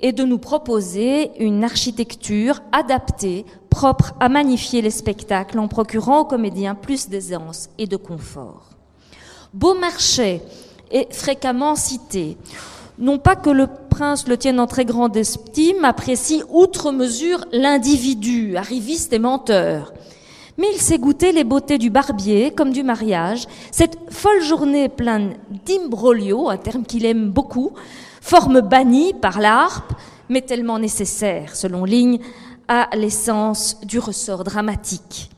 et de nous proposer une architecture adaptée, propre à magnifier les spectacles en procurant aux comédiens plus d'aisance et de confort. Beaumarchais est fréquemment cité. Non pas que le prince le tienne en très grande estime, apprécie outre mesure l'individu, arriviste et menteur mais il sait goûter les beautés du barbier comme du mariage, cette folle journée pleine d'imbroglio, un terme qu'il aime beaucoup, forme bannie par l'harpe, mais tellement nécessaire, selon Ligne, à l'essence du ressort dramatique.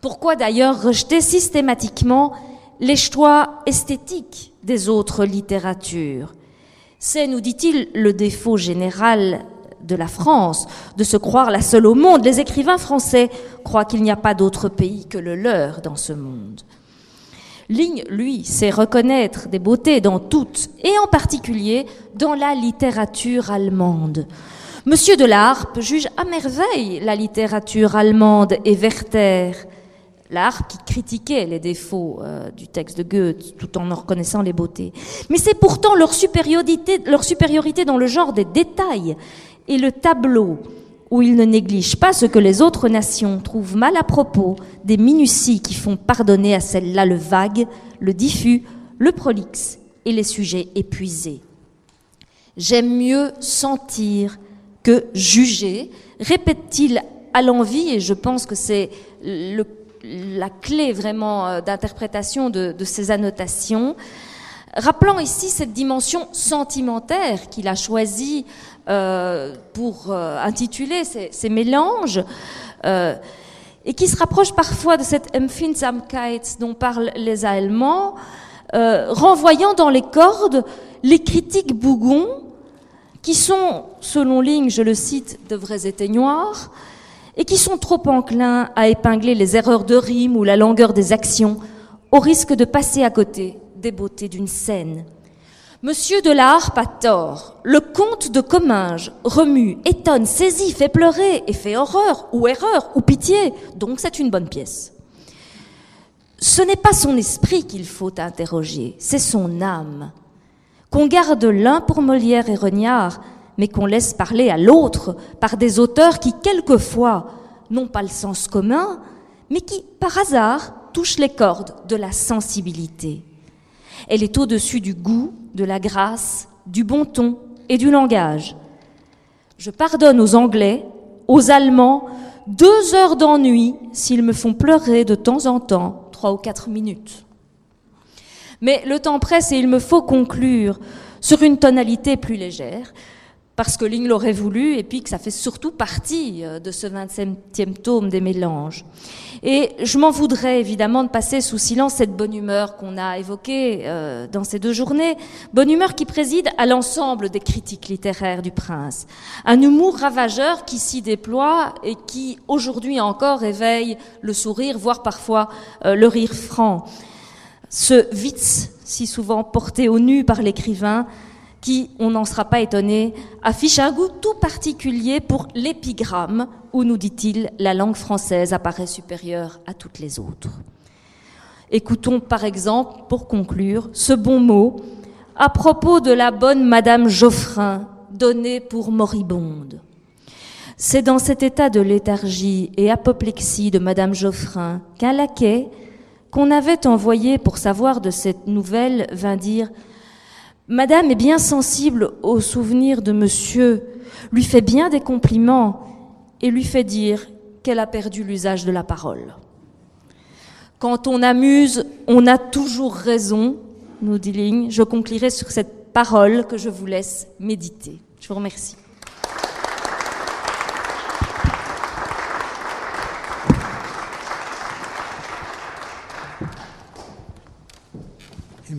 Pourquoi d'ailleurs rejeter systématiquement les choix esthétiques des autres littératures? C'est, nous dit-il, le défaut général de la France, de se croire la seule au monde. Les écrivains français croient qu'il n'y a pas d'autre pays que le leur dans ce monde. Ligne, lui, sait reconnaître des beautés dans toutes, et en particulier dans la littérature allemande. Monsieur de Larpe juge à merveille la littérature allemande et Werther, l'art qui critiquait les défauts euh, du texte de Goethe tout en en reconnaissant les beautés. Mais c'est pourtant leur supériorité, leur supériorité dans le genre des détails et le tableau où il ne néglige pas ce que les autres nations trouvent mal à propos des minuties qui font pardonner à celle-là le vague, le diffus, le prolixe et les sujets épuisés. J'aime mieux sentir que juger, répète-t-il à l'envie, et je pense que c'est la clé vraiment euh, d'interprétation de, de ces annotations, rappelant ici cette dimension sentimentaire qu'il a choisie euh, pour euh, intituler ces, mélanges, euh, et qui se rapproche parfois de cette Empfindsamkeit dont parlent les Allemands, renvoyant dans les cordes les critiques bougons, qui sont, selon Ligne, je le cite, de vrais éteignoirs, et qui sont trop enclins à épingler les erreurs de rime ou la longueur des actions, au risque de passer à côté des beautés d'une scène. Monsieur de la Harpe a tort. Le comte de Comminges remue, étonne, saisit, fait pleurer et fait horreur ou erreur ou pitié. Donc c'est une bonne pièce. Ce n'est pas son esprit qu'il faut interroger, c'est son âme. Qu'on garde l'un pour Molière et Renard, mais qu'on laisse parler à l'autre par des auteurs qui, quelquefois, n'ont pas le sens commun, mais qui, par hasard, touchent les cordes de la sensibilité. Elle est au-dessus du goût, de la grâce, du bon ton et du langage. Je pardonne aux Anglais, aux Allemands, deux heures d'ennui s'ils me font pleurer de temps en temps, trois ou quatre minutes. Mais le temps presse et il me faut conclure sur une tonalité plus légère, parce que Ling l'aurait voulu et puis que ça fait surtout partie euh, de ce 27e tome des mélanges. Et je m'en voudrais évidemment de passer sous silence cette bonne humeur qu'on a évoquée euh, dans ces deux journées, bonne humeur qui préside à l'ensemble des critiques littéraires du prince. Un humour ravageur qui s'y déploie et qui aujourd'hui encore éveille le sourire, voire parfois euh, le rire franc. Ce witz, si souvent porté au nu par l'écrivain, qui, on n'en sera pas étonné, affiche un goût tout particulier pour l'épigramme, où, nous dit-il, la langue française apparaît supérieure à toutes les autres. Écoutons par exemple, pour conclure, ce bon mot à propos de la bonne Madame Geoffrin, donnée pour moribonde. C'est dans cet état de léthargie et apoplexie de Madame Geoffrin qu'un laquais qu'on avait envoyé pour savoir de cette nouvelle vint dire Madame est bien sensible au souvenir de monsieur, lui fait bien des compliments et lui fait dire qu'elle a perdu l'usage de la parole. Quand on amuse, on a toujours raison, nous dit Ligne. Je conclurai sur cette parole que je vous laisse méditer. Je vous remercie.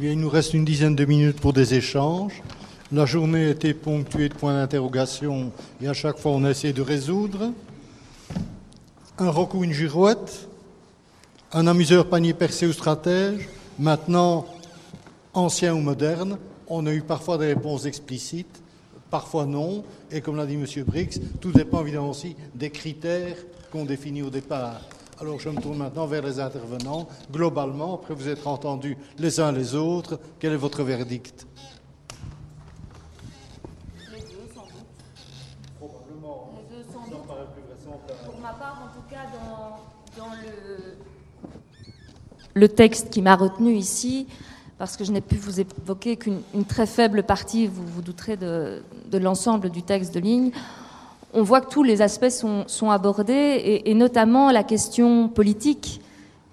Bien, il nous reste une dizaine de minutes pour des échanges. La journée été ponctuée de points d'interrogation et à chaque fois on a essayé de résoudre. Un roc ou une girouette, un amuseur panier percé ou stratège, maintenant ancien ou moderne. On a eu parfois des réponses explicites, parfois non. Et comme l'a dit M. Brix, tout dépend évidemment aussi des critères qu'on définit au départ. Alors je me tourne maintenant vers les intervenants. Globalement, après vous être entendus les uns les autres, quel est votre verdict? Les deux, sans doute. Probablement. Les deux, sans doute. Pour ma part, en tout cas, dans, dans le, le texte qui m'a retenu ici, parce que je n'ai pu vous évoquer qu'une très faible partie, vous vous douterez de, de l'ensemble du texte de ligne, on voit que tous les aspects sont, abordés, et, notamment la question politique,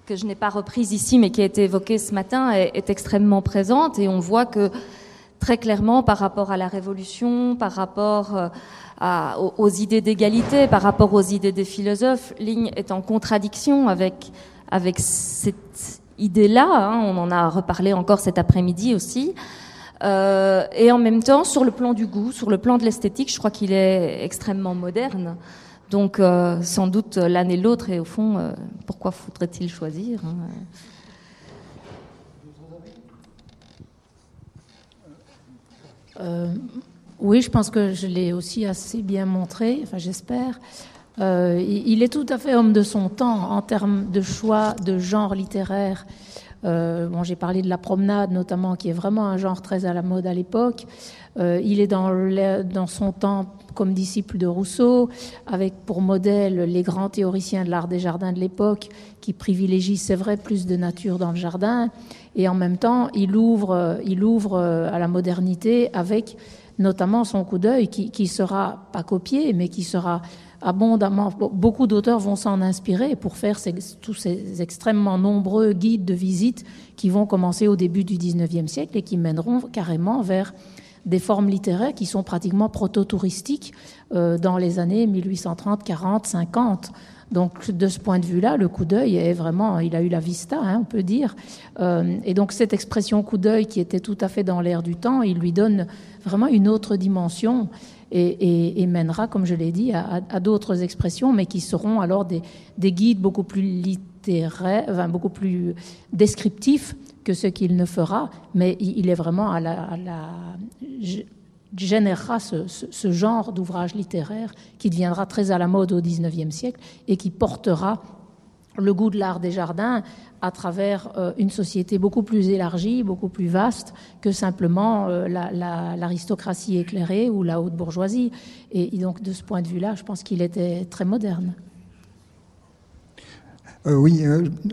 que je n'ai pas reprise ici, mais qui a été évoquée ce matin, est, extrêmement présente, et on voit que très clairement, par rapport à la Révolution, par rapport euh, aux, idées d'égalité, par rapport aux idées des philosophes, Ligne est en contradiction avec, avec cette idée-là, hein, on en a reparlé encore cet après-midi aussi, euh, et en même temps, sur le plan du goût, sur le plan de l'esthétique, je crois qu'il est extrêmement moderne. Donc, euh, sans doute l'un et l'autre, et au fond, euh, pourquoi faudrait-il choisir hein? Euh, oui, je pense que je l'ai aussi assez bien montré, enfin j'espère. Euh, il est tout à fait homme de son temps en termes de choix de genre littéraire. Euh, bon, j'ai parlé de la promenade notamment, qui est vraiment un genre très à la mode à l'époque. Euh, il est dans, son temps comme disciple de Rousseau, avec pour modèle les grands théoriciens de l'art des jardins de l'époque, qui privilégient, c'est vrai, plus de nature dans le jardin. Et en même temps, il ouvre, il ouvre à la modernité avec notamment son coup d'œil qui, qui sera pas copié, mais qui sera abondamment. Beaucoup d'auteurs vont s'en inspirer pour faire tous ces extrêmement nombreux guides de visite qui vont commencer au début du 19e siècle et qui mèneront carrément vers des formes littéraires qui sont pratiquement proto-touristiques euh, dans les années 1830, 40, 50. Donc, de ce point de vue-là, le coup d'œil est vraiment, il a eu la vista, hein, on peut dire. Euh, et donc, cette expression coup d'œil qui était tout à fait dans l'air du temps, il lui donne vraiment une autre dimension et, mènera, comme je l'ai dit, à, d'autres expressions, mais qui seront alors des, des guides beaucoup plus littéraires, beaucoup plus descriptifs que ce qu'il ne fera, mais il est vraiment à la, générera ce genre d'ouvrage littéraire qui deviendra très à la mode au XIXe siècle et qui portera le goût de l'art des jardins à travers euh, une société beaucoup plus élargie, beaucoup plus vaste que simplement euh, l'aristocratie la, la, éclairée ou la haute bourgeoisie. Et, donc de ce point de vue-là, je pense qu'il était très moderne. Euh, oui,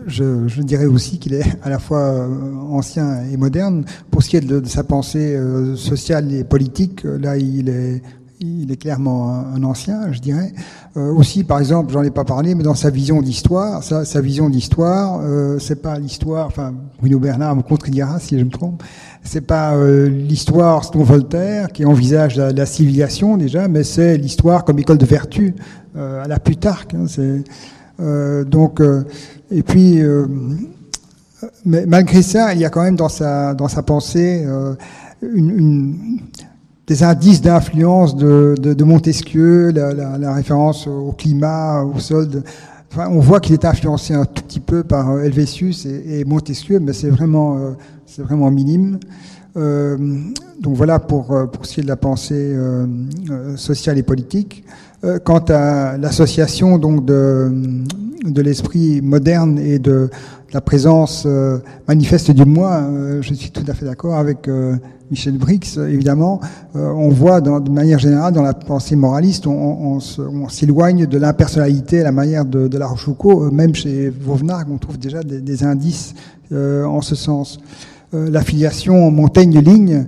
je, dirais aussi qu'il est à la fois ancien et moderne. Pour ce qui est de, sa pensée sociale et politique, là, il est, il est clairement un, ancien, je dirais. aussi, par exemple, j'en ai pas parlé, mais dans sa vision d'histoire, sa, sa, vision d'histoire, c'est pas l'histoire. Enfin, Bruno Bernard me contredira si je me trompe. C'est pas l'histoire selon Voltaire qui envisage la, la civilisation déjà, mais c'est l'histoire comme école de vertu à la Plutarque. Hein, c'est euh, donc, euh, et puis, euh, mais malgré ça, il y a quand même dans sa, dans sa pensée une, une, des indices d'influence de, de, de, Montesquieu, la, la, la, référence au climat, au sol. Enfin, on voit qu'il est influencé un tout petit peu par Helvétius et, Montesquieu, mais c'est vraiment, c'est vraiment minime. Euh, donc voilà pour, pour ce qui est de la pensée euh, sociale et politique. Euh, quant à l'association donc de, de l'esprit moderne et de la présence euh, manifeste du moi, euh, je suis tout à fait d'accord avec Michel Brix, évidemment. on voit dans, de manière générale dans la pensée moraliste, on, on s'éloigne de l'impersonnalité à la manière de, de la. Même chez Vauvenargues, on trouve déjà des, des indices en ce sens. L'affiliation Montaigne-Ligne,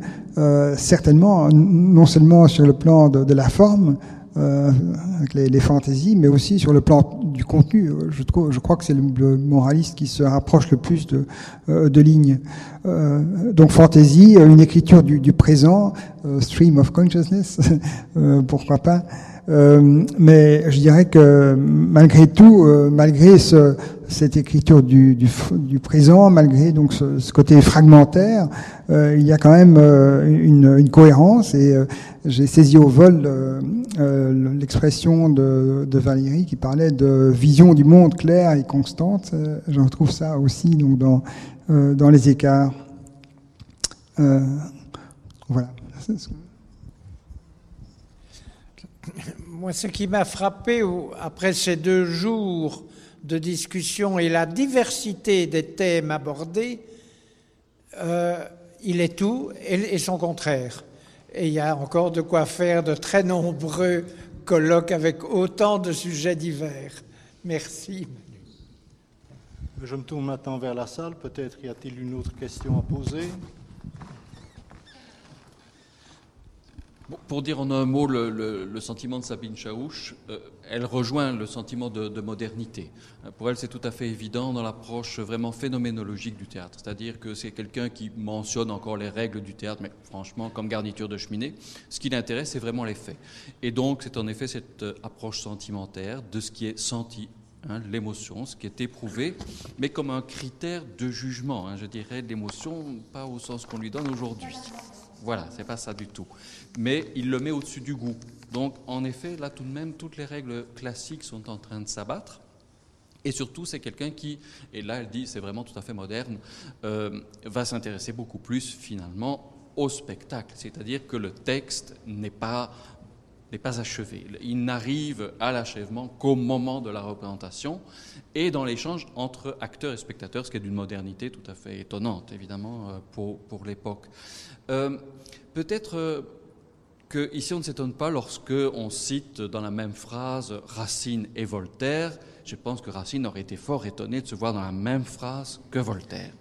certainement, non seulement sur le plan de, de la forme, euh, avec les, les, fantaisies, mais aussi sur le plan du contenu. Je, je crois que c'est le, moraliste qui se rapproche le plus de, euh, de lignes. Euh, donc fantaisie, une écriture du, du présent, stream of consciousness, pourquoi pas. Euh, mais je dirais que malgré tout, euh, malgré ce, cette écriture du, présent, malgré donc ce, côté fragmentaire, euh, il y a quand même une, cohérence. Et j'ai saisi au vol l'expression de, de, Valérie qui parlait de vision du monde claire et constante. J'en retrouve ça aussi donc dans dans les écarts. voilà. Moi, ce qui m'a frappé après ces deux jours de discussion et la diversité des thèmes abordés, euh, il est tout et, son contraire. Et il y a encore de quoi faire de très nombreux colloques avec autant de sujets divers. Merci. Je me tourne maintenant vers la salle. Peut-être y a-t-il une autre question à poser? Pour dire en un mot le, sentiment de Sabine Chaouche, euh, elle rejoint le sentiment de, modernité. Euh, pour elle, c'est tout à fait évident dans l'approche vraiment phénoménologique du théâtre. C'est-à-dire que c'est quelqu'un qui mentionne encore les règles du théâtre, mais franchement, comme garniture de cheminée. Ce qui l'intéresse, c'est vraiment les faits. Et donc, c'est en effet cette euh, approche sentimentaire de ce qui est senti Hein, l'émotion, ce qui est éprouvé, mais comme un critère de jugement, hein, je dirais, l'émotion, pas au sens qu'on lui donne aujourd'hui. Voilà, c'est pas ça du tout. Mais il le met au-dessus du goût. Donc, en effet, là, tout de même, toutes les règles classiques sont en train de s'abattre. Et surtout, c'est quelqu'un qui, et là, elle dit, c'est vraiment tout à fait moderne, euh, va s'intéresser beaucoup plus, finalement, au spectacle. C'est-à-dire que le texte n'est pas n'est pas achevé. Il n'arrive à l'achèvement qu'au moment de la représentation et dans l'échange entre acteurs et spectateurs, ce qui est d'une modernité tout à fait étonnante, évidemment, euh, pour, pour l'époque. Euh, peut-être euh, qu'ici on ne s'étonne pas lorsque on cite dans la même phrase Racine et Voltaire. Je pense que Racine aurait été fort étonné de se voir dans la même phrase que Voltaire.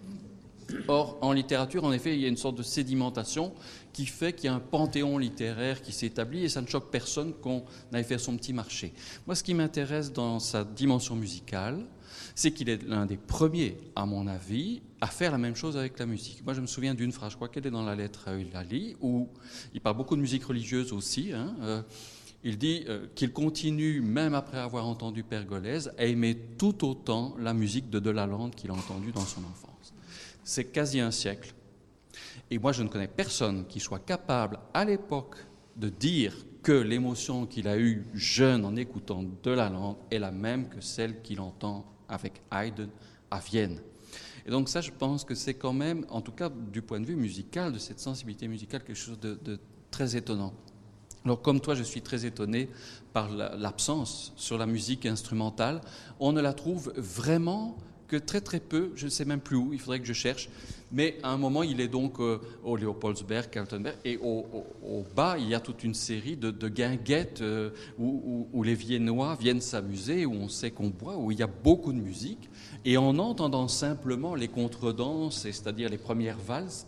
Or, en littérature, en effet, il y a une sorte de sédimentation qui fait qu'il y a un panthéon littéraire qui s'établit et ça ne choque personne qu'on aille faire son petit marché. Moi, ce qui m'intéresse dans sa dimension musicale, c'est qu'il est l'un des premiers, à mon avis, à faire la même chose avec la musique. Moi, je me souviens d'une phrase, je crois qu'elle est dans la lettre à Eulalie, où il parle beaucoup de musique religieuse aussi. Hein, euh, il dit euh, qu'il continue, même après avoir entendu Pergolèse, à aimer tout autant la musique de Delalande qu'il a entendue dans son enfance. C'est quasi un siècle. Et moi, je ne connais personne qui soit capable, à l'époque, de dire que l'émotion qu'il a eue jeune en écoutant Delalande est la même que celle qu'il entend avec Haydn à Vienne. Et donc ça, je pense que c'est quand même, en tout cas du point de vue musical, de cette sensibilité musicale, quelque chose de, très étonnant. Alors comme toi, je suis très étonné par l'absence sur la musique instrumentale. On ne la trouve vraiment que très très peu, je ne sais même plus où, il faudrait que je cherche, mais à un moment il est donc euh, au Leopoldsberg, Kaltenberg, et au, bas il y a toute une série de, guinguettes euh, où, où, les Viennois viennent s'amuser, où on sait qu'on boit, où il y a beaucoup de musique, et en entendant simplement les contredanses, c'est-à-dire les premières valses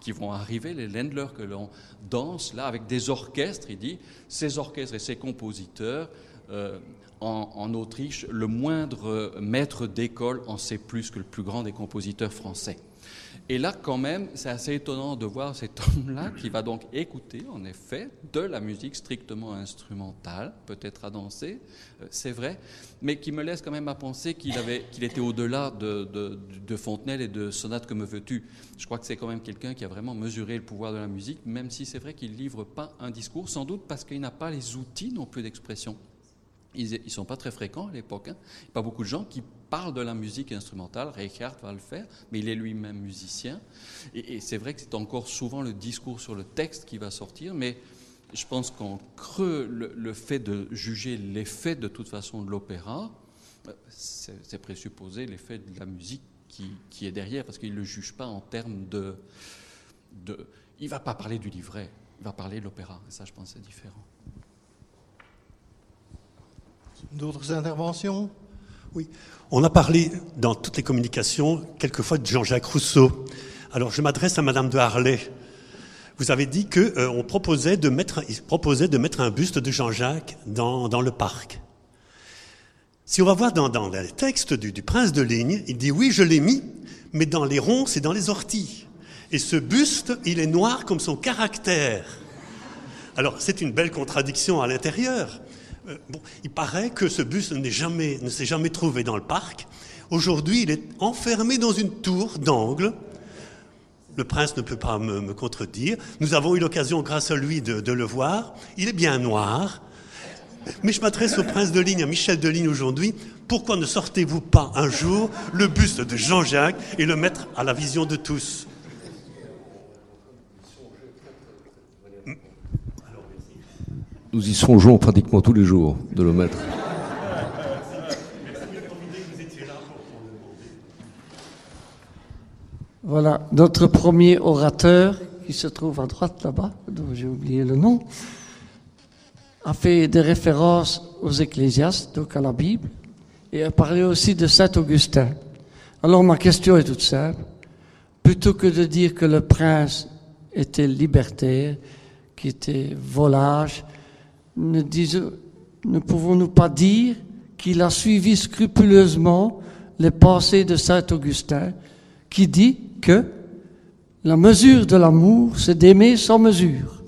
qui, vont arriver, les Ländler que l'on danse là avec des orchestres, il dit, ces orchestres et ces compositeurs euh, en, Autriche, le moindre maître d'école en sait plus que le plus grand des compositeurs français. Et là, quand même, c'est assez étonnant de voir cet homme-là qui va donc écouter, en effet, de la musique strictement instrumentale, peut-être à danser, euh, c'est vrai, mais qui me laisse quand même à penser qu'il qu'il était au-delà de, de, Fontenelle et de Sonate que me veux-tu. Je crois que c'est quand même quelqu'un qui a vraiment mesuré le pouvoir de la musique, même si c'est vrai qu'il livre pas un discours, sans doute parce qu'il n'a pas les outils non plus d'expression. Ils ne sont pas très fréquents à l'époque. Hein. Pas beaucoup de gens qui parlent de la musique instrumentale. Reichert va le faire, mais il est lui-même musicien. Et, c'est vrai que c'est encore souvent le discours sur le texte qui va sortir, mais je pense qu'en creux, le, fait de juger l'effet de toute façon de l'opéra, euh, c'est présupposer l'effet de la musique qui, est derrière, parce qu'il ne le juge pas en termes de, de... Il ne va pas parler du livret, il va parler de l'opéra. Et ça, je pense, c'est différent. D'autres interventions? Oui. On a parlé dans toutes les communications quelquefois de Jean-Jacques Rousseau. Alors je m'adresse à Madame de Harlay. Vous avez dit qu'on euh, proposait, de mettre, proposait de mettre un buste de Jean-Jacques dans, dans, le parc. Si on va voir dans, dans le du, du, prince de Ligne, il dit oui, je l'ai mis, mais dans les ronces et dans les orties. Et ce buste, il est noir comme son caractère. Alors, c'est une belle contradiction à l'intérieur. Euh, il paraît que ce bus ne, s'est jamais trouvé dans le parc. Aujourd'hui, il est enfermé dans une tour d'angle. Le prince ne peut pas me, contredire. Nous avons eu l'occasion, grâce à lui, de, de, le voir. Il est bien noir. Mais je m'adresse au prince de Ligne, à Michel de Ligne aujourd'hui. Pourquoi ne sortez-vous pas un jour le buste de Jean-Jacques et le mettre à la vision de tous? Nous y songeons pratiquement tous les jours de le mettre. Voilà, notre premier orateur, qui se trouve à droite là-bas, dont j'ai oublié le nom, a fait des références aux ecclésiastes, donc à la Bible, et a parlé aussi de Saint Augustin. Alors ma question est toute simple. Plutôt que de dire que le prince était libertaire, qui était volage, ne, pouvons-nous pas dire qu'il a suivi scrupuleusement les pensées de Saint Augustin, qui dit que la mesure de l'amour, c'est d'aimer sans mesure.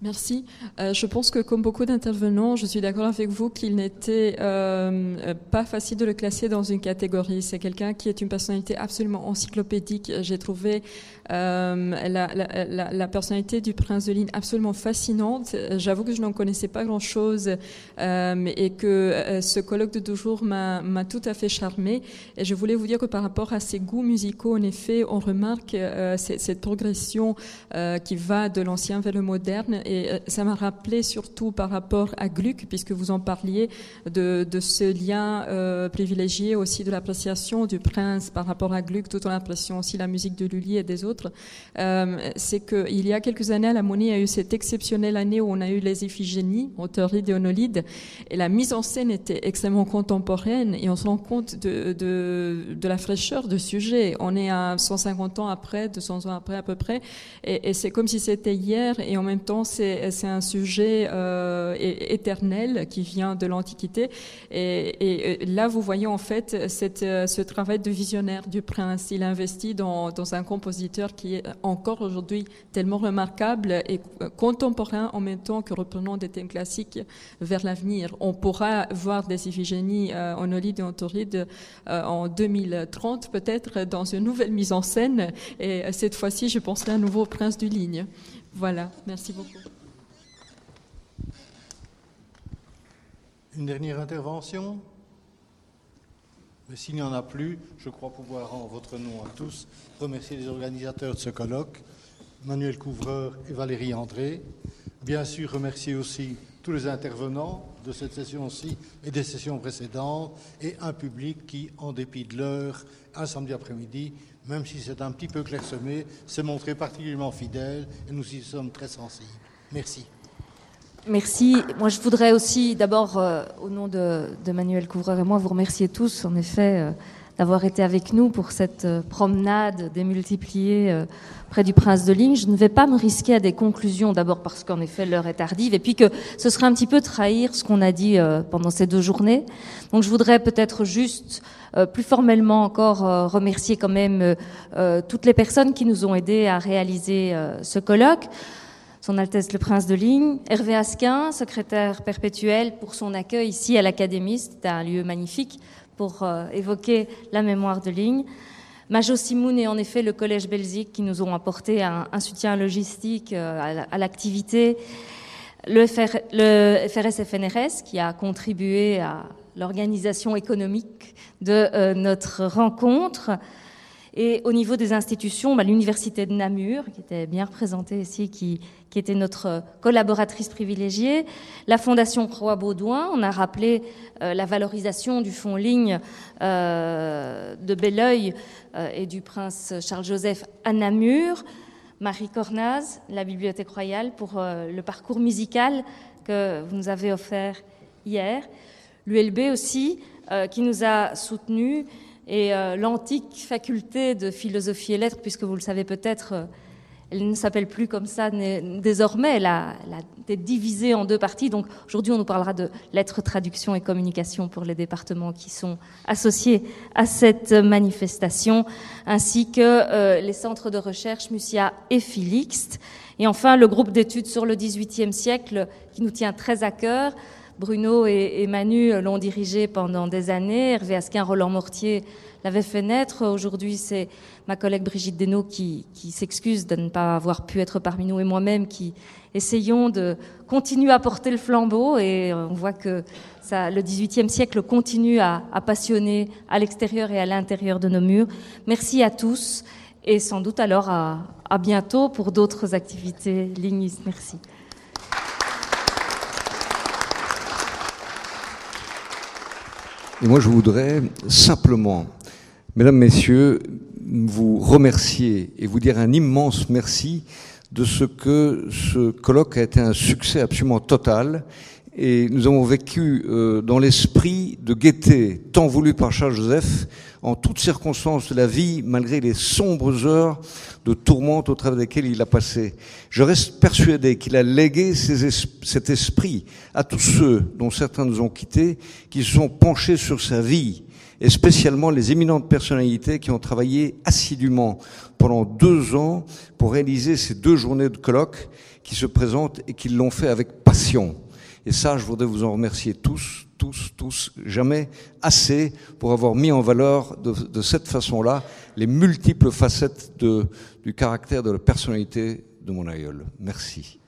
Merci. Euh, je pense que comme beaucoup d'intervenants, je suis d'accord avec vous qu'il n'était euh, pas facile de le classer dans une catégorie. C'est quelqu'un qui est une personnalité absolument encyclopédique. J'ai trouvé euh, la, personnalité du prince de Ligne absolument fascinante. J'avoue que je n'en connaissais pas grand-chose euh, et que euh, ce colloque de deux jours m'a tout à fait charmé. Et je voulais vous dire que par rapport à ses goûts musicaux, en effet, on remarque cette progression qui va de l'ancien vers le moderne et euh, ça m'a rappelé surtout par rapport à Gluck, puisque vous en parliez, de, ce lien euh, privilégié aussi de l'appréciation du prince par rapport à Gluck, tout en appréciant aussi la musique de Lully et des autres. Euh, c'est qu'il y a quelques années, la Monnaie a eu cette exceptionnelle année où on a eu les Iphigénies, auteur d'Éonolide, et la mise en scène était extrêmement contemporaine, et on se rend compte de la fraîcheur du sujet. On est à 150 ans après, 200 ans après à peu près, et, et c'est comme si c'était hier, et en même temps, c'est un sujet euh, éternel qui vient de l'Antiquité. Et, là, vous voyez en fait cette, ce travail de visionnaire du prince. Il investit dans, un compositeur qui est encore aujourd'hui tellement remarquable et contemporain en même temps que reprenant des thèmes classiques vers l'avenir. On pourra voir des Iphigénies euh, en Olide et en Tauride euh, en 2030 peut-être dans une nouvelle mise en scène. Et cette fois-ci, je penserai à nouveau au prince du Ligne. Voilà, merci beaucoup. Une dernière intervention? Mais s'il n'y en a plus, je crois pouvoir, en votre nom à tous, remercier les organisateurs de ce colloque, Manuel Couvreur et Valérie André. Bien sûr, remercier aussi tous les intervenants de cette session-ci et des sessions précédentes, et un public qui, en dépit de l'heure, un samedi après-midi, même si c'est un petit peu clairsemé, s'est montré particulièrement fidèle, et nous y sommes très sensibles. Merci. Merci. Moi, je voudrais aussi, d'abord, euh, au nom de, Manuel Couvreur et moi, vous remercier tous, en effet, euh, d'avoir été avec nous pour cette euh, promenade démultipliée près du Prince de Ligne. Je ne vais pas me risquer à des conclusions, d'abord parce qu'en effet, l'heure est tardive, et puis que ce serait un petit peu trahir ce qu'on a dit pendant ces deux journées. Donc, je voudrais peut-être juste, plus formellement encore, remercier quand même toutes les personnes qui nous ont aidés à réaliser ce colloque. Son Altesse le Prince de Ligne, Hervé Asquin, secrétaire perpétuel pour son accueil ici à l'Académie, c'était un lieu magnifique pour euh, évoquer la mémoire de Ligne. Majo Simoun et en effet le Collège Belgique qui nous ont apporté un, soutien logistique euh, à l'activité. Le, le FRS-FNRS qui a contribué à l'organisation économique de euh, notre rencontre. Et au niveau des institutions, bah, l'Université de Namur, qui était bien représentée ici, qui, était notre collaboratrice privilégiée. La Fondation Croix Baudouin, on a rappelé euh, la valorisation du fonds ligne euh, de Belleuil euh, et du prince Charles-Joseph à Namur. Marie Cornaz, la Bibliothèque royale, pour le parcours musical que vous nous avez offert hier. L'ULB aussi, qui nous a soutenus, et l'antique faculté de philosophie et lettres, puisque vous le savez peut-être, Elle ne s'appelle plus comme ça désormais, elle a, été divisée en deux parties. Donc aujourd'hui, on nous parlera de lettres, traduction et communication pour les départements qui sont associés à cette manifestation, ainsi que euh, les centres de recherche Musia et Philixte. Et enfin, le groupe d'études sur le XVIIIe siècle qui nous tient très à cœur. Bruno et, Manu l'ont dirigé pendant des années. Hervé Asquin, Roland Mortier l'avait fait naître. Aujourd'hui, c'est ma collègue Brigitte Desnaux qui, s'excuse de ne pas avoir pu être parmi nous et moi-même qui essayons de continuer à porter le flambeau et on voit que ça, le XVIIIe siècle continue à, passionner à l'extérieur et à l'intérieur de nos murs. Merci à tous et sans doute alors à, bientôt pour d'autres activités lignistes. Merci. Et moi, je voudrais simplement, mesdames, messieurs, vous remercier et vous dire un immense merci de ce que ce colloque a été un succès absolument total. Et nous avons vécu euh, dans l'esprit de gaieté tant voulu par Charles Joseph en toutes circonstances de la vie, malgré les sombres heures de tourmente au travers desquelles il a passé. Je reste persuadé qu'il a légué cet esprit à tous ceux dont certains nous ont quittés, qui se sont penchés sur sa vie, et spécialement les éminentes personnalités qui ont travaillé assidûment pendant deux ans pour réaliser ces deux journées de colloque qui se présentent et qui l'ont fait avec passion. Et ça, je voudrais vous en remercier tous, tous, tous, jamais assez pour avoir mis en valeur de, cette façon-là les multiples facettes du caractère de la personnalité de mon aïeul. Merci.